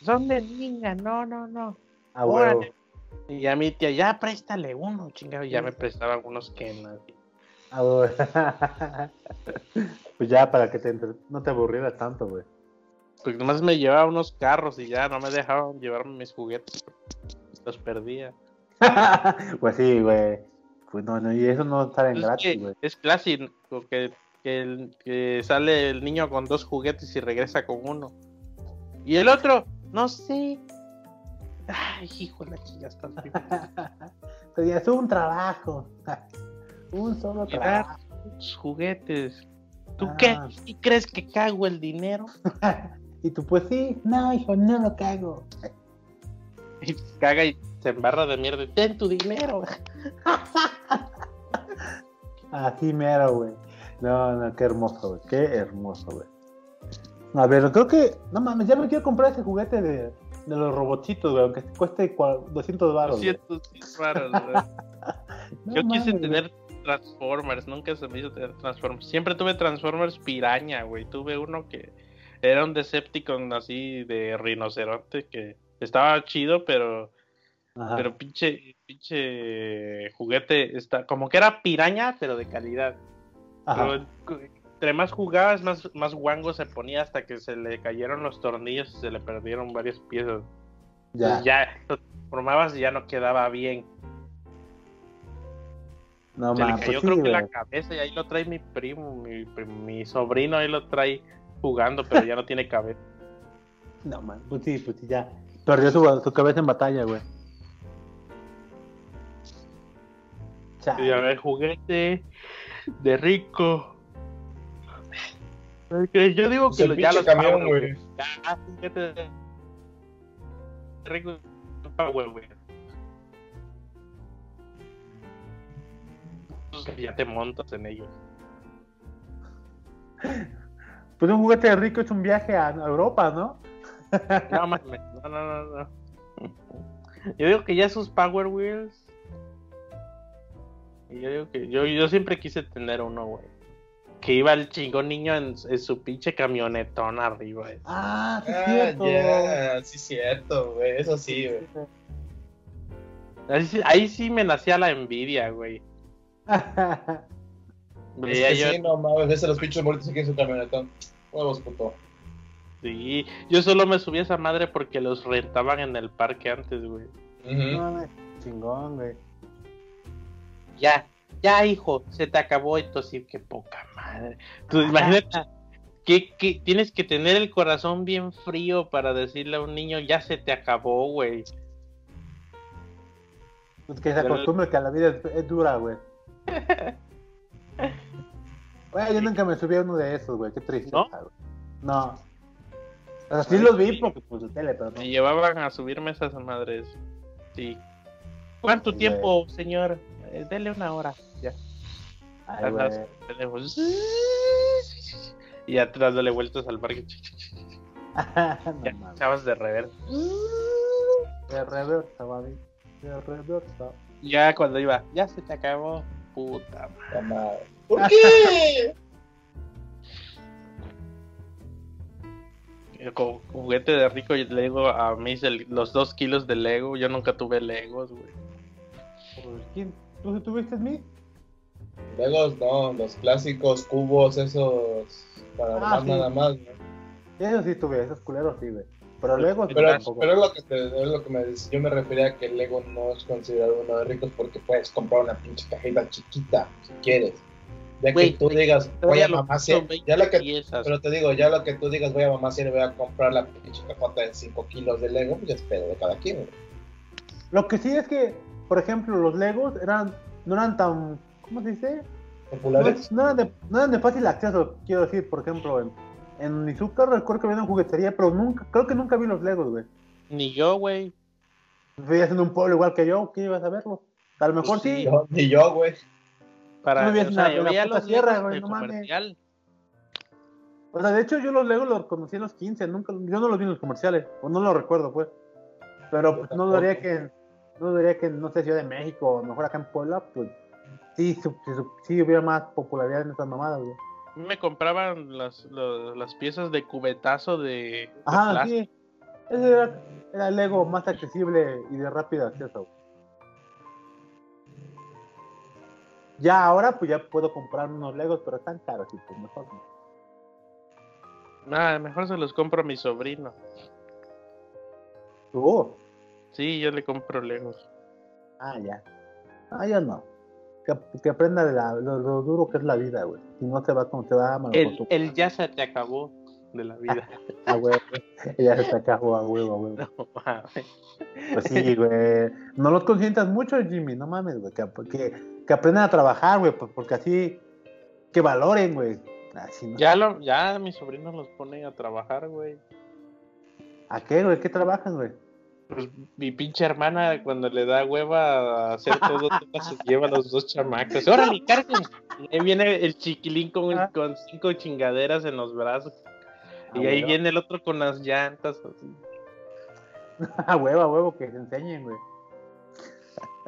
son de niña no no no A huevo. Órale. y a mi tía ya préstale uno chingado y ya me prestaban unos Ken así. A huevo. Pues ya, para que te entre- no te aburrieras tanto, güey. Porque nomás me llevaba unos carros y ya no me dejaban llevarme mis juguetes. Los perdía. pues sí, güey. Pues no, no, y eso no sale en Es, gratis, güey. es clásico que, que, el- que sale el niño con dos juguetes y regresa con uno. Y el otro, no sé. Ay, hijo de la chica, está Tenías un trabajo. un solo trabajo. juguetes. ¿Tú Ah. qué? ¿Y crees que cago el dinero? y tú, pues sí, no, hijo, no lo cago. Y caga y se embarra de mierda. Ten tu dinero. Así mero, güey. No, no, qué hermoso, güey. Qué hermoso, güey. A ver, creo que. No mames, ya me quiero comprar ese juguete de, de los robotitos, güey. Aunque cueste cua- 200 baros. güey. 200 varos, güey. No Yo quise mames, güey. tener Transformers, nunca se me hizo tener Transformers. Siempre tuve Transformers piraña, güey. Tuve uno que era un Decepticon así de rinoceronte que estaba chido, pero Ajá. pero pinche pinche juguete está como que era piraña, pero de calidad. Ajá. Pero entre más jugabas, más más guango se ponía hasta que se le cayeron los tornillos y se le perdieron varias piezas. ya. Ya lo transformabas y ya no quedaba bien. No Se le cayó pues sí, creo que la cabeza y ahí lo trae mi primo, mi, mi sobrino ahí lo trae jugando, pero ya no tiene cabeza. No mames, pues sí, pues sí, ya. Perdió su, su cabeza en batalla, güey. Chale. Y a ver, juguete de rico. Yo digo que ya los camión, Power, güey. Ya, juguete de rico Power, güey. Pues Ya te montas en ellos. Pues un juguete rico es un viaje a Europa, ¿no? No mames, no, no, no, no. Yo digo que ya esos Power Wheels. Y yo digo que yo, yo siempre quise tener uno, güey. Que iba el chingón niño en, en su pinche camionetón arriba. güey. Ah, sí, es Ah, cierto. ya, sí, cierto, güey. Eso sí, güey. Ahí, sí- ahí sí me nacía la envidia, güey. Es Veía que yo, sí, no mames, ves a los pinches muertos aquí en su camionetón. Huevos, puto. sí, yo solo me subí a esa madre porque los rentaban en el parque antes, güey. No mames, chingón, güey. Ya, ya, hijo, se te acabó esto, sí, qué poca madre. Tú imagínate ¿Qué, qué- tienes que tener el corazón bien frío para decirle a un niño, ya se te acabó, güey. Pues que se acostumbre que la vida es, es dura, güey. Güey, yo nunca me subí a uno de esos, güey. Qué triste. ¿No? güey. No. O sea, sí los vi porque, pues, de tele, pero no. Me llevaban a subirme esas madres. Sí. ¿Cuánto Sí, tiempo, señor? Eh, dele una hora. Ya. Ay. Tenemos- Y atrás dándole vueltas al parque. No chavas de rever. De reversa, baby. De reversa. Ya cuando iba, ya se te acabó. Puta madre. ¿Por qué? Con juguete de rico y Lego a mí los dos kilos de Lego. Yo nunca tuve Legos, güey. Pues, ¿quién? ¿Tú tuviste mí? Legos, no, los clásicos cubos, esos para Ah, armar sí. nada más, ¿no? Eso sí tuve, esos culeros sí, güey. Pero luego sí Pero, tampoco. pero es lo que, te- es lo que me dice. Yo me refería a que el Lego no es considerado uno de ricos porque puedes comprar una pinche cajita chiquita si quieres. Ya que tú digas, voy a mamá puso cien- 20 ya lo que. Pero te digo, ya lo que tú digas, voy a mamá si voy a comprar la pinche cajota de 5 kilos de Lego, pues ya es pedo de cada quien. güey. Lo que sí es que, por ejemplo, los Legos eran, no eran tan, ¿cómo se dice? No, Populares. no eran, de, no eran de fácil acceso, quiero decir, por ejemplo, en, en Izuka recuerdo que había una juguetería, pero nunca, creo que nunca vi los Legos, güey. Ni yo, güey. Vivías en un pueblo igual que yo, ¿qué ibas a verlo? A lo mejor Pues sí. sí. Yo- Ni yo, güey. Para, Tú vivías o sea, yo veía los sierra, güey, no mames. O sea, de hecho yo los Legos los conocí en los 15, nunca, yo no los vi en los comerciales, o no los recuerdo, pues. Pero pues, no dudaría tampoco. que, no dudaría que, no sé, Ciudad de México, o mejor acá en Puebla, pues sí, sí, hubiera más popularidad en estas mamadas, güey. Me compraban las, las piezas de cubetazo de, Ajá, sí. Ese era, era el Lego más accesible y de rápido acceso. güey. Ya ahora, pues ya puedo comprar unos Legos, pero están caros, y pues mejor no. Nada, mejor se los compro a mi sobrino. Tú, Sí, yo le compro Legos. ah, ya. Ah, ya no. Que, que aprenda de la- lo, lo duro que es la vida, güey. Si no se va como se va, malo El, el ya se te acabó de la vida. A huevo. Ella se te acabó a huevo, a huevo. No mames. Pues sí, güey. No los consientas mucho, Jimmy, no mames, güey. Que, que, que aprendan a trabajar, güey, porque así, que valoren, güey. Así, ¿no? Ya, lo, ya mi sobrino los pone a trabajar, güey. ¿A qué, güey? ¿Qué trabajan, güey? Pues mi pinche hermana, cuando le da hueva a hacer todo, se lleva a los dos chamacos. ¡Órale, carguen! Y ahí viene el chiquilín con, Ah. con cinco chingaderas en los brazos. Y ahí huevo. viene el otro con las llantas. Así. A huevo, a huevo, que se enseñen, güey.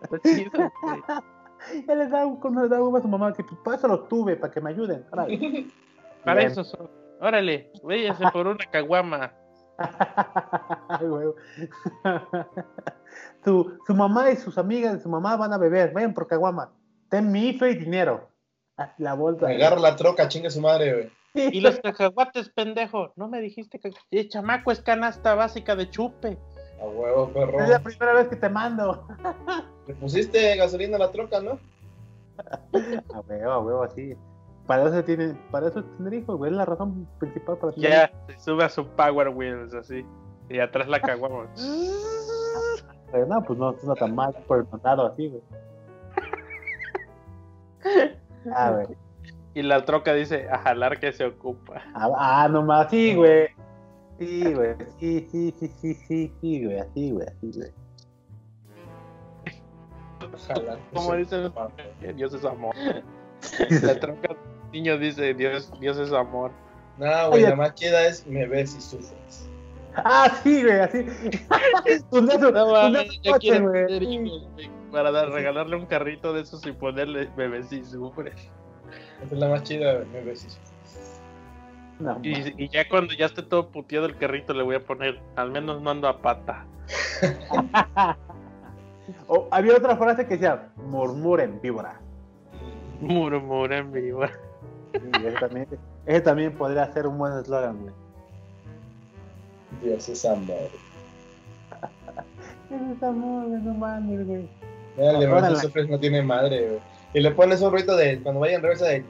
Está chido, güey. Ya les da, cuando le da huevo a su mamá, que pues, para eso los tuve, para que me ayuden. órale. Para Bien. eso son. Órale, váyase por una caguama. Su, su mamá y sus amigas de su mamá van a beber. Vayan por caguama. Ten mi IFE y dinero. La bolsa. Agarra la troca, chingue su madre, güey. Y los cacahuates, pendejo. No me dijiste que. El chamaco es canasta básica de chupe. A huevo, perro. Es la primera vez que te mando. Le pusiste gasolina a la troca, ¿no? A huevo, a huevo, así. Para eso, tiene, para eso es tener hijos, güey. Es la razón principal para tener Ya se sube a su Power Wheels así. Y atrás la. Pero no, pues no suena tan mal por el mandado así, güey. Ah, güey. Y la troca dice, a jalar que se ocupa. Ah, ah, nomás, sí, güey. Sí, güey. Sí, sí, sí, sí, sí, sí, güey. Así, güey, así, güey. Como dicen, Dios es amor. La troca, niño dice, Dios, Dios es amor. No, güey, la más chida es me ves y sufres. Ah, sí, güey, así. Un dedo, No un mames, dedo yo coche, quiero güey. tener hijos, güey, para dar- regalarle un carrito de esos y ponerle bebés y sufre. Esa es la más chida, güey, me ves y sufres. No. Y, y ya cuando ya esté todo puteado el carrito le voy a poner, al menos no ando a pata. O había otra frase que decía, murmuren, víbora. Murmura en vivo. Sí, ese, también, ese también podría ser un buen eslogan, güey. Dios es amor. Ese es amor, no mames, güey. Mira, el de sufres no tiene madre, güey. Y le pones un ruido de cuando vaya en reversa de.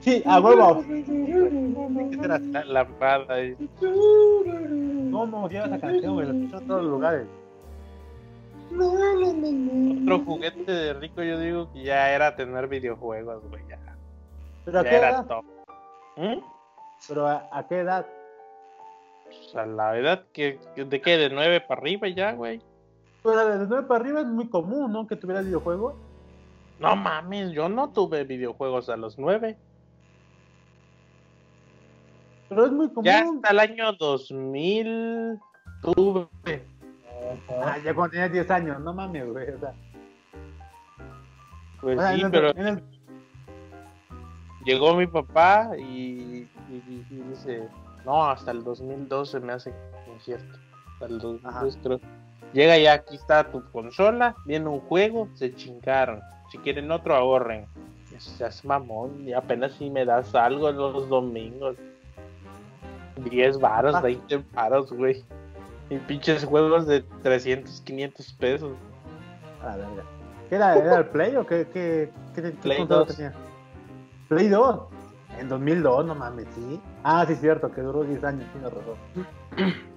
Sí, a huevo. Era la lampada. ahí. No, no, lleva esa canción, güey. La escucho en todos los lugares. Otro juguete de rico, yo digo que ya era tener videojuegos, güey. ¿Pero a qué era edad? top. ¿Mm? ¿Pero a, a qué edad? Pues a la edad que, que- de qué, de 9 para arriba ya, güey. Pues de 9 para arriba es muy común, ¿no? Que tuvieras videojuegos. No mames, yo no tuve videojuegos a los 9. Pero es muy común. Ya hasta el año 2000 tuve. Ah, ya cuando tenías 10 años, no mames, güey. O sea, Pues o sea, sí, en el- pero en el- llegó mi papá y, y- y dice, no, hasta el 2012 me hace que es cierto. Hasta el 2002 creo. Llega ya, aquí está tu consola, viene un juego, se chingaron. Si quieren otro, ahorren. Seas mamón, y apenas si me das algo los domingos. 10 varos, Ah. 20 varos, güey. Y pinches juegos de 300, 500 pesos. A. ¿Qué era? ¿Era el Play o qué, qué, qué, qué Play consola 2. tenía? Play 2. En 2002, no mames, sí. Ah, sí, cierto, que duró 10 años, tiene razón.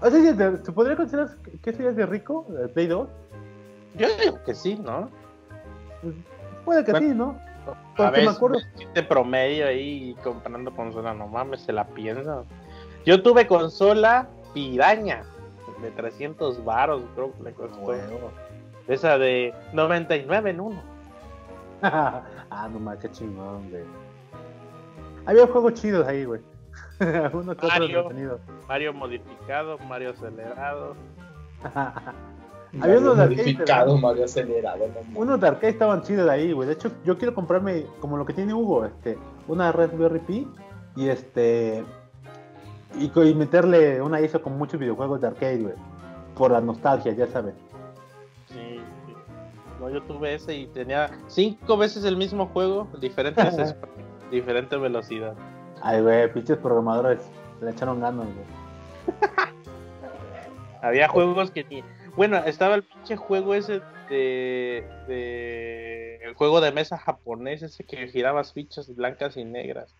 O sea, sí, ¿te- ¿se podría considerar que- eso ya es de rico, el Play 2? Yo digo que sí, ¿no? Puede que Bueno, sí, ¿no? A Porque me veces acuerdo. de promedio ahí comprando consola, no mames, se la piensa. Yo tuve consola piraña de 300 varos, creo que le costó. Huevo. Esa de 99 en uno. ah, no mames, qué chingón, güey. Había juegos chidos ahí, güey. Uno que otro Mario. entretenido. Mario modificado, Mario acelerado. Había unos de arcade, modificado, ¿verdad? Mario acelerado, no. Unos de arcade estaban chidos ahí, güey. De hecho, yo quiero comprarme, como lo que tiene Hugo, este, una Raspberry Pi y este. Y, meterle una ISO con muchos videojuegos de arcade, güey. Por la nostalgia, ya saben. No, yo tuve ese y tenía cinco veces el mismo juego, diferentes diferente velocidad. Ay, güey, pinches programadores. Le echaron ganas, güey. Había juegos que ni. Bueno, estaba el pinche juego ese de. de... El juego de mesa japonés, ese que girabas fichas blancas y negras.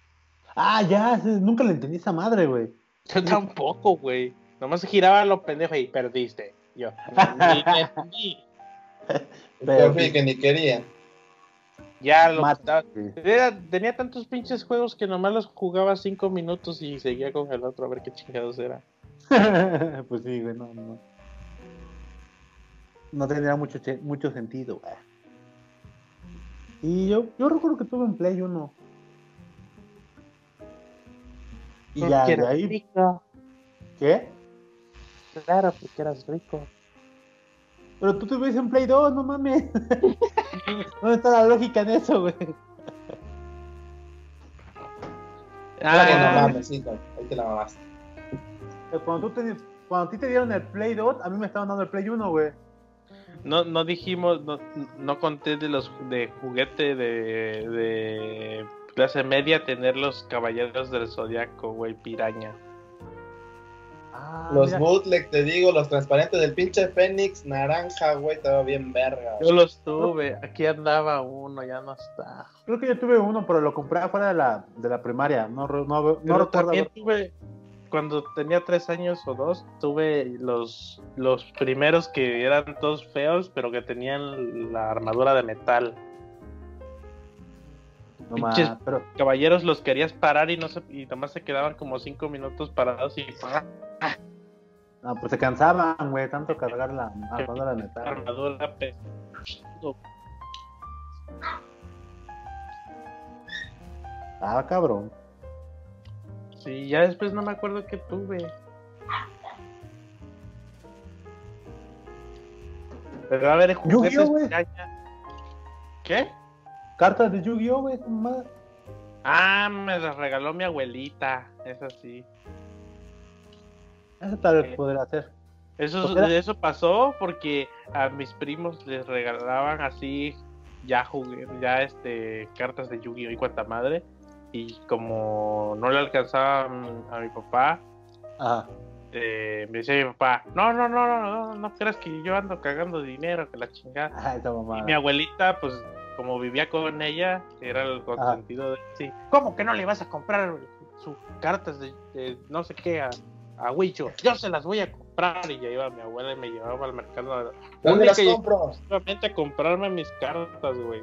Ah, ya, nunca le entendí esa madre, güey. Yo tampoco, güey. Nomás giraba lo pendejo y perdiste. Yo. Ni me entendí. Pero- Yo fui que ni quería. Ya lo. Era- tenía tantos pinches juegos que nomás los jugaba cinco minutos y seguía con el otro a ver qué chingados era. pues sí, güey, no, no. No tendría mucho, mucho sentido, güey. Y yo, yo recuerdo que tuve en Play 1. Y ya, de eras ahí, rico. ¿qué? Claro, porque eras rico. Pero tú tuviste en Play 2, no mames. ¿Dónde está la lógica en eso, güey? Ah, Ah, no mames, sí, ahí te la mamaste. Cuando, tú te, cuando a ti te dieron el Play 2, a mí me estaban dando el Play 1, güey. No, no dijimos, no, no conté de los de juguete de, de clase media tener los caballeros del zodiaco, güey, piraña. Ah, Los mira, bootleg, te digo, los transparentes del pinche Fénix, naranja, güey, estaba bien verga. Yo los tuve, aquí andaba uno, ya no está. creo que yo tuve uno, pero lo compré afuera de la, de la primaria. No, no, no Pero recuerdo. también tuve, cuando tenía tres años o dos, tuve los, los primeros que eran todos feos, pero que tenían la armadura de metal. No pinches- más, pero Caballeros los querías parar y no se, y nomás se quedaban como cinco minutos parados y no, pues se cansaban, güey, tanto cargar la armadura de metal. armadura Ah, cabrón. Sí, ya después no me acuerdo qué tuve. Pero a ver, juguetes. ¿Qué? Cartas de Yu-Gi-Oh, güey. Ah, me las regaló mi abuelita. Es así. Eso tal vez Eh. podría hacer. Eso, eso pasó porque a mis primos les regalaban así ya jugué, ya este cartas de Yu-Gi-Oh y cuanta madre y como no le alcanzaban a mi papá Ajá. eh, me decía mi papá no no no no no no creas que yo ando cagando dinero que la chingada esa y mi abuelita pues como vivía con ella, era el consentido de sí. ¿Cómo que no le vas a comprar sus cartas de, de no sé qué a, a Wicho? Yo se las voy a comprar. Y ya iba mi abuela y me llevaba al mercado. ¿Dónde las compro? exclusivamente a comprarme mis cartas, güey.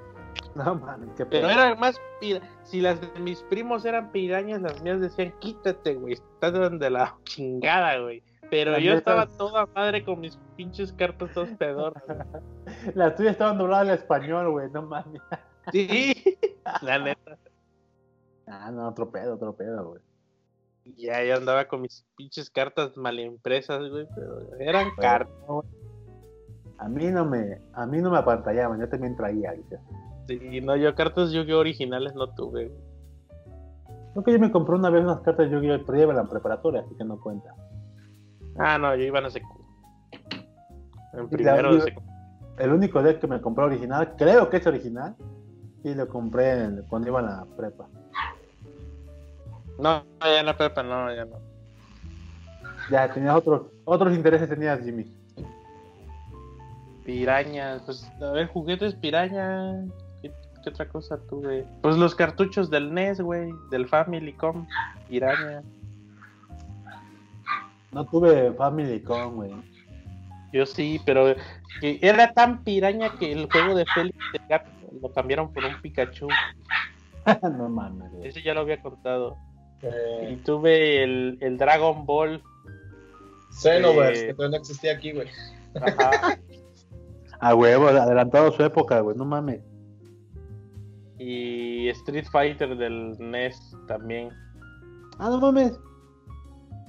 No mames, qué Pero era más pira- si las de mis primos eran pirañas, las mías decían quítate, güey, estás de la chingada, güey. Pero yo estaba es- toda madre con mis pinches cartas todas pedoras. Las tuyas estaban dobladas al español, güey, no mames. Sí, la neta. Ah, no, otro pedo, otro pedo, güey. Ya yo andaba con mis pinches cartas mal impresas, güey, pero eran cartas. A mí no me, a mí no me apantallaban, yo también traía, dice. Sí, no, yo cartas Yu-Gi-Oh originales no tuve. güey. Creo que yo me compré una vez unas cartas Yu-Gi-Oh! pero ya en la preparatoria, así que no cuenta. Ah, no, yo iba en secu. En primero la- de secu. El único deck que me compré original, creo que es original, y lo compré en- cuando iba a la prepa. No, ya en la prepa, no, ya no. Ya, tenías otros, otros intereses tenías, Jimmy. Pirañas, pues a ver, juguetes piraña. ¿Qué, qué otra cosa tuve? Pues los cartuchos del NES, güey, del Family.com, piraña. No tuve Family con, güey. Yo sí, pero que era tan piraña que el juego de Félix el gato lo cambiaron por un Pikachu. no mames. Ese ya lo había contado. Y Eh, tuve el, el Dragon Ball. Xenoverse, Eh. que todavía no existía aquí, güey. Ajá. A huevo, adelantado su época, güey, no mames. y Street Fighter del NES también. Ah, no mames.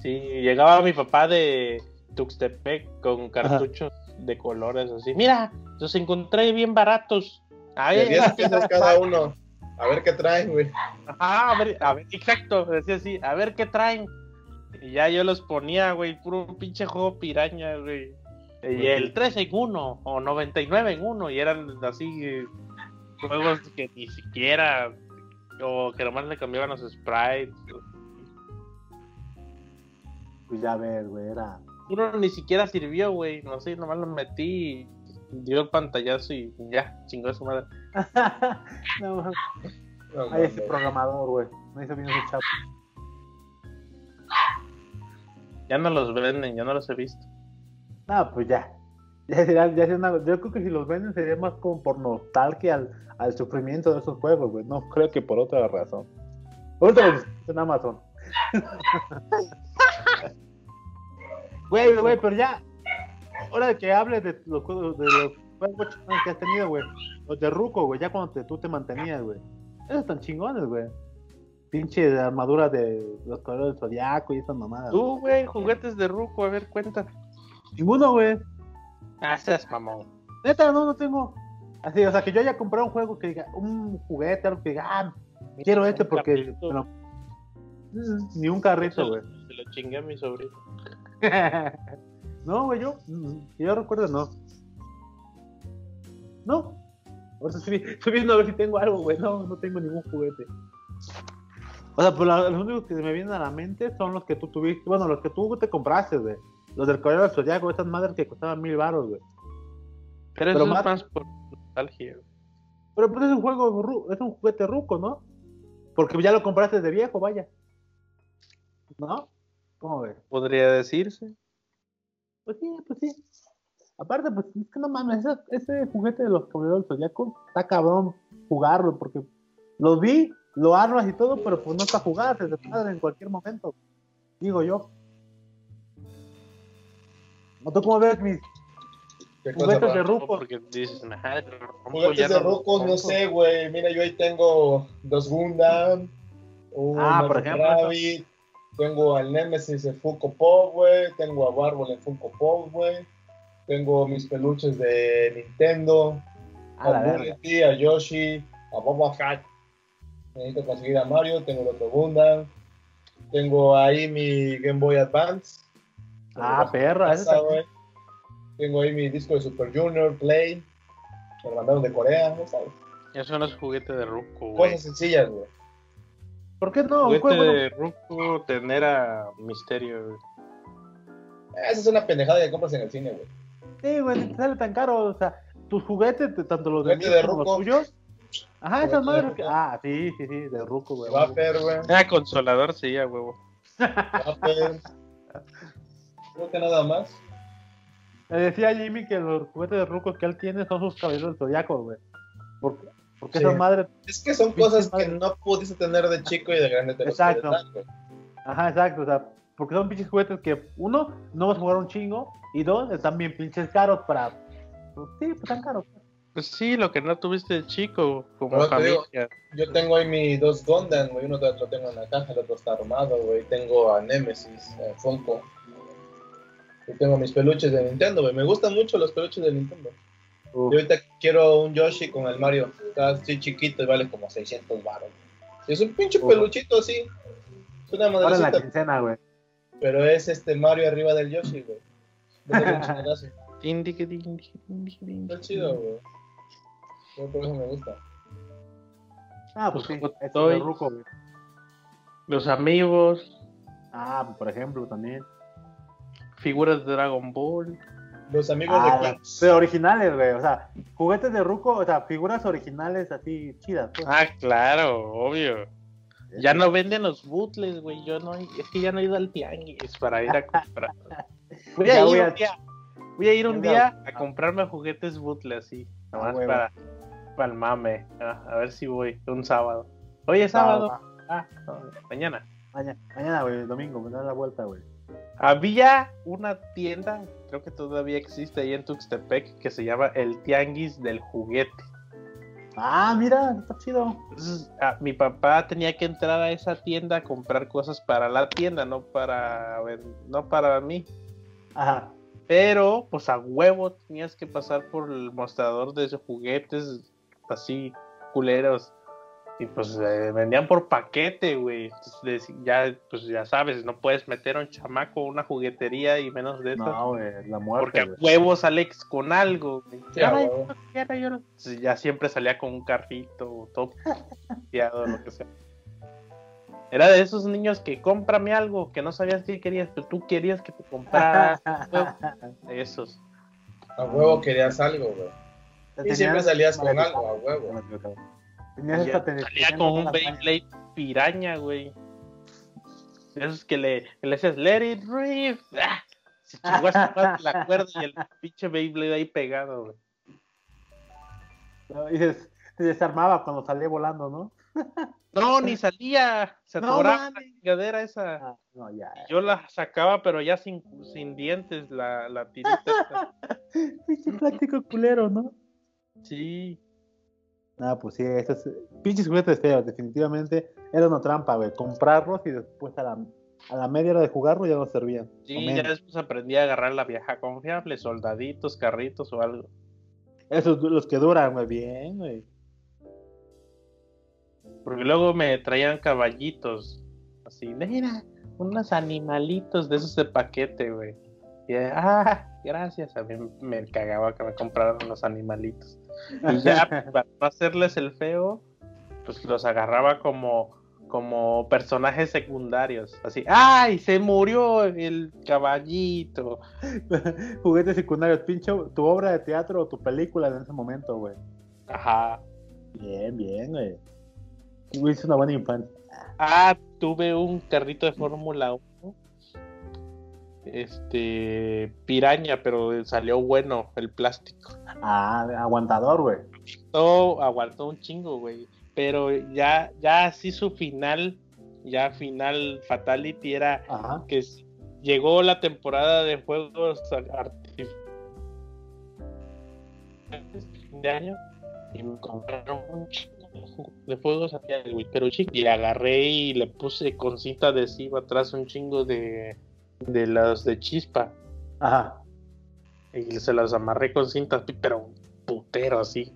Sí, llegaba mi papá de Tuxtepec con cartuchos de colores así. Mira, los encontré bien baratos. A De ver, 10 pesos cada uno. A ver qué traen, güey. Ajá, a ver, a ver, exacto, decía así, a ver qué traen. Y ya yo los ponía, güey, puro pinche juego piraña, güey. Y el 3 en 1 o 99 en 1 y eran así eh, juegos que ni siquiera o que nomás le cambiaban los sprites. Pues ya ves, güey, era. Uno ni siquiera sirvió, güey, no sé, nomás lo metí y dio el pantallazo y ya, chingó a su madre. no. No, Ahí ese programador, güey. No hizo bien ese chavo. Ya no los venden, ya no los he visto. No, pues ya. Ya sería, ya sería una- yo creo que si los venden sería más como por nostalgia al, al sufrimiento de esos juegos, güey. No creo que por otra razón. Ahorita los en Amazon. Güey, güey, pero ya. Hora de que hables de los juegos, de los juegos que has tenido, güey. Los de Ruco, güey, ya cuando te- tú te mantenías, güey. Esos están chingones, güey. Pinche armadura de los colores del zodiaco y esas mamadas. Tú, güey, juguetes de Ruco, a ver, cuenta. Ninguno, güey. Ah, seas mamón. Neta, no, no tengo. Así, o sea, que yo haya comprado un juego que diga, un juguete, algo que diga, ah, quiero este porque. bueno, mm, ni un carrito, güey. Se lo chingué a mi sobrino. no, güey, yo. yo recuerdo, no. No. Estoy, estoy viendo a ver si tengo algo, güey. No, no tengo ningún juguete. O sea, pues los únicos que se me vienen a la mente son los que tú tuviste. Bueno, los que tú te compraste, güey. Los del Caballero del Zodiaco, esas madres que costaban mil baros, güey. Pero, Pero eso más- es más por nostalgia. güey. Pero pues es un juego, es un juguete ruco, ¿no? Porque ya lo compraste de viejo, vaya. ¿No? ¿Cómo ves? Podría decirse. Pues sí, pues sí. Aparte, pues es que no mames, ese, ese juguete de los caballeros del Zodiaco está cabrón jugarlo, porque lo vi, lo armas y todo, pero pues no está jugar, se desmadre en cualquier momento. Digo yo. ¿O tú cómo ves mis ¿Qué cosa, juguetes de No, ruco? porque dices, "Ajá, pero rompo, Juguetes de rucos, no rompo". sé, güey. Mira, yo ahí tengo dos Gundam, un Ah, por ejemplo, Rabbit, tengo al Nemesis en Funko Pop, güey. Tengo a Barbol en Funko Pop, güey. Tengo mis peluches de Nintendo, A la a. Bully, a Yoshi, a Boba Fett. Necesito conseguir a Mario, tengo el otro Gundam. Tengo ahí mi Game Boy Advance. Ah, perra, ese güey. Tengo ahí mi disco de Super Junior, Play. Me lo mandaron de Corea, ¿no sabes? Eso no es juguete de ruco, güey. Cosas sencillas, güey. ¿Por qué no? Juguete de ruco tener a misterio, güey. Esa es una pendejada que compras en el cine, güey. Sí, güey, te sale tan caro. O sea, tus juguetes, tanto los de de como los ruco. tuyos, Ajá, esas madres. que- Ah, sí, sí, sí, de ruco, güey. Vapor, güey. Ah, consolador, sí, a huevo. Vapor. Creo que nada más. Le decía Jimmy que los juguetes de rucos que él tiene son sus caballeros del zodiaco, güey. Porque, porque Sí. esas madres. Es que son cosas que no pudiste tener de chico y de grande te Exacto. dar. Ajá, exacto, o sea, porque son pinches juguetes que, uno, no vas a jugar un chingo, y dos, están bien pinches caros para. Pues, sí, pues están caros. Pues sí, lo que no tuviste de chico, como No, te digo. familia. Yo tengo ahí mis dos Gundam, güey. Uno lo tengo en la caja, el otro está armado, güey. Tengo a Nemesis, a Funko. Y tengo mis peluches de Nintendo, güey. Me gustan mucho los peluches de Nintendo. Uf. Y ahorita quiero un Yoshi con el Mario. Está así chiquito y vale como 600 baros. Es un pinche Uf. peluchito así. Es una Ahora en la quincena, güey. pero es este Mario arriba del Yoshi, güey. Está chido, güey. Yo por eso me gusta. Ah, pues Pues sí, como es estoy- ruco, güey. Los amigos, Ah, por ejemplo, también. figuras de Dragon Ball. Los amigos Ah, de Kings. pero originales, güey. O sea, juguetes de ruco, o sea, figuras originales así chidas. Pues. Ah, claro, obvio. Ya no venden los bootles, güey. Yo no, es que ya no he ido al tianguis para ir a comprar. Voy a ir voy a- un día, voy a ir un día a comprarme juguetes bootles así, nomás huevo. para, para el mame. Ah, a ver si voy un sábado. Hoy es sábado. Ah, no, mañana. Mañana, mañana, güey, domingo, me da la vuelta, güey. Había una tienda, creo que todavía existe ahí en Tuxtepec, que se llama El Tianguis del Juguete. Ah, mira, está chido. Entonces, ah, mi papá tenía que entrar a esa tienda a comprar cosas para la tienda, no para, no para mí. Ajá. Pero, pues a huevo tenías que pasar por el mostrador de esos juguetes así culeros. Y pues eh, vendían por paquete, güey. Entonces, ya, pues ya sabes, no puedes meter a un chamaco a una juguetería y menos de eso. No, güey, la porque muerte, a güey. huevos Alex con algo. güey. Sí, a Ay, huevo. no quiero, yo no- Entonces, ya siempre salía con un carrito, todo lo que sea. Era de esos niños que cómprame algo que no sabías qué querías, pero tú querías que te comprara de esos. A huevo querías algo, güey. Y siempre salías con algo, a huevo. Tenías ya ten- salía con un Beyblade piraña, güey. Esos que le, que le decías, let it rip. ¡Ah! Se chingó a su madre la cuerda y el pinche Beyblade ahí pegado, güey. Y se, se desarmaba cuando salía volando, ¿no? No, ni salía. Se No atoraba la chingadera esa. Ah, no, ya. Yo la sacaba, pero ya sin, sin dientes, la, la tirita. Pinche plástico culero, ¿no? Sí. Ah, pues sí, esos pinches juguetes feos, definitivamente. Era una trampa, güey. Comprarlos y después a la, a la media hora de jugarlos ya no servían. Sí, ya después aprendí a agarrar la vieja confiable, soldaditos, carritos o algo. Esos los que duran, güey, bien, güey. Porque luego me traían caballitos. Así, mira, unos animalitos de esos de paquete, güey. Y, ah, gracias. A mí me cagaba que me compraran unos animalitos. Y ya, para no hacerles el feo, pues los agarraba como, como personajes secundarios. Así, ¡ay! Se murió el caballito. Juguetes secundarios, pinche, tu obra de teatro o tu película en ese momento, güey. Ajá. Bien, bien, güey. Tuviste una buena infancia. Ah, tuve un carrito de Fórmula 1. Este, piraña, pero salió bueno el plástico. Ah, aguantador, güey. Todo aguantó un chingo, güey. Pero ya, ya así su final, ya final Fatality era Ajá. que llegó la temporada de juegos artificiales de año y me compraron un chingo de juegos artificiales, güey, pero chico, y agarré y le puse con cinta adhesiva atrás un chingo de de los de chispa Ajá. y se las amarré con cintas, pero putero así,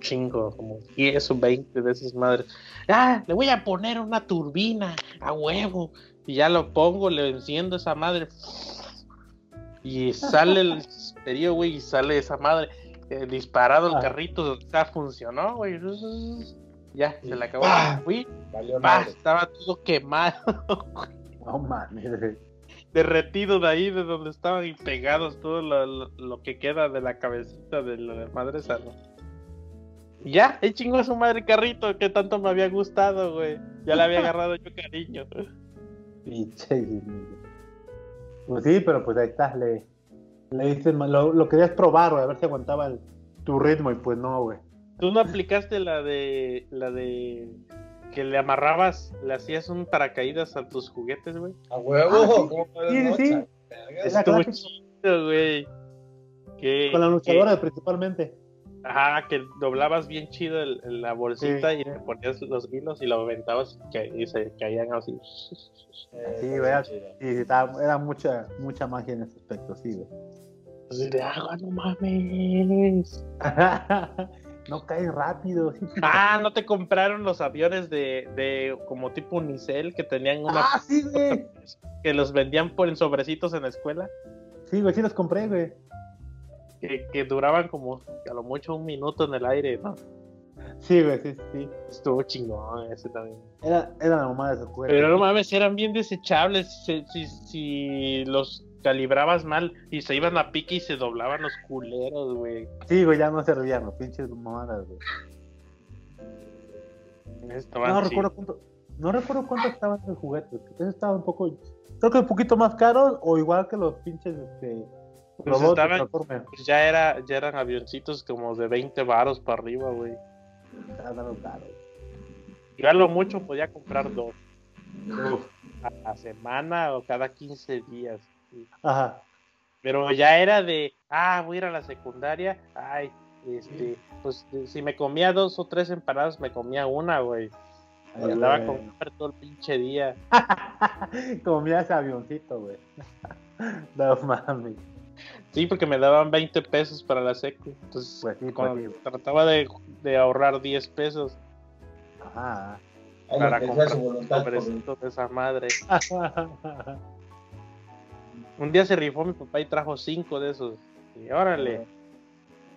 chingo, como 10 o 20 de esas madres. Ah, le voy a poner una turbina a huevo. Y ya lo pongo, le enciendo esa madre. Y sale el periodo, güey, y sale esa madre. eh, disparado el Ah. carrito, ya funcionó, güey. Ya, se le acabó. ¡Pah! Fui, Valió madre. estaba todo quemado. No mames. Derretido de ahí, de donde estaban y pegados todo lo, lo- lo que queda de la cabecita de la madre. Y ya, ahí chingó a su madre carrito que tanto me había gustado, güey. Ya le había agarrado yo cariño. Pinche. Pues sí, pero pues ahí estás, le, le dices, lo, lo querías probar, güey, a ver si aguantaba el- tu ritmo y pues no, güey. ¿Tú no aplicaste la de la de que le amarrabas, le hacías un paracaídas a tus juguetes, güey? A huevo, Ah, sí. ¿cómo puedes Sí, sí, sí. Estuvo chido, güey. Que, Con la que- luchadora principalmente. ajá, que doblabas bien chido el- el- la bolsita Sí. y le ponías los hilos y lo aventabas y, se caían así. Eh, Sí, chido. Sí, estaba- era mucha, mucha magia en ese aspecto, sí, güey. Así de agua, no mames. no caes rápido. Ah, ¿no te compraron los aviones de, de como tipo Unicel que tenían una Ah, sí, güey. que los vendían por en sobrecitos en la escuela? Sí, güey, sí los compré, güey. Que, que duraban como a lo mucho un minuto en el aire, ¿no? Sí, güey, sí, sí. Estuvo chingón ese también. Era, era la mamá de esos juguetes. Pero no mames, eran bien desechables. Si, si, si los calibrabas mal y se iban a pique y se doblaban los culeros, güey. Sí, güey, ya no servían, los pinches mamadas, güey. Estaban No recuerdo cuánto, no recuerdo cuánto estaban esos juguetes. Ese estaba un poco, creo que un poquito más caros o igual que los pinches, este, Pues robots estaban-. Pues ya era, ya eran avioncitos como de 20 varos para arriba, güey. Estaban caros. A lo mucho podía comprar dos. A la semana o cada 15 días. Ajá. Pero ya era de, ah, voy a ir a la secundaria. Ay, este, pues si me comía dos o tres empanadas, me comía una, güey. Ay, Andaba güey. con hambre todo el pinche día. Como mira ese avioncito, güey. No mames. Sí, porque me daban 20 pesos para la secu. Entonces, Pues sí, cuando pues sí. trataba de, de ahorrar 10 pesos Ajá. Para comprar su un de esa madre. Un día se rifó mi papá y trajo cinco de esos. Y órale.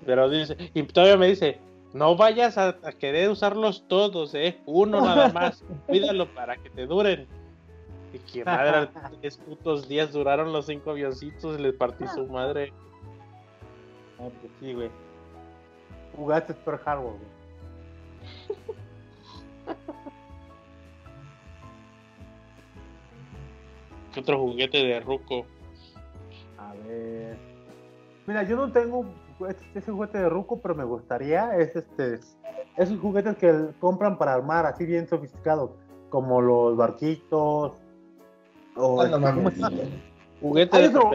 Pero dice, y todavía me dice, no vayas a, a querer usarlos todos, eh. Uno nada más. Cuídalo para que te duren. Y que madre, tres putos días duraron los cinco avioncitos y les partí su madre. No, pues sí, güey. Jugaste Pearl Harbor, güey. ¿Qué otro juguete de Ruco? A ver. Mira, yo no tengo ese, ese juguete de Ruco, pero me gustaría. Es este. Esos juguetes que compran para armar así bien sofisticados. Como los barquitos. O, Ah, este. Juguete de otro-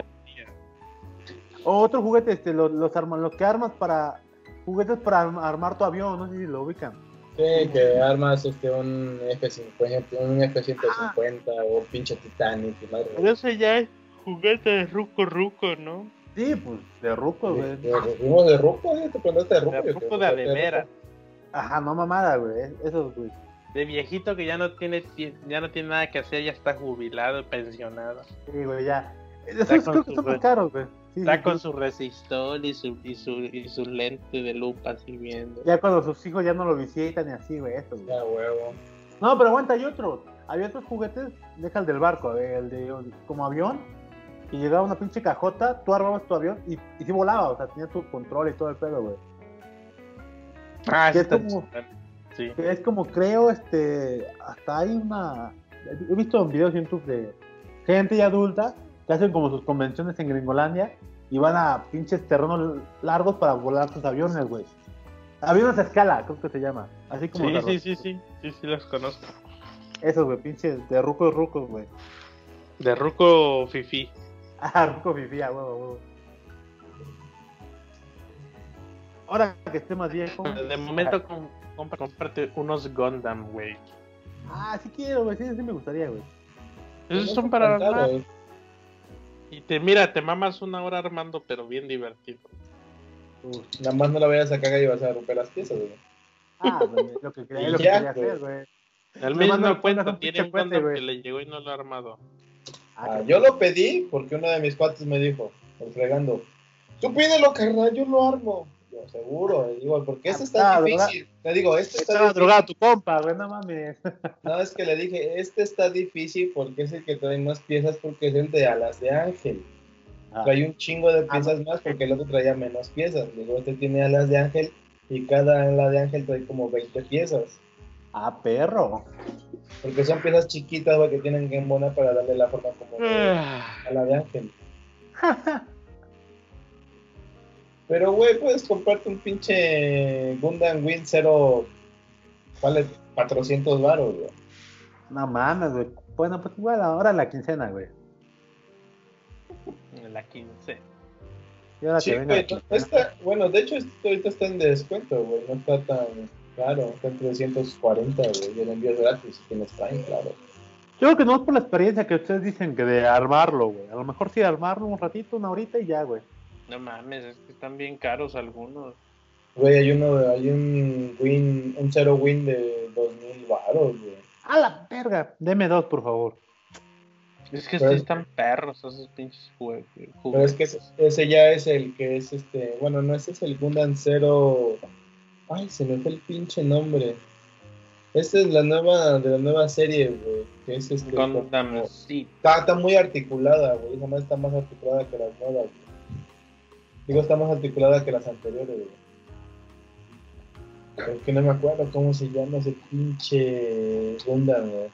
otro juguete, este, los, los, arma- los que armas para. Juguetes para arm- armar tu avión, no sé si lo ubican. Sí, que armas este, un F-50, un F-150 o un pinche Titanic. Pero ese ya es juguete de Ruco Ruco, ¿no? Sí, pues de Ruco, güey. De Ruco, ¿eh? ¿Te prendiste de Ruco? De Ruco de que a de veras. Ajá, no mamada, güey. es- Esos, güey. De viejito que ya no tiene ti- ya no tiene nada que hacer, ya está jubilado, pensionado. Sí, güey, ya. Esos con creo que son caros, güey. Sí, Está sí, con sí. su resistor y su, y su, y su lente de lupa así viendo. Ya cuando sus hijos ya no lo visitan y así, güey, eso, güey. Ya, huevo. No, pero aguanta, hay otros. Había otros juguetes, deja el del barco, eh, el de como avión, y llegaba una pinche cajota, tú armabas tu avión y, y sí volaba, o sea, tenía tu control y todo el pedo, güey. Ah, Que es como-. Sí. Que Es como, creo, este, hasta hay una... He visto videos en YouTube de gente ya adulta que hacen como sus convenciones en Gringolandia y van a pinches terrenos largos para volar sus aviones, güey. Aviones a escala, creo que se llama. Así como... Sí, sí, sí, sí, sí, sí, los conozco. Esos, güey, pinches de rucos, rucos, güey. De Ruco Fifi. Ah, ruco fifía, huevo, huevo. Ahora que esté más viejo. De momento com- compra- cómprate unos Gundam, güey. Ah, sí quiero, güey, sí, sí me gustaría, güey. Esos son es para armar. Y te mira, te mamas una hora armando, pero bien divertido. Uf. Nada más no la vayas a cagar y vas a romper las piezas, güey. Ah, güey, lo que quería, lo que quería hacer, güey. Me mismo cuento tiene un güey. que le llegó y no lo ha armado. Ah, yo lo pedí porque uno de mis cuates me dijo, fregando, tú pídelo, carnal, yo lo armo. Yo, seguro, digo, porque este está Ah, difícil. Le digo, este está difícil. drogado tu compa, güey, no mames. No, es que le dije, este está difícil porque es el que trae más piezas porque es el de alas de ángel. Ah. Trae un chingo de Ah, piezas más porque el otro traía menos piezas. Le digo, este tiene alas de ángel Y cada la de Ángel trae como 20 piezas. Ah, perro. Porque son piezas chiquitas, güey, que tienen que embonar para darle la forma como de- Ah, a la de Ángel. Pero, güey, puedes comprarte un pinche Gundam Wing 0. Vale 400 baros, güey. No mames, güey. Bueno, pues igual ahora la quincena, güey. La 15. Y ahora Sí, que venga güey, quincena. bueno, de hecho, esto ahorita está en descuento, güey. No está tan caro. Está en 340, güey. Y el envío es gratis. Si tienes Prime, claro. Yo creo que no es por la experiencia que ustedes dicen que de armarlo, güey. A lo mejor sí armarlo un ratito, una horita y ya, güey. No mames, es que están bien caros algunos. Güey, hay uno, hay un win, un cero win de 2000 baros, güey. A la verga. Deme dos, por favor. Es que Pero- sí están perros esos pinches jue- Pero es que ese, ese ya es el que es este. Bueno, no, ese es el Gundam Zero. Ay, se me fue el pinche nombre. Esta es la nueva, de la nueva serie, güey. Que es este. Gundam como- Seed. Está, está muy articulada, güey. Esa madre está más articulada que las nuevas, güey. Digo, está más articulada que las anteriores, güey. Pero es que no me acuerdo cómo se llama ese pinche Gundam, güey.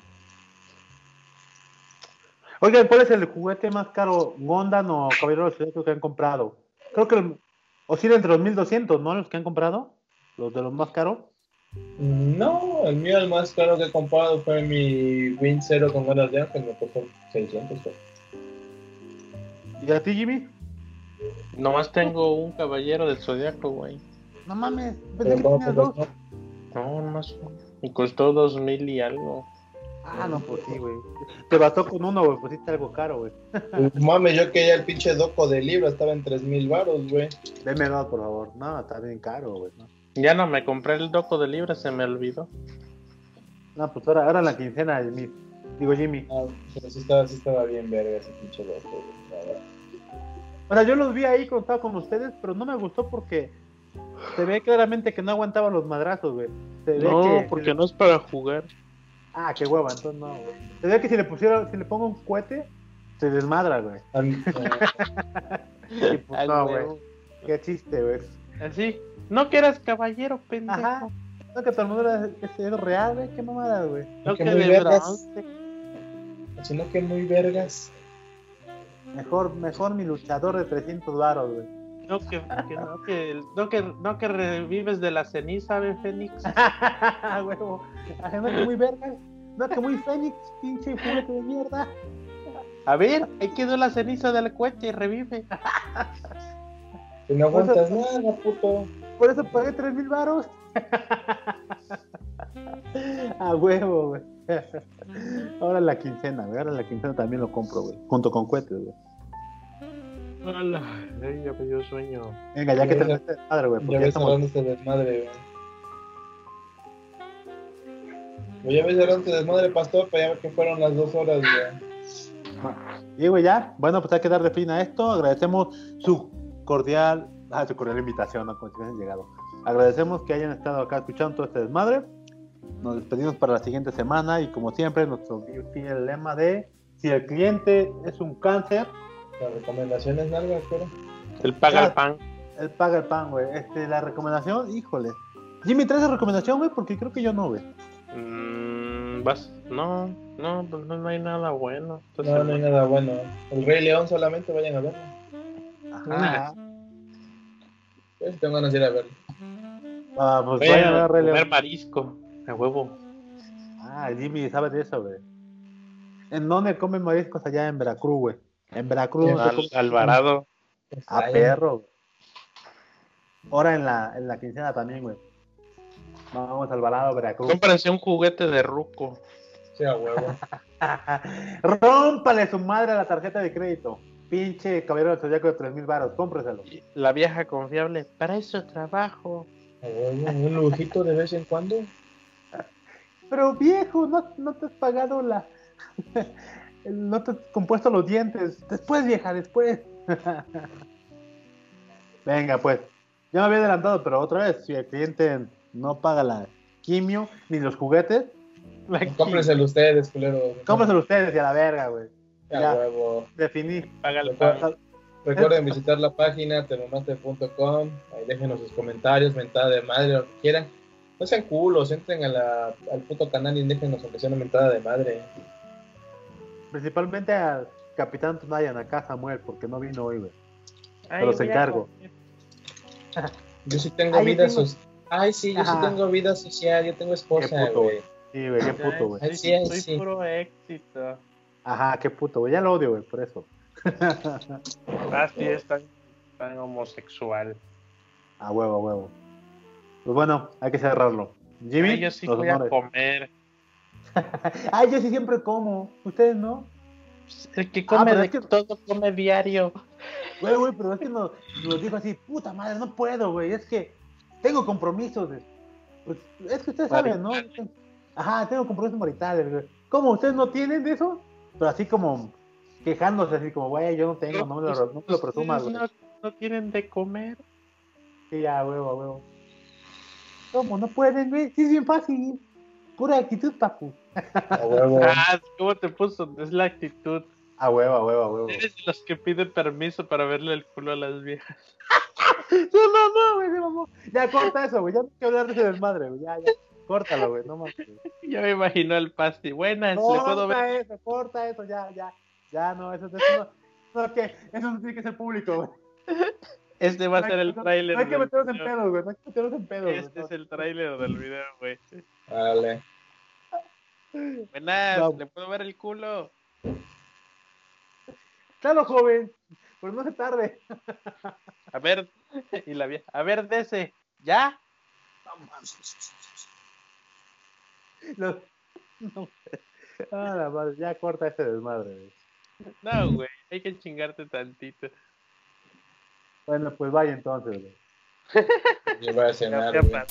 Oigan, ¿cuál es el juguete más caro, Gondan o Caballero del Zodiaco que han comprado? Creo que el- oscila entre los 1200, ¿no? Los que han comprado. Los de los más caros. No, el mío, el más caro que he comprado fue mi Win Zero con ganas de ángel, me costó 600. güey. ¿Y a ti, Jimmy? Nomás tengo un caballero del zodiaco, güey. No mames. Pero Pensé que ¿cómo dos. no? No, nomás. Y costó dos mil y algo. Ah, no, pues sí, güey. Te bastó con uno, güey. Pusiste algo caro, güey. Pues, Mame, yo quería el pinche doco de libro, estaba en 3000 baros, güey. Deme dos, por favor. No, está bien caro, güey. No, Ya no me compré el doco de libra, se me olvidó. No, pues ahora, ahora la quincena, Jimmy. Digo, Jimmy. Ah, pero sí estaba, sí estaba bien verga ese pinche doco, güey. la verdad. O sea, yo los vi ahí cuando estaba con ustedes, pero no me gustó porque se ve claramente que no aguantaba los madrazos, güey. Se ve No, que... porque no es para jugar. Ah, qué hueva, entonces no, güey. Se ve que si le pusieron, si le pongo un cohete, se desmadra, güey. Y pues no, güey. Qué chiste, güey. Así. No que eras caballero, pendejo. Ajá. No, que todo el mundo era, es, real, güey. Qué mamada, güey. No Que que muy de vergas. bronce. sino que muy vergas. Mejor, mejor mi luchador de 300 varos, güey. No que, que no, que, no, que, no que revives de la ceniza, ¿ve, Fénix? Huevo. Ajá, no que muy verga. No que muy Fénix, pinche juguete de mierda. A ver, ahí quedó la ceniza del cohete y revive. Que no aguantas nada, puto. Por eso pagué 3 mil varos. A huevo, güey. Ahora la quincena, güey. Ahora la quincena también lo compro, güey. Junto con cohetes, güey. Hola. Ay, ya me dio sueño. Venga, ya que Ya te metes madre, güey. Ya Porque ya ves estamos. hablando este desmadre, güey. Pues ya ves hablando este desmadre, pastor, para ya ver que fueron las dos horas, güey. Y güey, ya. Bueno, pues hay que darle fin a esto. Agradecemos su cordial, ah, su cordial invitación, ¿no? Como si hubiesen llegado. Agradecemos que hayan estado acá escuchando todo este desmadre. Nos despedimos para la siguiente semana y como siempre, nuestro fiel lema de si el cliente es un cáncer, Las recomendaciones, nalga, pero. El paga el pan. él paga el pan, güey. Este, la recomendación, híjole. Jimmy, ¿traes la recomendación, güey? Porque creo que yo no, güey. Mm, vas. No, no, pues no, no hay nada bueno. No, no hay nada bueno. El Rey León solamente vayan a verlo. Ajá. Pues tengo ganas de ir a verlo. Ah, pues Voy vayan a ver Rey León. comer marisco. A huevo. Ah, Jimmy sabe de eso, güey. ¿En dónde comen mariscos allá en Veracruz, güey? En Veracruz. En Al- Alvarado. A Ay, perro. güey. Ahora en la, en la quincena también, güey. Vamos al Alvarado, Veracruz. Cómprense un juguete de ruco. Sí, a huevo. Rómpale su madre a la tarjeta de crédito. Pinche caballero del zodiaco de 3 mil baros, cómpreselo. La vieja confiable. Para eso trabajo. Un lujito de vez en cuando. Pero viejo, no, no te has pagado la. no te has compuesto los dientes. Después, vieja, después. Venga, pues. Ya me había adelantado, pero otra vez, si el cliente no paga la quimio ni los juguetes. Cómprenselo ustedes, culero. cómprenselo ustedes y a la verga, güey. Ya. huevo. Definí. Paga el. Recuerden visitar la página termomaster.com. Ahí déjenos sus comentarios, mentada de madre, lo que quieran. No sean culos, entren a la, al puto canal y déjenos aunque sea una mentada de madre. Principalmente al Capitán Tonayan, acá Samuel, porque no vino hoy, güey. A encargo. Yo sí tengo Ay, vida tengo- social. Ay, sí, yo Ajá. sí tengo vida social. Yo tengo esposa, güey. Sí, güey, qué puto, güey. Sí, Soy sí. puro éxito. Ajá, qué puto, güey. Ya lo odio, güey, por eso. Ah, sí, es tan, tan homosexual. A huevo, a huevo. Pues bueno, hay que cerrarlo. Jimmy, Ay, yo sí voy a comer. Ay, yo sí siempre como. Ustedes no. El que come pero de es que- todo come diario. Güey, güey, pero es que nos, nos dijo así, puta madre, no puedo, güey. Es que tengo compromisos. de- Pues, es que ustedes saben, ¿no? Ajá, tengo compromisos maritales, güey. ¿Cómo? ¿Ustedes no tienen de eso? Pero así como quejándose, así como, güey, yo no tengo, no me lo, no me lo presumas, güey. no, no tienen de comer. Sí, ya, huevo, a huevo. ¿Cómo? ¿No pueden, güey? Sí, es bien fácil. Pura actitud, papu. A huevo. Ah, ¿cómo te puso? Es la actitud. A huevo, a huevo, a huevo. Eres de los que piden permiso para verle el culo a las viejas. Se mamó, güey, se mamó. Ya corta eso, güey. Ya no hay que hablar de ese desmadre, güey. Ya, ya. Córtalo, güey. No mames. Ya me imagino el pasti. Buenas, ¿le puedo Corta ver? eso, corta eso, ya, ya. Ya, no, eso, eso no. No, que eso no tiene que ser público, güey. Este va a No ser el tráiler. No hay que meternos en pedos, güey. No hay que meternos en pedos. Este es el tráiler del video, güey. Dale. Buenas, No. ¿le puedo ver el culo? Claro, joven. Pero no se tarde. A ver, y la vieja. A ver, dese. ¿Ya? Los- No. Ah, la madre, ya corta ese desmadre, güey. No, güey, hay que chingarte tantito. Bueno, pues vaya entonces, güey. Yo voy a cenar, güey.